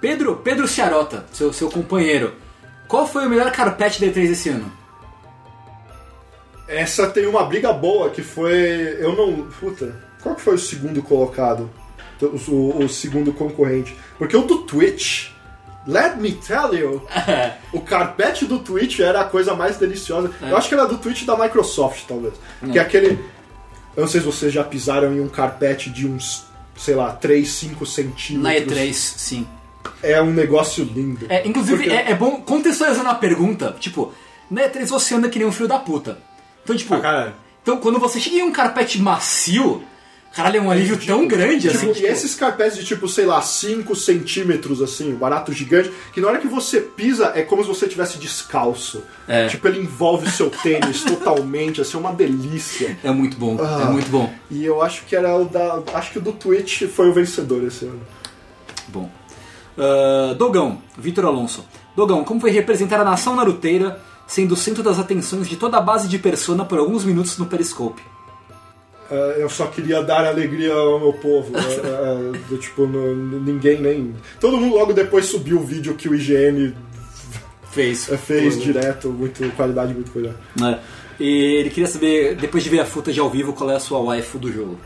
S1: Pedro, Pedro Ciarota, seu, seu companheiro. Qual foi o melhor carpete da E3 esse ano?
S3: Essa tem uma briga boa que foi. Eu não. Puta. Qual que foi o segundo colocado? O, o- o segundo concorrente? Porque o do Twitch. Let me tell you! *laughs* o carpete do Twitch era a coisa mais deliciosa. Eu acho que era do Twitch da Microsoft, talvez. Que é aquele. Eu não sei se vocês já pisaram em um carpete de uns, sei lá, 3, 5 centímetros.
S1: Na E3, sim.
S3: É um negócio lindo.
S1: É, inclusive,
S3: Porque-
S1: é, é bom contextualizando a pergunta, tipo, na E3 você anda que nem um filho da puta. Então, tipo,
S2: Ah,
S1: então quando você chega em um carpete macio, caralho, é um alívio tão grande assim.
S3: Tipo,
S1: tipo,
S3: e esses carpetes de tipo, sei lá, 5 centímetros, assim, um barato gigante, que na hora que você pisa é como se você estivesse descalço.
S1: É.
S3: Tipo, ele envolve o seu tênis *laughs* totalmente, assim, é uma delícia.
S1: É muito bom,
S3: Ah.
S1: é muito bom.
S3: E eu acho que era o da. Acho que o do Twitch foi o vencedor esse ano.
S1: Bom. Ah, Dogão, Vitor Alonso. Dogão, como foi representar a nação naruteira sendo o centro das atenções de toda a base de Persona por alguns minutos no Periscope?
S3: Ah, eu só queria dar alegria ao meu povo. Ah, ah, do, tipo, no- ninguém nem. Todo mundo logo depois subiu o vídeo que o IGN
S1: Fez.
S3: fez
S1: Foi,
S3: direto, muito, qualidade muito coisa.
S1: né? E ele queria saber, depois de ver a footage ao vivo, qual é a sua waifu do jogo.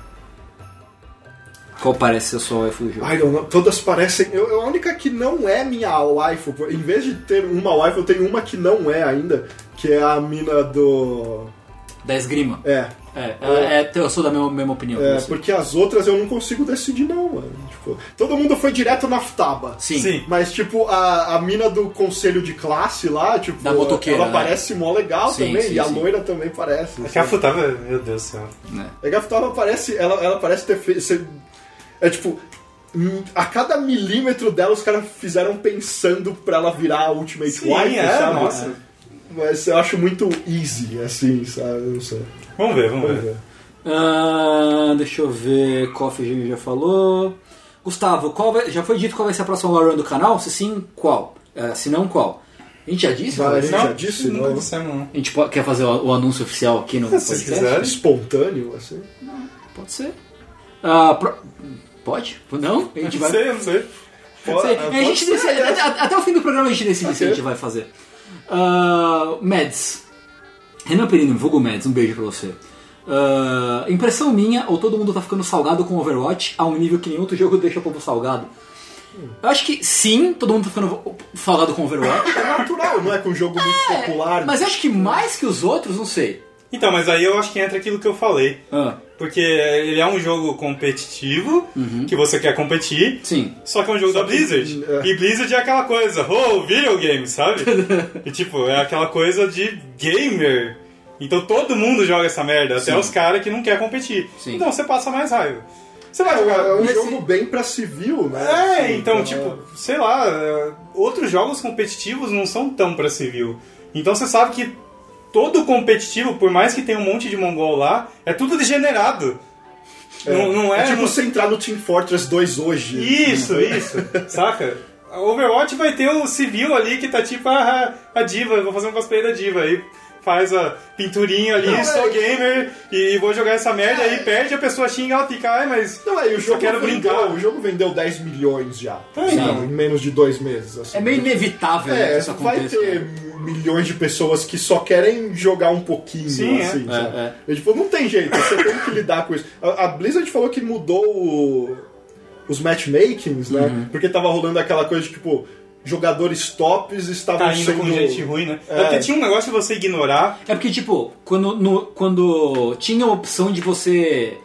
S1: Qual parece ser a sua waifu do jogo?
S3: Ai, não, não, todas parecem. Eu, eu- a única que não é minha waifu, em vez de ter uma waifu, eu tenho uma que não é ainda, que é a mina do.
S1: Da esgrima.
S3: É.
S1: É, é, é, eu sou da mesma, mesma opinião
S3: É, porque as outras eu não consigo decidir, não, mano. Tipo, todo mundo foi direto na Futaba.
S1: Sim.
S2: Sim.
S3: Mas, tipo, a, a mina do conselho de classe lá, tipo,
S1: Da motoqueira,
S3: ela
S1: né?
S3: parece mó legal
S1: Sim,
S3: também,
S1: sim,
S3: e a loira também parece.
S2: É que a Futaba, meu Deus do céu.
S1: né?
S3: É que a Futaba parece. Ela, ela parece ter feito. É tipo. hum, A cada milímetro dela os caras fizeram pensando pra ela virar a Ultimate
S2: Sim,
S3: Wife,
S2: é,
S3: sabe?
S2: nossa.
S3: Mas eu acho muito easy, assim, sabe? Não sei.
S2: Vamos ver, vamos
S3: Vamos
S2: ver.
S3: ver.
S1: Ah, deixa eu ver. Coffee já falou. Gustavo, qual vai- já foi dito qual vai ser a próxima run do canal? Se sim, qual? Ah, se não, qual? A gente já disse?
S3: Vai,
S1: Qual?
S3: a gente já disse,
S2: nunca
S3: não?
S2: dissemos, não.
S1: A gente po- quer fazer o, o anúncio oficial aqui no *laughs*
S2: Se
S1: podcast?
S2: quiserem.
S3: Espontâneo, assim.
S1: Pode ser. Ah, pro- Pode? Não? A gente
S2: Não
S1: vai.
S2: sei, não sei.
S1: Pode.
S3: Pode
S1: a gente
S3: ser,
S1: decide,
S3: é.
S1: até, até o fim do programa a gente decide se a gente vai fazer. Ah, Mads. Renan Perino, vulgo Mads, um beijo pra você. Ah, impressão minha, ou todo mundo tá ficando salgado com Overwatch a um nível que nenhum outro jogo deixa o povo salgado? Eu acho que sim, todo mundo tá ficando salgado com Overwatch.
S3: É natural, não é? Com um jogo muito popular.
S1: Mas eu acho que mais que os outros, não sei.
S2: Então, mas aí eu acho que entra aquilo que eu falei.
S1: Ah,
S2: Porque ele é um jogo competitivo, que você quer competir,
S1: sim.
S2: só que é um jogo da Blizzard.
S3: é.
S2: E Blizzard é aquela coisa, oh, videogame, sabe? *laughs* e tipo, é aquela coisa de gamer. Então todo mundo joga essa merda, até
S1: Sim.
S2: os caras que não querem competir.
S1: Sim.
S2: Então você passa mais raiva. Você vai
S3: É,
S2: jogar.
S3: é um
S2: nesse-
S3: jogo bem pra civil, né?
S2: É,
S3: Assim,
S2: então,
S3: tá-
S2: tipo, sei lá, é, outros jogos competitivos não são tão pra civil. Então você sabe que todo competitivo, por mais que tenha um monte de mongol lá, é tudo degenerado. Não, não é.
S3: É tipo
S2: não-
S3: você entrar no Team Fortress 2 hoje.
S2: Isso, isso. Saca? Overwatch vai ter o civil ali que tá tipo a, a diva, eu vou fazer um cosplay da diva. Aí faz a pinturinha ali,
S3: Não,
S2: sou
S3: é-
S2: gamer e vou jogar essa merda, aí perde, a pessoa xinga, ela fica, ai, mas.
S3: Não, aí o jogo,
S2: quero
S3: vendeu,
S2: brincar.
S3: o jogo vendeu 10 milhões já.
S2: É,
S3: Sabe?
S2: então.
S3: Em menos de dois meses. assim.
S1: É meio inevitável né, que
S3: É,
S1: isso
S3: vai ter milhões de pessoas que só querem jogar um pouquinho,
S2: Sim, é.
S3: assim,
S1: É,
S3: sabe?
S1: é.
S3: E, tipo, não tem jeito, você tem que lidar com isso. A, a Blizzard falou que mudou o- os matchmakings, né?
S1: Uhum.
S3: Porque tava rolando aquela coisa de, tipo, jogadores tops estavam
S2: Tá indo
S3: sendo...
S2: com gente ruim, né?
S3: É.
S2: Porque tinha um negócio de você ignorar.
S1: É porque, tipo, quando, no- quando tinha a opção de você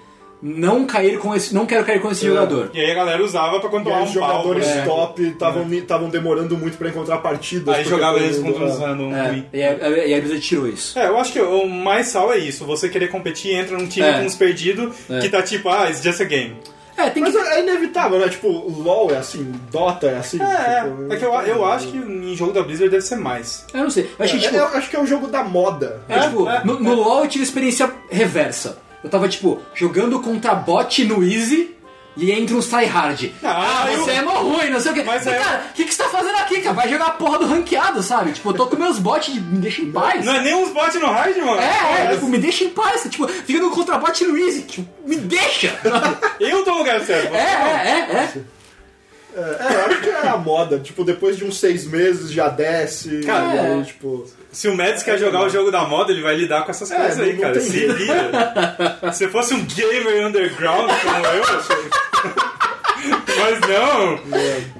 S1: não cair com esse. Não quero cair com esse
S3: É.
S1: jogador.
S2: E aí a galera usava pra
S3: E
S2: controlar um
S3: os jogadores
S2: né?
S3: top estavam demorando muito pra encontrar partidas.
S2: Aí jogava eles
S3: mundo-
S2: contra os
S3: ah.
S2: random
S1: É,
S2: ruim.
S1: e, a, e a Blizzard tirou isso.
S2: É, eu acho que o mais sal é isso. Você querer competir, entra num time
S1: É.
S2: com uns perdidos
S1: É.
S2: que tá tipo, ah, it's just a game.
S1: É, tem
S3: Mas
S1: que.
S3: é inevitável, né? Tipo, LoL é assim, Dota é assim.
S2: É,
S3: tipo,
S2: é que eu, eu acho que em jogo da Blizzard deve ser mais.
S1: Eu não sei. Eu acho que,
S3: É,
S1: tipo.
S3: eu acho que é o jogo da moda.
S1: É, tipo,
S2: é,
S1: no, no LoL eu tive experiência reversa. Eu tava, tipo, jogando contra bot no Easy e entra um tryhard.
S2: Ah,
S1: Ah,
S2: eu-
S1: você é mó ruim, não sei o que.
S2: Mas
S1: Mas,
S2: eu-
S1: cara, o que, que você tá fazendo aqui, cara? Vai jogar a porra do ranqueado, sabe? Tipo, eu tô com meus bots, me deixa em paz.
S2: Não é nem uns bots no hard, mano.
S1: É, é, tipo, me deixa em paz. Tipo, fica no contrabot no Easy. Tipo, me deixa. *laughs*
S2: Eu tô no lugar certo.
S1: É, é, é, é.
S3: É, é, eu acho que é a moda. Tipo, depois de uns seis meses já desce.
S2: Cara,
S3: aí,
S1: é.
S3: tipo.
S2: Se o Mads quer jogar o jogo da moda, ele vai lidar com essas
S3: É,
S2: coisas aí,
S3: não
S2: cara. Se
S3: jeito.
S2: vira. Se fosse um gamer underground como eu. Mas não.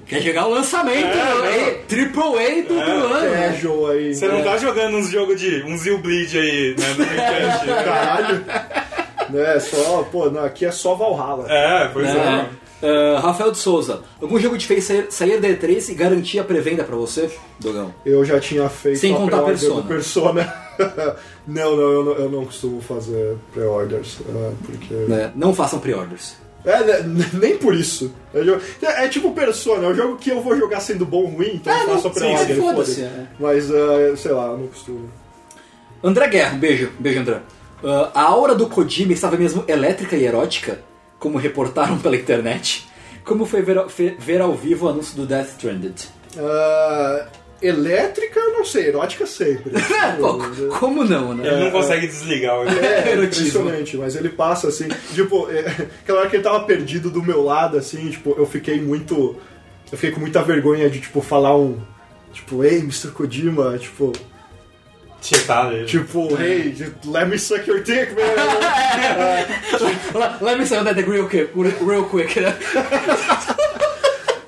S1: Quer jogar o lançamento,
S2: É,
S1: é, Triple A do, do ano. né?
S3: Casual aí.
S2: Você não tá jogando uns jogos de. um Zil Bleed aí, né? Do Dreamcast.
S3: Caralho. né, só. Pô, não, aqui é só Valhalla.
S2: É, pois é.
S1: É. Ah, Rafael de Souza, algum jogo te fez sair, sair da E3 e garantir a pré-venda pra você, Dogão?
S3: Eu já tinha feito
S1: Sem contar Persona.
S3: Persona. *laughs* não, não eu, não, eu não costumo fazer pré-orders. ah, porque.
S1: Né? Não façam pre-orders.
S3: É, né, *laughs* nem por isso. É, é- é tipo Persona, é um jogo que eu vou jogar sendo bom ou ruim, então eu faço a pré-order. foda-se.
S1: é.
S3: Mas, ah, sei lá, eu não costumo.
S1: André Guerra, beijo, beijo André. Ah, a aura do Kojima estava mesmo elétrica e erótica, como reportaram pela internet. Como foi ver, ver ao vivo o anúncio do Death Stranded?
S3: Ah, elétrica, eu não sei, erótica sempre. *laughs*
S1: É, pô, como não, né?
S2: Ele não consegue desligar o
S3: É,
S1: Erotismo.
S3: impressionante, mas ele passa assim, tipo, é, aquela hora que ele tava perdido do meu lado, assim, tipo, eu fiquei muito. Eu fiquei com muita vergonha de, tipo, falar um. Tipo, ei, Mr. Kojima, tipo, Tipo, hey, let me suck your dick, man. *laughs*
S1: Let- Let me say that real quick, real quick. né? *laughs*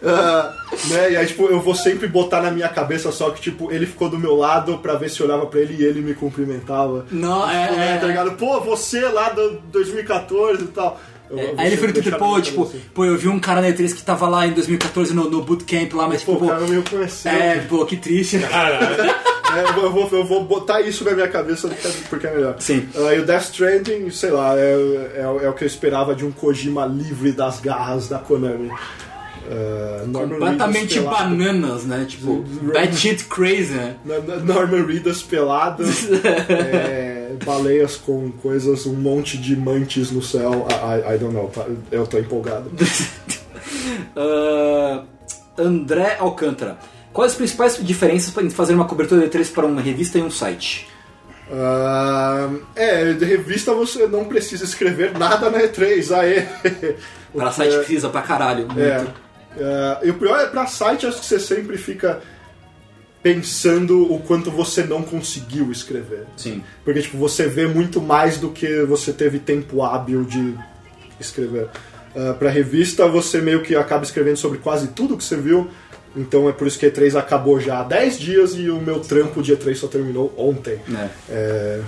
S3: Ah, né? E aí, tipo, eu vou sempre botar na minha cabeça só que, tipo, ele ficou do meu lado pra ver se eu olhava pra ele e ele me cumprimentava.
S1: Não, é,
S3: Tipo, né,
S1: é,
S3: tá ligado? Pô, você lá do 2014 e tal. Vou
S1: Aí ele foi no Twitter, pô, tipo,
S3: cabeça.
S1: pô, eu vi um cara na E3 que tava lá em 2014 no, no bootcamp lá, mas
S3: Pô,
S1: tipo,
S3: o
S1: pô,
S3: cara não me conheceu.
S1: é, pô, que triste.
S2: Caralho. *laughs*
S3: É, eu, vou, eu vou botar isso na minha cabeça porque é- é melhor.
S1: Sim.
S3: Ah, e o Death Stranding, sei lá, é, é, é o que eu esperava de um Kojima livre das garras da Konami. Norman
S1: Completamente
S3: Reedus pelado.
S1: bananas, né? Tipo, bad shit crazy, né?
S3: Norman Reedus pelado, *laughs* é, baleias com coisas, um monte de mantes no céu. I, I, don't know, eu tô empolgado. *laughs*
S1: Ah, André Alcântara. Quais as principais diferenças em fazer uma cobertura de E3 para uma revista e um site?
S3: Ah, é, de revista você não precisa escrever nada na E3, aê!
S1: Para site
S3: é-
S1: precisa pra caralho.
S3: É.
S1: muito.
S3: É, e o pior é pra site, acho que você sempre fica pensando o quanto você não conseguiu escrever.
S1: Sim.
S3: Porque, tipo, você vê muito mais do que você teve tempo hábil de escrever. Uh, pra revista, você meio que acaba escrevendo sobre quase tudo que você viu. Então é por isso que E3 acabou já há 10 dias e o meu trampo de E3 só terminou ontem.
S1: É.
S3: É,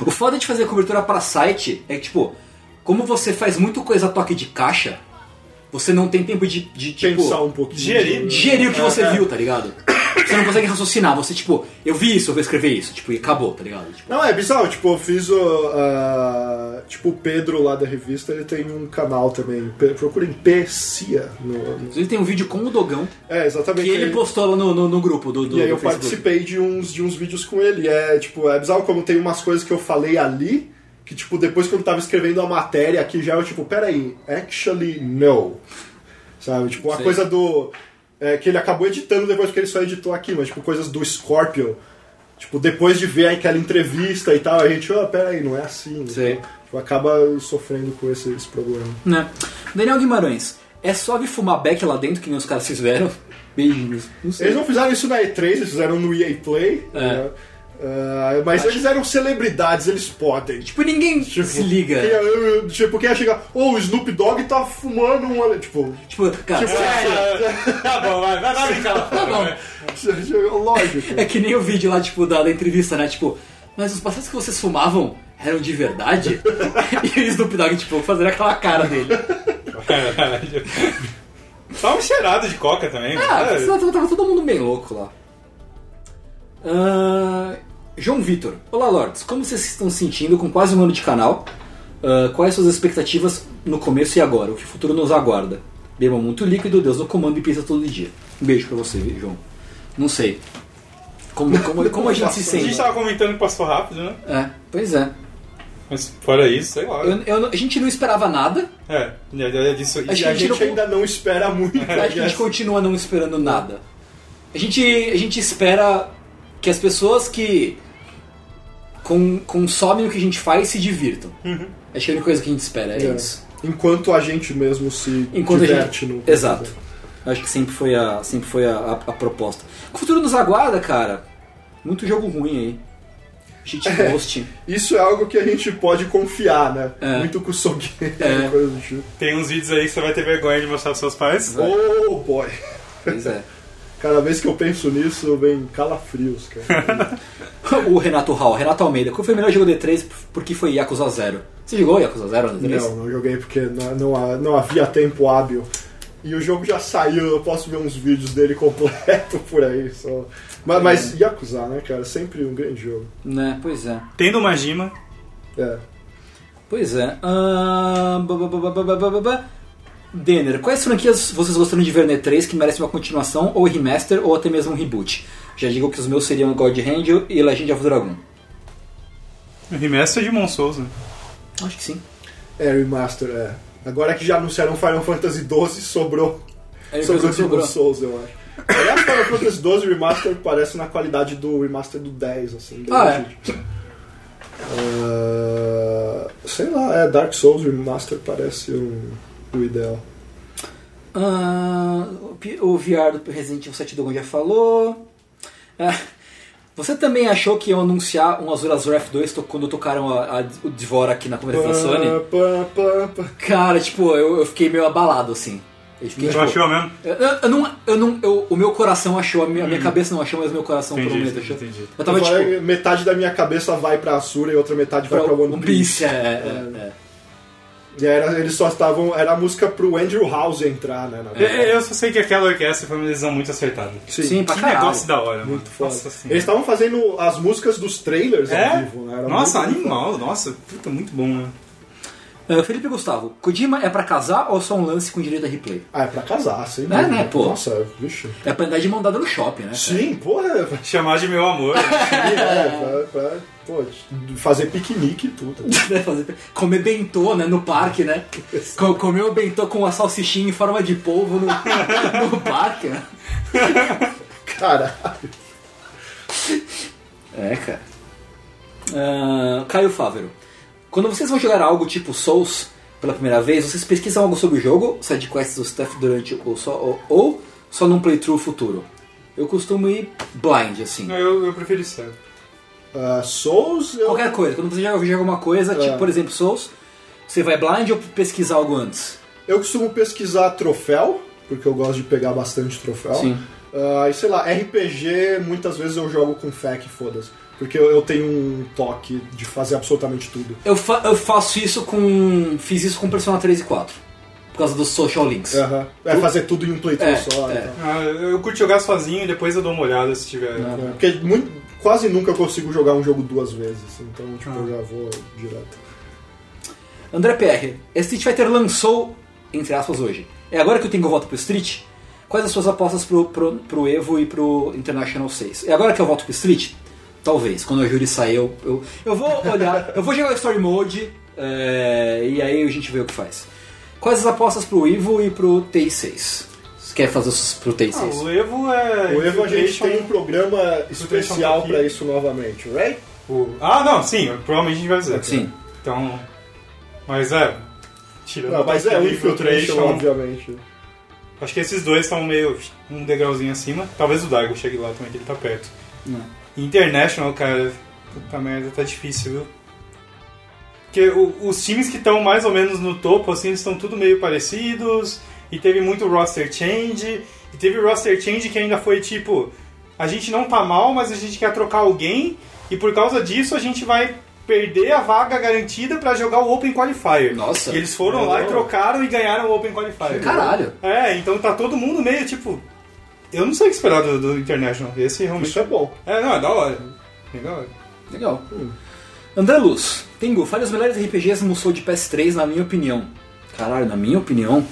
S1: O foda de fazer cobertura para site é que, tipo, como você faz muito coisa a toque de caixa, você não tem tempo de, de tipo,
S3: pensar um pouquinho.
S2: digerir-
S1: digerir o que você
S2: É, é.
S1: viu, tá ligado? Você não consegue raciocinar, você, tipo, eu vi isso, eu vou escrever isso, tipo, e acabou, tá ligado? Tipo,
S3: Não, é bizarro, tipo, eu fiz o. ah, tipo, o Pedro lá da revista, ele tem um canal também. Pe- Procurem P-Cia no, no-
S1: inclusive tem um vídeo com o Dogão
S3: É, exatamente.
S1: que ele
S3: Ele-
S1: postou lá no, no, no grupo do, do
S3: E aí
S1: do
S3: eu
S1: Facebook.
S3: participei de uns, de uns vídeos com ele. E é, tipo, é bizarro como tem umas coisas que eu falei ali que, tipo, depois quando tava escrevendo a matéria aqui já eu, tipo, peraí, actually no. Sabe? Tipo, a
S1: Sei.
S3: coisa do. É, que ele acabou editando depois que ele só editou aqui, mas, tipo, coisas do Scorpio. Tipo, depois de ver aquela entrevista e tal, a gente, ó, peraí, não é assim.
S1: Sei.
S3: Então, tipo, acaba sofrendo com esse, esse problema.
S1: Né? Daniel Guimarães, é suave fumar back lá dentro, que nem os caras fizeram? Beijinhos. Não sei.
S3: Eles não fizeram isso na E3, eles fizeram no EA Play.
S1: É.
S3: né? Ah, mas eles eram celebridades, eles podem.
S1: Tipo, ninguém
S3: Tipo,
S1: se liga.
S3: Quem, eu- tipo, quem ia chegar, ô, o Snoop Dogg tá fumando um. olha", Tipo,
S1: Tipo, cara,
S3: Tipo,
S2: É, *laughs* tá bom, vai, vai, vai brincar lá fora,
S1: bom.
S2: vai.
S3: lógico.
S1: é que nem o vídeo lá, tipo, da, da entrevista, né? Tipo, mas os passados que vocês fumavam eram de verdade? *laughs* e o Snoop Dogg, tipo, fazendo aquela cara dele. *laughs*
S2: Caralho. Tava cheirado de coca também.
S1: Ah,
S2: né?
S1: tava, tava todo mundo bem louco lá. Ah, João Vitor. Olá, Lords. Como vocês se estão sentindo com quase um ano de canal? Ah, quais suas expectativas no começo e agora? O que o futuro nos aguarda? Bebam muito líquido, Deus no comando e pizza todo dia. Um beijo pra você, João. Não sei. Como, como, como a gente se
S2: A gente
S1: sente?
S2: tava comentando que passou rápido, né?
S1: É, pois é.
S2: Mas fora isso, sei lá.
S1: Eu- eu a gente não esperava nada,
S2: É, já disso.
S1: A
S3: a
S1: gente
S3: gente
S1: não-
S3: ainda não espera muito.
S1: que a gente
S3: né?
S1: continua não esperando nada. A gente, a gente espera que as pessoas que com, consomem o que a gente faz se divirtam. Acho que a única coisa que a gente espera é,
S3: É.
S1: isso.
S3: Enquanto a gente mesmo se
S1: Enquanto a
S3: diverte
S1: gente.
S3: no.
S1: Exato. Acho que sempre foi a, sempre foi a, a, a proposta. O futuro nos aguarda, cara. Muito jogo ruim aí. Cheat *laughs* post.
S3: Isso é algo que a gente pode confiar, né?
S1: É.
S3: Muito com
S1: É. *laughs*
S3: coisa do tipo.
S2: Tem uns vídeos aí que você vai ter vergonha de mostrar pros seus pais.
S3: Oh boy.
S1: pois é. *laughs*
S3: Cada vez que eu penso nisso, vem calafrios, cara. *laughs*
S1: O Renato Hall, Renato Almeida. Qual foi o melhor jogo D3 porque foi Yakuza Zero? Você jogou Yakuza Zero no D3?
S3: Não, não joguei porque não, não, não havia tempo hábil. E o jogo já saiu, eu posso ver uns vídeos dele completo *laughs* por aí. Só. Mas, mas Yakuza, né, cara? Sempre um grande jogo.
S1: Né, pois é.
S2: Tendo uma Jima,
S3: É.
S1: Pois é. Ahn, Denner, quais franquias vocês gostariam de ver no E3 que merecem uma continuação, ou remaster, ou até mesmo um reboot? Já digo que os meus seriam God Hand e Legend of Dragon.
S2: o remaster de Mon Souls, né?
S1: Acho que sim.
S3: É, Remaster, é. Agora que já anunciaram Final Fantasy XII, sobrou.
S1: É,
S3: sobrou Demon
S1: sobrou.
S3: Souls, eu acho. Aliás, Final Fantasy XII Remaster parece na qualidade do Remaster do 10, assim.
S1: Ah, é?
S3: Ah, sei lá, é Dark Souls Remaster parece um, o ideal.
S1: Ah, o VR do Resident Evil 7 Dragon já falou. Ah, você também achou que iam anunciar um Azura's Wrath 2 to- quando tocaram a- a- o Dvora aqui na conversa da Sony?
S3: Pá, pá, pá.
S1: Cara, tipo, eu, eu fiquei meio abalado assim. Eu fiquei, tipo,
S2: achou mesmo?
S1: Eu, eu não, eu não, eu- o meu coração achou, a minha, a minha cabeça não achou, mas o meu coração por um
S2: Entendi,
S1: momento achou.
S2: entendi.
S1: Eu tava tipo,
S3: metade da minha cabeça vai pra Asura e outra metade vai
S1: pra
S3: pra One Piece.
S1: é, é, é.
S3: E era, eles só estavam. Era a música pro Andrew House entrar, né? na
S2: Eu, só sei que aquela orquestra foi uma decisão muito acertada.
S3: Sim.
S1: Sim, pra
S2: Que
S1: caralho.
S2: negócio da hora, mano.
S3: Muito foda.
S2: Nossa senhora.
S3: Eles estavam fazendo as músicas dos trailers
S2: É?
S3: ao vivo, né? Era
S2: Nossa, animal. Nossa, puta, muito bom, né?
S1: Ah, Felipe Gustavo, Kojima é pra casar ou só um lance com direito a replay?
S3: Ah, é pra casar, sem
S1: É,
S3: dúvida.
S1: né, pô?
S3: Nossa, vixe.
S1: É pra andar de mão dada no shopping, né?
S3: Sim, porra. é pra-
S2: Chamar de meu amor. *laughs*
S3: é, pra, pra, pô, fazer piquenique e tudo. *laughs*
S1: Né, Comer bentô, né, no parque, né? Co- Comer o bentô com a salsichinha em forma de polvo no, *laughs* no parque, né?
S3: Caralho.
S1: É, cara. Ah, Caio Fávero. Quando vocês vão jogar algo tipo Souls pela primeira vez, vocês pesquisam algo sobre o jogo, sidequests ou stuff durante o só, ou, ou só num playthrough futuro? Eu costumo ir blind, assim.
S2: eu, eu preferi sério.
S3: Ah, Souls, eu.
S1: Qualquer coisa. Quando você joga, joga alguma coisa, tipo,
S3: É.
S1: por exemplo, Souls, você vai blind ou pesquisar algo antes?
S3: Eu costumo pesquisar troféu, porque eu gosto de pegar bastante troféu.
S1: Sim.
S3: Ah, e sei lá, RPG, muitas vezes eu jogo com fé que foda-se. Porque eu, eu tenho um toque de fazer absolutamente tudo.
S1: Eu, fa- eu faço isso com. Fiz isso com Persona 3 e 4. Por causa dos social links.
S3: Aham. É fazer tudo em um playthrough
S1: É,
S3: só.
S1: é.
S3: então.
S2: Ah, eu curto jogar sozinho e depois eu dou uma olhada se tiver.
S3: É, Porque muito- quase nunca eu consigo jogar um jogo duas vezes. Então, tipo, eu já vou direto.
S1: André PR, Street Fighter lançou, entre aspas, hoje. É agora que o Tengu volta pro Street? Quais as suas apostas pro, pro, pro Evo e pro International 6? É agora que eu volto pro Street? Talvez. Quando a Jury sair, eu, eu, eu vou olhar. *laughs* eu vou jogar o Story Mode é, e aí a gente vê o que faz. Quais as apostas pro Evo e pro TI6? Quer fazer os pro TI6?
S2: Ah, o Evo é.
S3: O Evo a gente tem um programa especial
S2: aqui.
S3: pra isso novamente, right?
S2: o- Ah, não, sim, provavelmente a gente vai fazer.
S1: Sim.
S2: Então. Mas é. Tirando
S3: Não, mas
S2: o
S3: é o
S2: Infiltration,
S3: Infiltration, obviamente.
S2: Acho que esses dois estão meio um degrauzinho acima. Talvez o Daigo chegue lá também, que ele tá perto.
S1: Não.
S2: International, cara, puta merda, tá difícil, viu? Porque o- os times que estão mais ou menos no topo, assim, eles estão tudo meio parecidos. E teve muito roster change. E teve roster change que ainda foi tipo: a gente não tá mal, mas a gente quer trocar alguém. E por causa disso a gente vai perder a vaga garantida pra jogar o Open Qualifier.
S1: Nossa.
S2: E eles foram lá e
S3: Não.
S2: trocaram e ganharam o Open Qualifier.
S1: Caralho.
S2: É, então tá todo mundo meio tipo. Eu não sei o que esperar do, do International. Esse realmente.
S3: Isso é bom.
S2: É, não, é da hora. É da hora.
S1: Legal. André Luz, Tengu, fale os melhores RPGs no Musou de PS3, na minha opinião. Caralho, na minha opinião.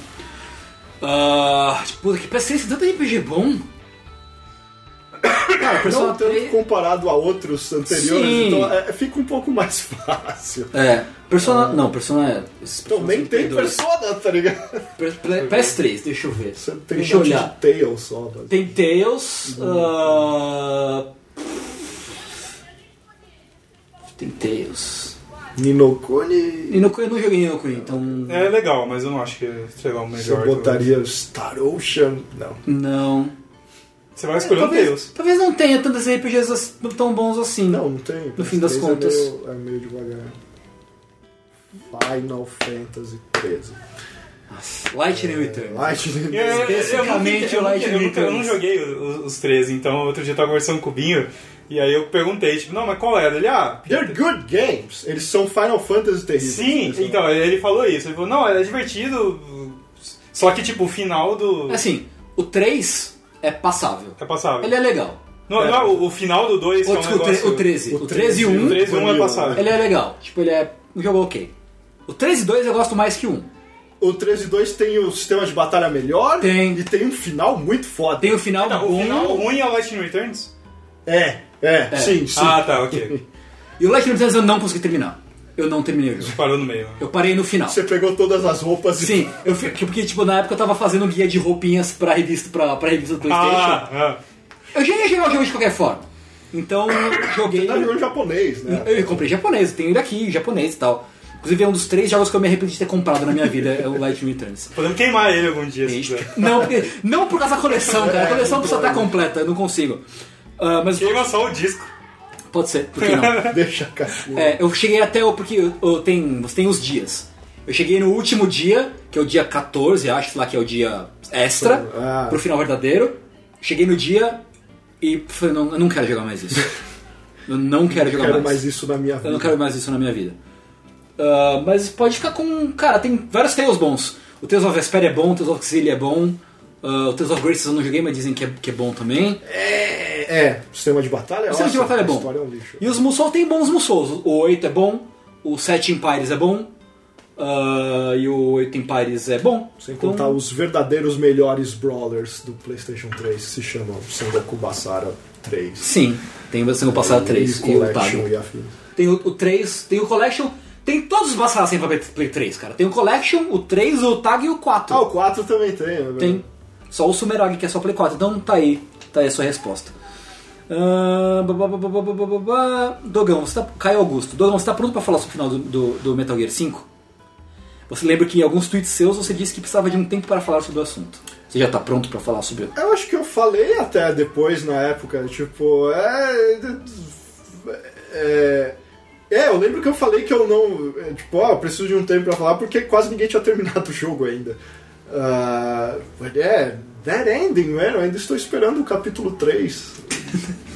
S1: Ah, puta, que PS3 tem tanto RPG bom. Cara, Persona
S3: Não tanto
S1: 3.
S3: comparado a outros anteriores,
S1: Sim.
S3: então é, fica um pouco mais *laughs* fácil.
S1: É, Persona. Não, Persona é.
S3: Então nem tem persona, tá ligado?
S1: Per- per- PS3, deixa eu ver.
S3: Você tem
S1: deixa
S3: um
S1: eu olhar.
S3: de Tails só. mas-
S1: Tem Tails. ah, Tem Tails.
S3: Ninokuni.
S1: No eu não joguei Ninokuni, então.
S2: É legal, mas eu não acho que lá o
S3: Você
S2: melhor.
S3: botaria Star Ocean? Não.
S1: Não.
S2: Você vai escolher um
S1: talvez,
S2: Tails.
S1: talvez não tenha tantos RPGs tão bons assim.
S3: Não, não tem.
S1: No fim das
S3: Esse
S1: contas.
S3: É meio, é meio devagar. Final Fantasy XIII.
S1: Lightning Return.
S3: Lightning.
S2: É, é, eu nunca-
S1: Especificamente
S2: eu
S1: o Lightning
S2: eu, nunca- eu não
S1: Returns.
S2: joguei os, os 13, então outro dia eu tava conversando com o Binho e aí eu perguntei, tipo, não, mas qual era? Ele, ah,
S3: They're good games. Eles são Final Fantasy terríveis.
S2: sim, então ele falou isso. Ele falou, não, é divertido, só que tipo, o final do.
S1: Assim, o 3 é passável.
S2: É passável.
S1: Ele é legal.
S2: Não, não é o, o final do 2 que
S1: O,
S2: é um
S1: o
S2: negócio...
S1: o 13.
S3: o
S1: O 13 e
S3: 13,
S1: 1,
S2: O 13 e 1 é passável.
S1: ele é legal. Tipo, ele é um jogo ok. O 13 e 2 eu gosto mais que o 1.
S3: O 13 e 2 tem o sistema de batalha melhor
S1: Tem.
S3: e tem um final muito foda.
S1: Tem o final
S2: Não,
S1: bom.
S2: o final ruim é o Lightning Returns?
S3: É, é, sim, sim.
S2: Ah, tá, ok. *laughs*
S1: E o Lightning Returns eu não consegui terminar. Eu não terminei o jogo.
S2: Parou no meio.
S1: Eu parei no final.
S3: Você pegou todas as roupas e
S1: Sim, eu porque tipo, na época eu tava fazendo guia de roupinhas pra revista, pra, pra revista do Playstation.
S2: Ah, ah.
S1: Eu já ia jogar o jogo de qualquer forma. Então, *coughs* joguei.
S3: Você tá jogando japonês, né?
S1: Eu comprei japonês, tenho ele aqui, japonês e tal. Inclusive é um dos três jogos que eu me arrependi de ter comprado na minha vida, é o Lightning Returns. *laughs*
S2: Podemos queimar ele algum dia.
S1: Não, porque, não por causa da coleção, cara. A coleção *laughs* precisa estar completa, eu não consigo. Ah, mas
S2: Queima só o disco.
S1: pode ser, por que não? *laughs*
S3: Deixa a caixinha.
S1: É, eu cheguei até o. Porque eu, eu tem, você tem os dias. Eu cheguei no último dia, que é o dia 14, acho lá que é o dia extra,
S3: Ah.
S1: pro final verdadeiro. Cheguei no dia e falei, não, eu não quero jogar mais isso. *laughs* Eu não quero
S3: Eu
S1: jogar
S3: quero
S1: mais.
S3: mais isso na minha vida.
S1: Eu não quero mais isso na minha vida. Ah, mas pode ficar com. Cara, tem vários Tales bons. O Tales of Vesperia é bom, o Tales of Xillia é bom. Ah, o Tales of Graces eu não joguei, mas dizem que é, que é bom também.
S3: É, é, o sistema de batalha é
S1: O sistema de batalha é bom.
S3: é um lixo.
S1: E os Musou tem bons Musous. O 8 é bom, o 7 Empires é bom, ah, e o 8 Empires é bom.
S3: Sem
S1: Então,
S3: contar os verdadeiros melhores brawlers do PlayStation 3, que se chamam Sengoku Basara 3.
S1: Sim, tem o Senhor Passado 3
S3: e
S1: e o
S3: Collection
S1: Tag.
S3: e afins.
S1: Tem o, o 3, tem o Collection. Tem todos os Bassaras sem pra Play 3, cara. Tem o Collection, o 3, o Tag e o 4.
S3: Ah, o 4 também tem, né?
S1: Tem só o Sumerag, que é só Play 4. Então tá aí, tá aí a sua resposta. Uh, Dogão, você tá, Caio Augusto. Dogão, você tá pronto pra falar sobre o final do, do, do, Metal Gear 5? Você lembra que em alguns tweets seus você disse que precisava de um tempo para falar sobre o assunto. Você já tá pronto para falar sobre
S3: Eu acho que eu falei até depois na época. Tipo, é. É. É, eu lembro que eu falei que eu não. É, tipo, ó, oh, preciso de um tempo para falar porque quase ninguém tinha terminado o jogo ainda. Ah, mas é, That Ending, mano, eu ainda estou esperando o capítulo 3.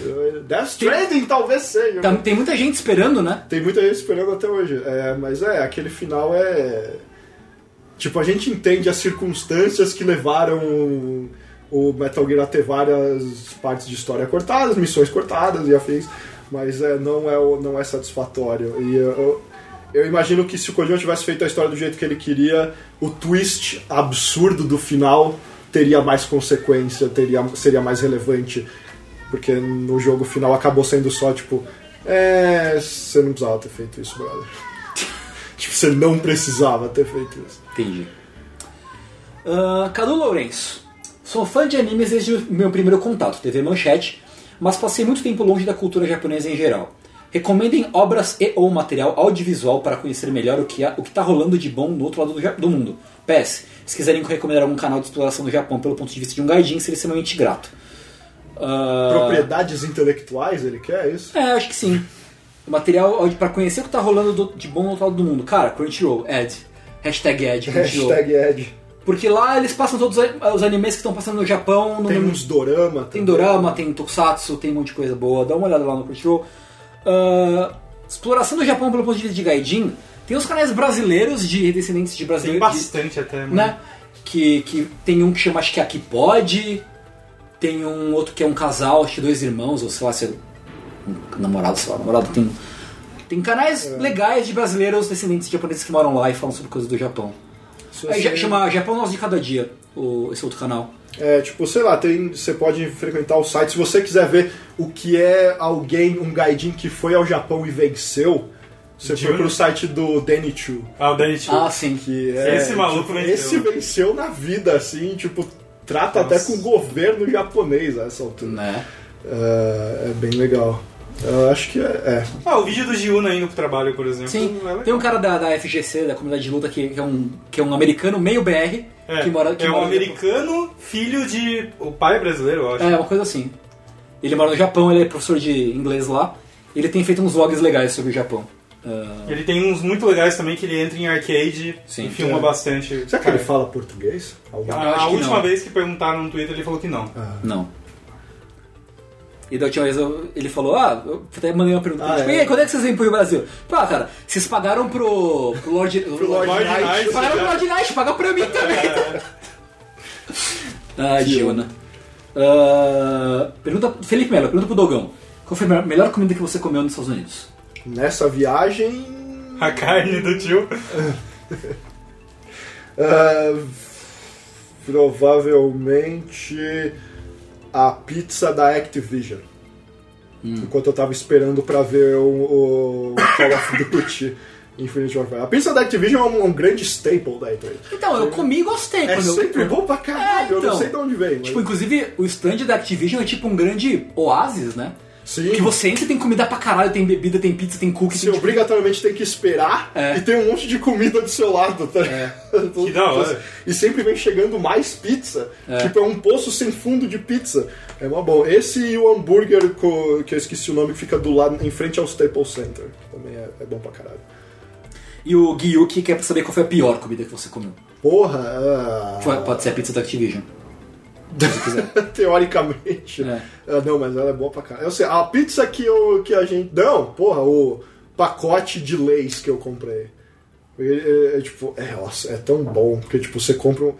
S3: *laughs* Death Stranding talvez seja.
S1: Tá- tem muita gente esperando, né?
S3: Tem muita gente esperando até hoje. É, mas é, aquele final é. Tipo, a gente entende as circunstâncias que levaram o- Metal Gear a ter várias partes de história cortadas, missões cortadas e afins, mas é, não, é, não é satisfatório. E eu, eu, imagino que se o Kojima tivesse feito a história do jeito que ele queria, o twist absurdo do final teria mais consequência, teria, seria mais relevante. Porque no jogo final acabou sendo só tipo. É. Você não precisava ter feito isso, brother. *laughs* tipo, você não precisava ter feito isso.
S1: Entendi. Uh, Cadu Lourenço. Sou fã de animes desde o meu primeiro contato, TV Manchete, mas passei muito tempo longe da cultura japonesa em geral. Recomendem obras e ou material audiovisual para conhecer melhor o que está rolando de bom no outro lado do, do, mundo. PS, se quiserem recomendar algum canal de exploração do Japão pelo ponto de vista de um gaijin, seria extremamente grato.
S3: Uh... Propriedades intelectuais, ele quer isso?
S1: É, acho que sim. Material para conhecer o que está rolando do, de bom no outro lado do mundo. Cara, Crunchyroll, Ed. Hashtag Ed.
S3: Hashtag Ed.
S1: Porque lá eles passam todos os animes que estão passando no Japão. No
S3: tem uns dorama.
S1: Tem dorama, tem tokusatsu, tem um monte de coisa boa. Dá uma olhada lá no Crunchyroll. Uh, exploração do Japão pelo ponto de vista de Gaijin. Tem os canais brasileiros de descendentes de brasileiros.
S2: Tem bastante
S1: de,
S2: até,
S1: né? Que, que tem um que chama acho que Aqui Pode. Tem um outro que é um casal, acho que dois irmãos, ou sei lá, se é um namorado, sei lá, namorado. Tem, tem canais é. legais de brasileiros descendentes de japoneses que moram lá e falam sobre coisas do Japão. Aí, chama Japão Nosso de Cada Dia, o, esse outro canal.
S3: É, tipo, sei lá, tem, você pode frequentar o site. Se você quiser ver o que é alguém, um gaidin que foi ao Japão e venceu, você foi pro site do Danny Chu.
S2: Ah, o Danny Chu.
S1: Ah, sim.
S3: Que é,
S2: esse maluco
S3: tipo,
S2: venceu.
S3: Esse venceu na vida, assim, tipo, trata Nossa. até com o governo japonês a essa altura.
S1: Né?
S3: É, é bem legal. Eu acho que é, é.
S2: Ah, o vídeo do Giuna indo pro trabalho, por exemplo.
S1: Sim, é tem um cara da, da FGC, da comunidade de luta, que, que, é, um, que é um americano meio BR.
S2: É,
S1: que mora, que
S2: é
S1: mora
S2: um americano, filho de. O pai é brasileiro, eu acho.
S1: É, uma coisa assim. Ele mora no Japão, ele é professor de inglês lá. Ele tem feito uns vlogs legais sobre o Japão.
S2: Uh... Ele tem uns muito legais também que ele entra em arcade Sim, e filma é. bastante.
S3: Será que ele fala português?
S2: A, a última não. vez que perguntaram no Twitter ele falou que não.
S1: Ah. Não. E da última vez eu, ele falou, ah, eu até mandei uma pergunta, ah, tipo, é. e aí, quando é que vocês vêm pro Brasil? Ah, cara, vocês pagaram pro, pro Lord, *laughs*
S3: pro Lord, Lord Knight. Knight.
S1: Pagaram pro Lord Knight, paga pra mim também. *laughs* ah, Giona. Uh, pergunta, Felipe Melo, pergunta pro Dogão. Qual foi a melhor comida que você comeu nos Estados Unidos?
S3: Nessa viagem...
S2: A carne do tio.
S3: uh, *laughs* provavelmente a pizza da Activision. Hum. Enquanto eu tava esperando pra ver o, o Call of Duty Infinite Warfare. A pizza da Activision é um, um grande staple da E3.
S1: Então, eu comi e gostei.
S3: É sempre
S1: eu...
S3: bom pra caralho, é, então. eu não sei de onde vem. Mas...
S1: Tipo, inclusive, o stand da Activision é tipo um grande oásis, né?
S3: Sim.
S1: Que você entra tem comida pra caralho, tem bebida, tem pizza, tem cookie.
S3: Você
S1: tem,
S3: obrigatoriamente tem que esperar
S1: é.
S3: e tem um monte de comida do seu lado, tá?
S2: É. que da hora.
S3: E sempre vem chegando mais pizza. É. Tipo, é um poço sem fundo de pizza. É uma boa. Esse e o hambúrguer, que eu esqueci o nome, que fica do lado, em frente ao Staples Center. Também é, é bom pra caralho.
S1: E o Gyuki quer saber qual foi a pior comida que você comeu.
S3: Porra!
S1: Uh... Pode ser a pizza da Activision. *laughs*
S3: Teoricamente.
S1: É.
S3: Ah, não, mas ela é boa pra caralho. Eu sei, a pizza que, eu, que a gente. Não, porra, o pacote de leis que eu comprei. É, é, tipo, é, nossa, é tão bom, porque tipo, você compra um.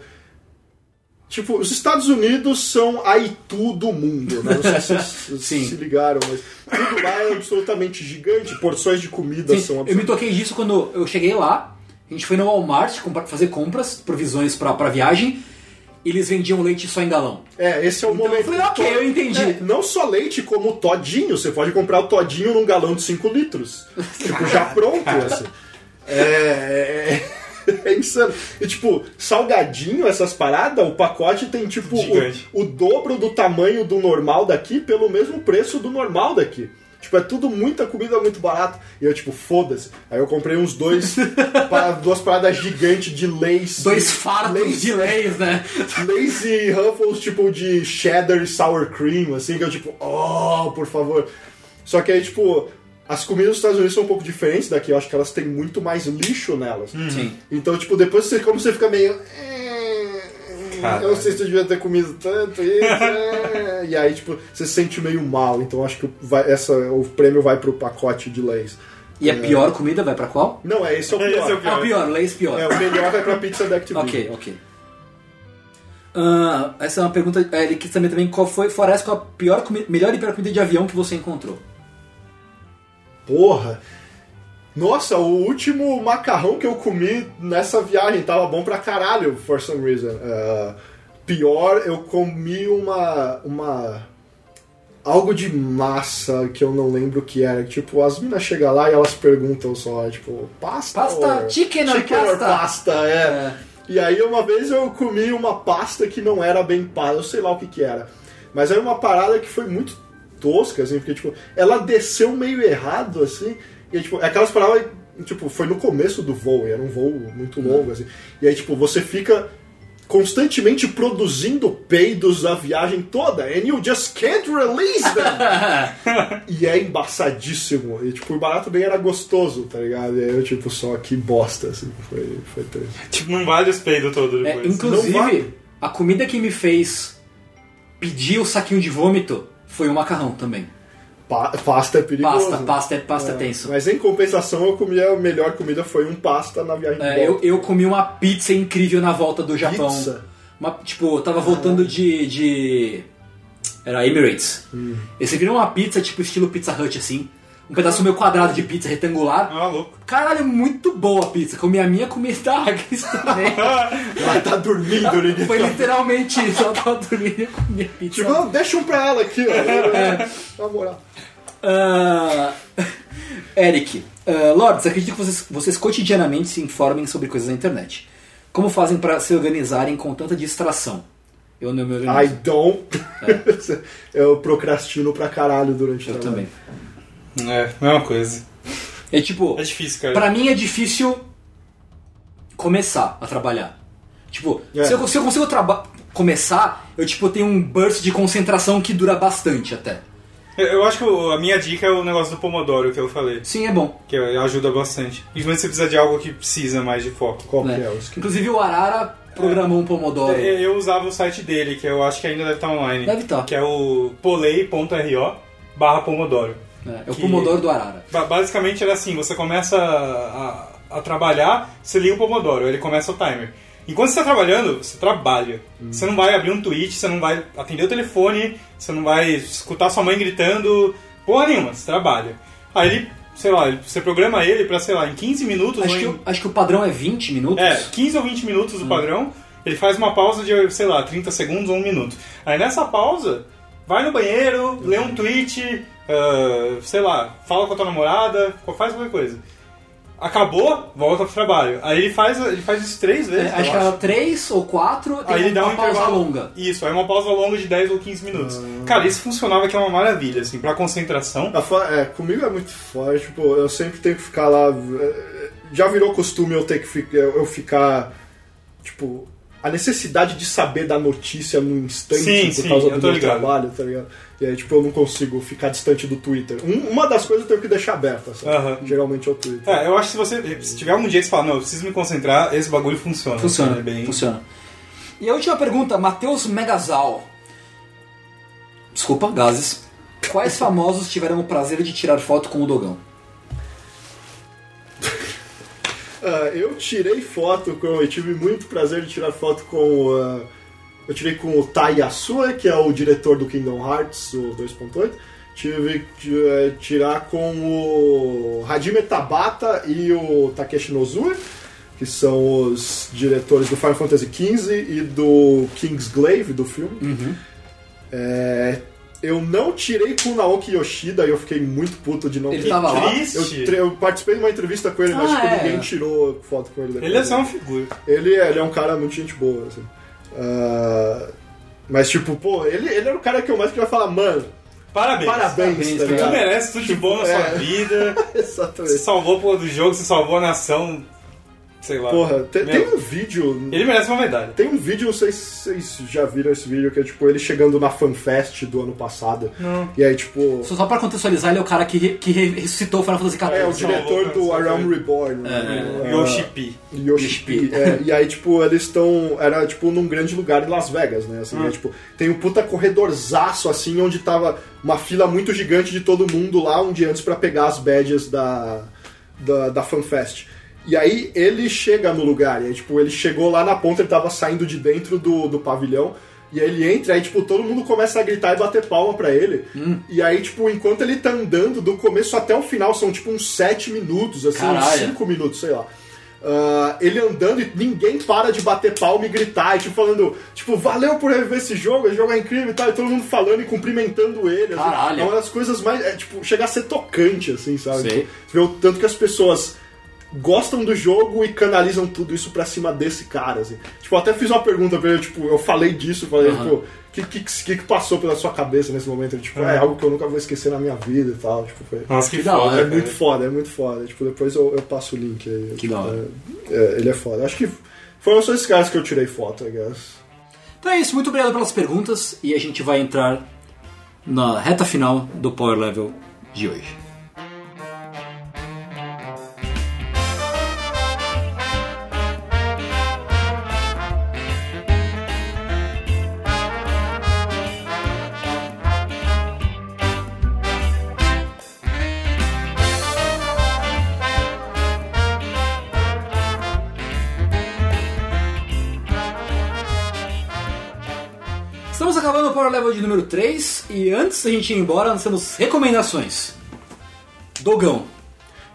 S3: Tipo, os Estados Unidos são a Itu do mundo, né? Não sei se vocês *laughs* se ligaram, mas tudo lá é absolutamente gigante, porções de comida Sim, são
S1: absolutamente... Eu me toquei disso quando eu cheguei lá, a gente foi no Walmart fazer compras, provisões pra, pra viagem, eles vendiam leite só em galão.
S3: É, esse é o
S1: então
S3: momento.
S1: Eu falei, ok, eu entendi. É,
S3: não só leite, como todinho. Você pode comprar o todinho num galão de 5 litros. *laughs* tipo, já pronto, assim. É, é, é, insano. E tipo, salgadinho, essas paradas, o pacote tem tipo o, o dobro do tamanho do normal daqui pelo mesmo preço do normal daqui. Tipo, é tudo muita comida muito barata. E eu, tipo, foda-se. Aí eu comprei uns dois, *laughs* para, duas paradas gigantes de leis.
S1: Dois fardos de leis, né?
S3: Leis e Ruffles, tipo, de cheddar e sour cream, assim, que eu, tipo, oh, por favor. Só que aí, tipo, as comidas dos Estados Unidos são um pouco diferentes daqui. Eu acho que elas têm muito mais lixo nelas.
S1: Uhum. Sim.
S3: Então, tipo, depois você, como você fica meio. Eu não sei se eu devia ter comido tanto isso. É. e aí, tipo, você se sente meio mal. Então acho que vai, essa, o prêmio vai pro pacote de leis.
S1: E a pior comida vai pra qual?
S3: Não, é esse é o pior.
S2: Esse é o pior.
S1: Ah, o pior, leis pior.
S3: É, o melhor vai pra pizza da Activision. *laughs*
S1: ok, ok. Uh, essa é uma pergunta. É, ele quis saber também qual foi, fora essa, qual a pior, melhor e pior comida de avião que você encontrou.
S3: Porra! Nossa, o último macarrão que eu comi nessa viagem tava bom pra caralho, for some reason. Uh, pior, eu comi uma. uma algo de massa que eu não lembro o que era. Tipo, as minas chegam lá e elas perguntam só, tipo, pasta?
S1: Pasta,
S3: or-
S1: chicken or
S3: chicken or
S1: pasta?
S3: pasta, é.
S1: É.
S3: E aí uma vez eu comi uma pasta que não era bem pasta, eu sei lá o que que era. Mas era uma parada que foi muito tosca, assim, porque, tipo, ela desceu meio errado, assim, e, tipo, aquelas paradas, tipo, foi no começo do voo, e era um voo muito longo, assim, e aí, tipo, você fica constantemente produzindo peidos a viagem toda, and you just can't release them! *laughs* e é embaçadíssimo, e, tipo, o barato bem era gostoso, tá ligado? E aí eu, tipo, só que bosta, assim, foi, foi triste.
S2: Tipo, não vale os peidos todos
S1: É,
S2: depois.
S1: inclusive,
S3: Não vale.
S1: a comida que me fez pedir o saquinho de vômito foi o macarrão também.
S3: Pa- pasta é perigoso.
S1: Pasta, pasta é, pasta é
S3: É,
S1: tenso.
S3: Mas em compensação, eu comi a melhor comida foi um pasta na viagem
S1: É, eu, eu comi uma pizza incrível na volta do Japão.
S3: Pizza?
S1: Uma, tipo, eu tava voltando de, de. Era Emirates.
S3: Hum.
S1: E você viram uma pizza, tipo, estilo Pizza Hut, assim. Um pedaço meio quadrado de pizza retangular.
S2: Ah, louco.
S1: Caralho, muito boa a pizza. Comi a minha, comi da Agnes *laughs* também.
S3: Ela tá dormindo, ninguém
S1: Foi literalmente isso. Ela tava dormindo e eu comi a pizza.
S3: Tipo, não, deixa um pra ela aqui,
S1: É.
S3: ó. Na moral.
S1: Ah, Eric, ah, Lords, acredito que vocês, vocês cotidianamente se informem sobre coisas na internet. Como fazem para se organizarem com tanta distração? Eu não me
S3: I
S1: organizo.
S3: don't. *laughs* eu procrastino pra caralho durante o
S1: Eu
S3: trabalho.
S1: também.
S2: É, mesma coisa.
S1: É tipo,
S2: É difícil, cara.
S1: pra mim é difícil começar a trabalhar. Tipo,
S3: É.
S1: se, eu, se eu consigo começar, eu tipo tenho um burst de concentração que dura bastante até.
S2: Eu- acho que a minha dica é o negócio do Pomodoro que eu falei.
S1: Sim, é bom.
S2: Que ajuda bastante. Principalmente se você precisa de algo que precisa mais de foco.
S3: Qual que é esquema?
S1: Inclusive o Arara programou um Pomodoro.
S2: Eu eu usava o site dele, que eu acho que ainda deve estar online.
S1: Deve tá.
S2: Que é o polei.ro barra Pomodoro.
S1: É, é o Pomodoro do Arara.
S2: Ba- Basicamente era assim, você começa a, a trabalhar, você liga o Pomodoro, ele começa o timer. Enquanto você está trabalhando, você trabalha. Você não vai abrir um tweet, você não vai atender o telefone, você não vai escutar sua mãe gritando, porra nenhuma, você trabalha. Aí ele, sei lá, você programa ele pra, sei lá, em 15 minutos
S1: Acho
S2: ou
S1: que, o- acho que o padrão é 20 minutos.
S2: É, 15 ou 20 minutos
S1: Hum.
S2: o padrão, ele faz uma pausa de, sei lá, 30 segundos ou um minuto. Aí nessa pausa, vai no banheiro, lê um tweet, ah, sei lá, fala com a tua namorada, faz qualquer coisa. Acabou, volta pro trabalho. Aí ele faz, ele faz isso três
S1: É,
S2: vezes.
S1: acho
S2: eu
S1: que era 3 ou 4, tem
S2: Aí ele dá
S1: uma
S2: um
S1: pausa
S2: intervalo
S1: longa.
S2: Isso, aí uma pausa longa de 10 ou 15 minutos.
S1: Ah.
S2: Cara, isso funcionava que é uma maravilha, assim, pra concentração.
S3: É, comigo é muito forte, tipo, eu sempre tenho que ficar lá. é, Já virou costume eu ter que fi- eu ficar. Tipo, a necessidade de saber da notícia no instante
S2: Sim,
S3: por
S2: sim,
S3: causa do meu
S2: ligado.
S3: trabalho, tá ligado? E aí, tipo, eu não consigo ficar distante do Twitter. Um- uma das coisas eu tenho que deixar aberta, sabe?
S2: Aham.
S3: Geralmente é o Twitter.
S2: É, eu acho que se você. Se tiver algum dia que você fala, não, eu preciso me concentrar, esse bagulho funciona.
S1: Funciona,
S2: É bem...
S1: funciona. E a última pergunta, Matheus Megazal. Desculpa, gases. Quais famosos tiveram o prazer de tirar foto com o Dogão? *laughs*
S3: Ah, eu tirei foto com. Eu tive muito prazer de tirar foto com. ah, eu tirei com o Tai Yasue, que é o diretor do Kingdom Hearts, o 2.8. Tive que eh, tirar com o Hajime Tabata e o Takeshi Nozue, que são os diretores do Final Fantasy XV e do Kingsglaive, do filme. É, eu não tirei com o Naoki Yoshida e eu fiquei muito puto de não
S1: Ele
S3: ter
S1: tava lá?
S3: Eu, eu participei de uma entrevista com ele, mas
S1: Ah,
S3: tipo,
S1: é.
S3: ninguém tirou foto com ele depois.
S2: Ele é só uma figura.
S3: ele, ele é um cara muito gente boa, assim. Ah, mas tipo, pô, ele, ele era o cara que eu mais queria falar, mano,
S2: Parabéns.
S3: parabéns,
S1: Parabéns,
S3: tá
S2: Tu merece tudo de bom na sua
S3: É.
S2: vida. Você *laughs*
S3: Exatamente.
S2: salvou o do jogo, você salvou a nação. Sei lá.
S3: Porra, te- tem um vídeo.
S2: Ele merece uma medalha.
S3: Tem um vídeo, não sei se vocês já viram esse vídeo, que é tipo ele chegando na FanFest do ano passado.
S2: Não.
S3: E aí, tipo.
S1: Só, só pra contextualizar, ele é o cara que, re- que re- ressuscitou o Final Fantasy XIV.
S3: É, o diretor do. A Realm Reborn.
S1: É,
S3: né? Ah,
S2: Yoshi P.
S3: Yoshi P. É, e aí, tipo, eles estão. Era, tipo, num grande lugar em Las Vegas, né? Assim,
S2: Hum.
S3: é, tipo, tem um puta corredorzaço, assim, onde tava uma fila muito gigante de todo mundo lá um dia antes pra pegar as badges da, da, da FanFest. E aí ele chega no lugar, e aí, tipo, ele chegou lá na ponta, ele tava saindo de dentro do, do pavilhão. E aí ele entra, aí, tipo, todo mundo começa a gritar e bater palma pra ele. E aí, tipo, enquanto ele tá andando, do começo até o final, são, tipo, uns 7 minutos, assim, uns
S1: Caralho.
S3: 5 minutos, sei lá. ah, ele andando e ninguém para de bater palma e gritar, e tipo, falando, tipo, valeu por rever esse jogo, esse jogo é incrível e tal, e todo mundo falando e cumprimentando ele. assim. É uma das coisas mais. É, tipo, chega a ser tocante, assim, sabe?
S1: Sei.
S3: Tipo, Você vê o tanto que as pessoas gostam do jogo e canalizam tudo isso pra cima desse cara, assim. Tipo, eu até fiz uma pergunta pra ele, tipo, eu falei disso, falei, tipo, o que, que, que, que passou pela sua cabeça nesse momento? Ele, tipo,
S2: Aham.
S3: é algo que eu nunca vou esquecer na minha vida e tal, tipo, foi...
S2: Nossa, que,
S1: Que da hora,
S3: É
S2: cara.
S3: muito foda, é muito foda. Tipo, depois eu, eu passo o link aí.
S1: Que
S3: Tipo,
S1: da hora.
S3: é- é, ele é foda. Acho que foram só esses caras que eu tirei foto, I guess.
S1: Então é isso, muito obrigado pelas perguntas e a gente vai entrar na reta final do Power Level de hoje. Acabando o Power Level de número 3 e antes da gente ir embora, nós temos recomendações. Dogão.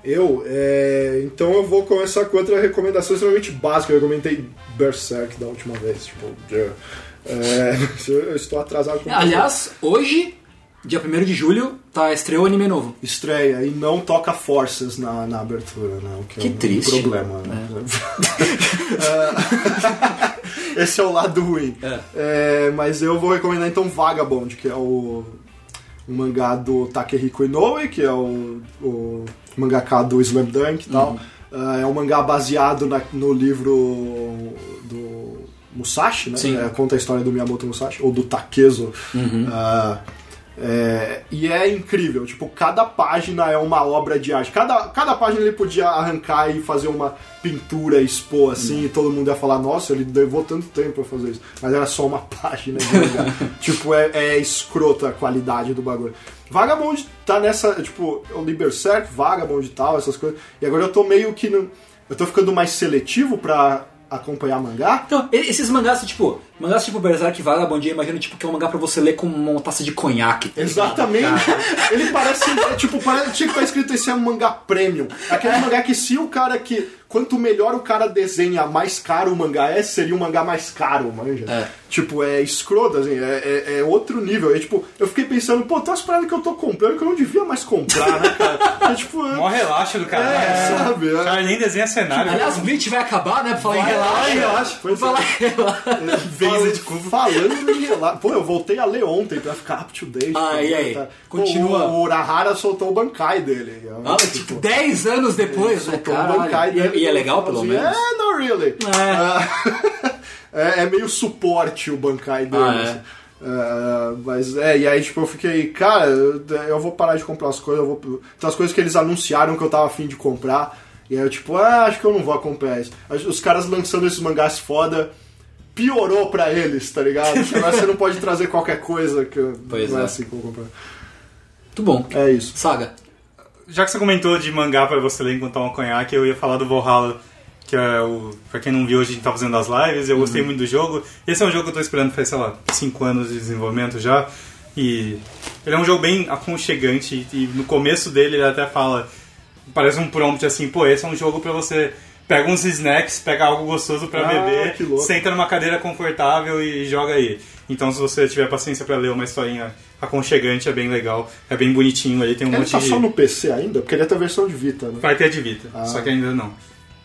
S3: Eu, é, então eu vou começar com outra recomendação extremamente básica. Eu comentei Berserk da última vez. Tipo, de- é, *laughs* eu estou atrasado com
S1: Aliás, hoje, dia 1 de julho, tá estreou o anime novo.
S3: estreia e não toca Forces na, na abertura, né? O que,
S1: Que
S3: é um
S1: triste.
S3: problema. Né? É, *laughs* *laughs* Esse é o lado ruim.
S1: É.
S3: É, mas eu vou recomendar então Vagabond, que é o, o mangá do Takehiko Inoue, que é o, o mangaka do Slam Dunk e tal.
S1: Uhum.
S3: Ah, é um mangá baseado na- no livro do Musashi, né? É, conta a história do Miyamoto Musashi, ou do Takezo.
S1: Uhum.
S3: Ah, é, e é incrível, tipo, cada página é uma obra de arte. Cada, cada página ele podia arrancar e fazer uma pintura, expor assim, e todo mundo ia falar, nossa, ele levou tanto tempo pra fazer isso. Mas era só uma *laughs* página de mangá. tipo, é, é escrota a qualidade do bagulho. Vagabond tá nessa, tipo, eu li Berserk, Vagabond e tal, essas coisas. E agora eu tô meio que. No, eu tô ficando mais seletivo pra acompanhar mangá.
S1: Então, esses mangás, tipo, mangás tipo Berserk Vagabond, eu imagino tipo, que é um mangá pra você ler com uma taça de conhaque. tá?
S3: Exatamente. *laughs* Ele parece. é, tipo, parece, tinha que estar escrito esse é um mangá premium. Aquele mangá que se o cara que. Quanto melhor o cara desenha, mais caro o mangá é, seria um mangá mais caro, manja.
S1: É.
S3: Tipo, é escroto, assim, é, é- é outro nível. É, tipo, eu fiquei pensando, pô, tem umas paradas que eu tô comprando que eu não devia mais comprar, né, cara? É, tipo, é,
S2: Mó relaxa do cara.
S3: É, sabe, é.
S2: O cara nem desenha cenário.
S1: Aliás, o Bleach vai acabar, né? Pra falar em
S3: Vai,
S1: relaxa.
S3: vai, relaxa. Pois
S1: Vou falar em relaxa.
S2: Cubo.
S3: Falando em relato. Pô, eu voltei a ler ontem pra ficar up to date.
S1: Ah, e aí?
S3: tá-
S1: Continua.
S3: Pô, o Urahara soltou o Bankai dele.
S1: Ah, tipo, 10 anos depois, né,
S3: soltou o? Bankai
S1: E,
S3: dele.
S1: E é legal, pelo menos?
S3: É, not really. Ah, *laughs* é, é meio suporte o Bankai dele.
S1: Ah, é?
S3: assim. Ah, mas é, e aí tipo, eu fiquei, cara, eu, vou parar de comprar as coisas, eu vou. Tem as coisas que eles anunciaram que eu tava afim de comprar. E aí eu, tipo, ah, acho que eu não vou acompanhar isso. Os caras lançando esses mangás foda piorou pra eles, tá ligado? *laughs* Agora você não pode trazer qualquer coisa que eu-
S1: Pois
S3: não é
S1: é.
S3: assim que eu vou comprar.
S1: Muito bom.
S3: É isso.
S1: Saga.
S2: Já que você comentou de mangá pra você ler enquanto toma um conhaque, eu ia falar do Valhalla, que é o. Pra quem não viu, hoje a gente tá fazendo as lives, eu gostei muito do jogo. Esse é um jogo que eu tô esperando faz, sei lá, 5 anos de desenvolvimento já. E ele é um jogo bem aconchegante e no começo dele ele até fala. Parece um prompt assim, pô, esse é um jogo pra você. Pega uns snacks, pega algo gostoso pra
S3: Ah,
S2: beber, senta numa cadeira confortável e joga aí. Então, se você tiver paciência pra ler uma historinha aconchegante, é bem legal, é bem bonitinho, ali tem um
S3: Ele
S2: monte
S3: tá
S2: de.
S3: só no PC ainda? Porque ele é a versão de Vita, né?
S2: Vai ter de Vita,
S3: Ah.
S2: só que ainda não.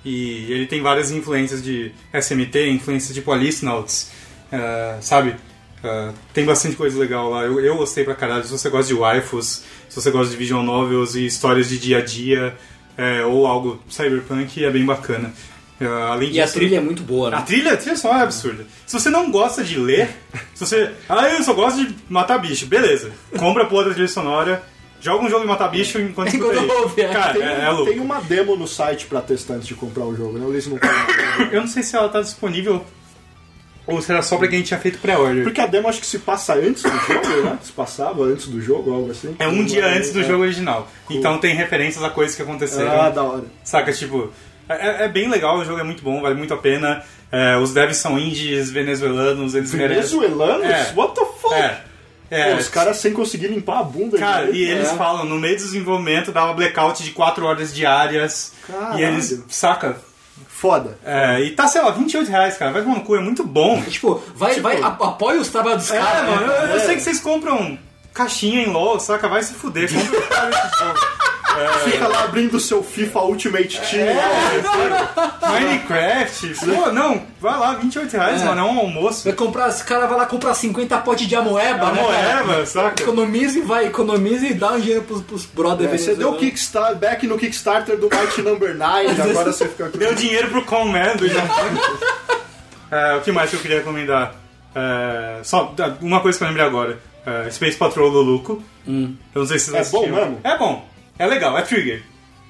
S2: E ele tem várias influências de SMT, influências de Policenauts, ah, sabe? Ah, tem bastante coisa legal lá. Eu, eu gostei pra caralho. Se você gosta de waifus, se você gosta de visual novels e histórias de dia a dia, é, ou algo cyberpunk, é bem bacana. Ah, além
S1: E a
S2: disso,
S1: trilha é muito boa,
S2: a
S1: né?
S2: trilha, a trilha só é absurda. Se você não gosta de ler, *laughs* se você. Ah, eu só gosto de matar bicho, beleza. Compra a porra da trilha sonora, joga um jogo de matar bicho *laughs* enquanto escuta
S1: Enquanto
S2: aí.
S1: ouve, é.
S2: Cara,
S3: Tem,
S2: é, é louco.
S3: tem uma demo no site pra testante de comprar o jogo, né? Eu li canal. *coughs*
S2: Eu não sei se ela tá disponível ou se era só pra quem tinha feito pré-order.
S3: Porque a demo acho que se passa antes do jogo, né? Se passava antes do jogo, algo assim.
S2: É um dia antes do
S3: É.
S2: jogo original. Então tem referências a coisas que aconteceram.
S3: Ah, da hora.
S2: Saca, tipo. É, é bem legal, o jogo é muito bom, vale muito a pena. É, os devs são indies venezuelanos, eles merecem.
S3: Venezuelanos?
S2: É.
S3: What the fuck?
S2: É. É,
S3: Pô, os caras sem conseguir limpar a bunda.
S2: Cara,
S3: direito,
S2: e eles
S3: né?
S2: falam, no meio do desenvolvimento dava blackout de 4 horas diárias.
S3: Caralho.
S2: E eles, saca,
S3: Foda.
S2: É, e tá, sei lá, 28 reais, cara. Vai tomar no cu, é muito bom.
S1: Tipo, vai,
S3: Tipo-
S1: vai, apoia os trabalhos dos
S2: É,
S1: caras.
S2: mano,
S1: né?
S2: eu, eu
S3: É.
S2: sei que vocês compram caixinha em LOL, saca? Vai se fuder, compra o cara esse jogo. *laughs*
S3: Fica lá abrindo o seu FIFA Ultimate Team.
S2: Minecraft, pô, não, vai lá, 28 reais,
S1: É.
S2: mano, é um almoço.
S1: Vai comprar, esse cara vai lá comprar 50 potes de amoeba,
S2: A
S1: né? cara?
S2: moeda, saca?
S1: Economiza e vai, economiza e dá um dinheiro pros, pros brother
S3: É, você deu
S1: venezuelanos.
S3: Kickstarter, back no Kickstarter do Mighty Number 9, *laughs* agora você fica com
S2: Deu dinheiro pro Conman do *laughs* é, O que mais que eu queria recomendar? É, só uma coisa que eu lembrei agora. É, Space Patrol Luluco. Eu não sei se vocês
S3: É
S2: assistiram.
S3: bom mesmo?
S2: É bom. É legal, é trigger.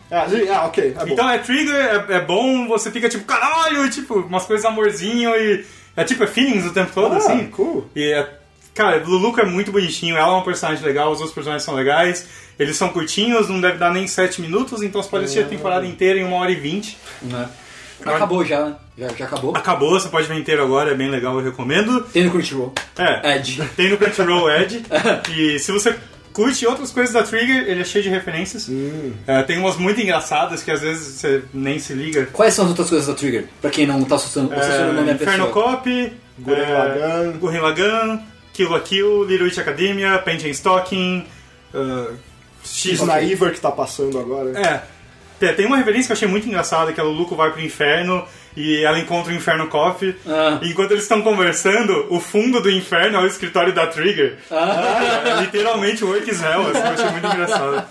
S3: Ah, ah, ok. É bom.
S2: Então é trigger, é, é bom, você fica tipo, caralho, tipo, umas coisas amorzinho e. É tipo, é feelings o tempo todo,
S3: Ah,
S2: assim.
S3: cool.
S2: E é. Cara, Luluco é muito bonitinho, ela é uma personagem legal, os outros personagens são legais, eles são curtinhos, não deve dar nem 7 minutos, então você pode assistir a temporada inteira em 1 hora e 20.
S1: Né? Acabou já, né? Já, já acabou.
S2: Acabou, você pode ver inteiro agora, é bem legal, eu recomendo.
S1: Tem no Crunchyroll.
S2: É,
S1: Edge.
S2: tem no Crunchyroll Edge, *laughs* e se você curte outras coisas da Trigger, ele é cheio de referências.
S3: Hum.
S2: É, tem umas muito engraçadas que às vezes você nem se liga.
S1: Quais são as outras coisas da Trigger? Pra quem não tá associando, associando o nome
S2: É,
S1: à pessoa.
S2: Inferno Cop,
S3: Gurren
S2: é,
S3: Lagann.
S2: Gurren Lagann, Kill la Kill, Little Witch Academia, Paint and Stocking, uh, X
S3: Sniper que tá passando agora.
S2: É. Tem- Tem uma referência que eu achei muito engraçada, que é o Luco vai pro inferno e ela encontra o Inferno Coffee.
S1: Ah.
S2: E enquanto eles estão conversando, o fundo do inferno é o escritório da Trigger. É literalmente Work is Hell, assim, eu achei muito engraçado.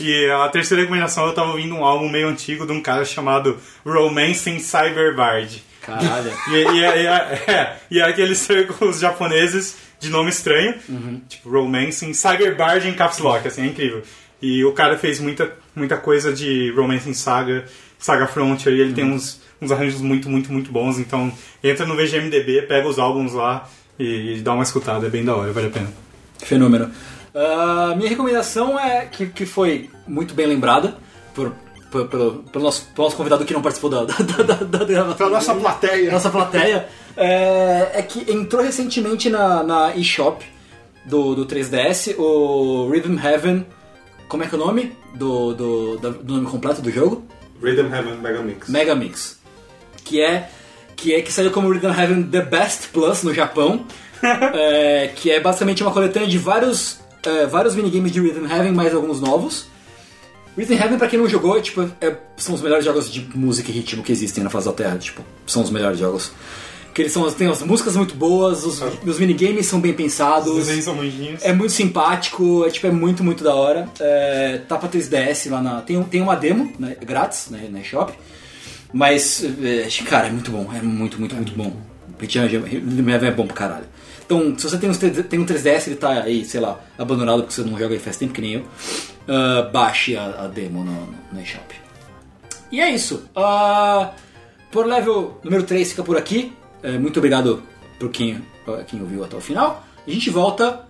S2: E a terceira recomendação, eu tava ouvindo um álbum meio antigo de um cara chamado Romancing Cyberbard.
S1: Caralho.
S2: E, e, é- e é- é, e é aqueles círculos japoneses de nome estranho, tipo Romancing, Cyberbard em Caps Lock, assim, é incrível. E o cara fez muita, muita coisa de Romancing Saga, Saga Frontier, e ele tem uns, uns arranjos muito, muito, muito bons. Então entra no VGMDB, pega os álbuns lá e, e dá uma escutada, é bem da hora, vale a pena.
S1: Fenômeno. Ah, minha recomendação é que, que foi muito bem lembrada por, por- pelo, pelo, nosso, pelo nosso convidado que não participou da, da, *laughs* da, da, da gravação.
S3: Pra nossa plateia.
S1: nossa plateia. É, é que entrou recentemente na, na eShop do, do 3DS o Rhythm Heaven. Como é que é o nome? Do, do, do nome completo do jogo?
S4: Rhythm Heaven Mega Mix.
S1: Mega Mix. Que é que é que saiu como Rhythm Heaven The Best Plus no Japão. *laughs* É, que é basicamente uma coletânea de vários, é, vários minigames de Rhythm Heaven, mais alguns novos. Rhythm Heaven, pra quem não jogou, é, tipo, é- são os melhores jogos de música e ritmo que existem na face da Terra. Tipo, são os melhores jogos. Que eles são, tem as músicas muito boas, os, os minigames são bem
S2: Os
S1: pensados.
S2: desenhos são bonitinhos.
S1: É muito simpático, é, tipo, é muito, muito da hora. É, tá pra 3DS lá na. Tem, tem uma demo, né, grátis, né, na eShop. Mas, é, cara, é muito bom, é muito, muito, muito bom. Rhythm Heaven é bom pra caralho. Então, se você tem um, 3D tem um 3DS, ele tá aí, sei lá, abandonado porque você não joga aí faz tempo que nem eu, ah, baixe a, a demo no, no, eShop. E é isso. Ah, por level número 3 fica por aqui. É, muito obrigado por quem, por quem ouviu até o final. A gente volta.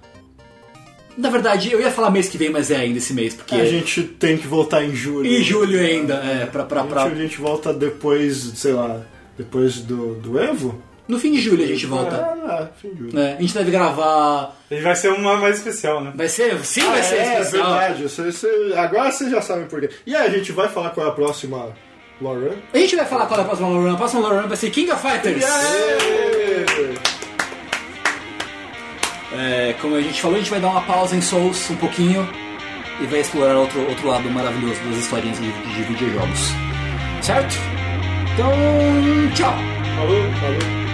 S1: Na verdade, eu ia falar mês que vem, mas é ainda esse mês, porque.
S3: A gente tem que voltar em julho.
S1: Em julho ainda, é, pra, pra,
S3: A
S1: pra-
S3: gente, a gente volta depois, sei lá, depois do, do Evo?
S1: No fim de julho a gente volta.
S3: Ah, fim de julho.
S1: É, a gente deve gravar.
S2: Ele vai ser uma mais especial, né?
S1: Vai ser. Sim, vai
S3: Ah,
S1: ser
S3: é,
S1: especial.
S3: verdade. Você- você- agora vocês já sabem por quê. E aí, a gente vai falar qual é a próxima Lauren?
S1: A gente vai falar qual é a próxima Lorena. A próxima Lorena vai ser King of Fighters. É, como a gente falou, a gente vai dar uma pausa em Souls um pouquinho e vai explorar outro, outro lado maravilhoso das historinhas de, de videojogos. Certo? Então, tchau!
S3: Falou, falou.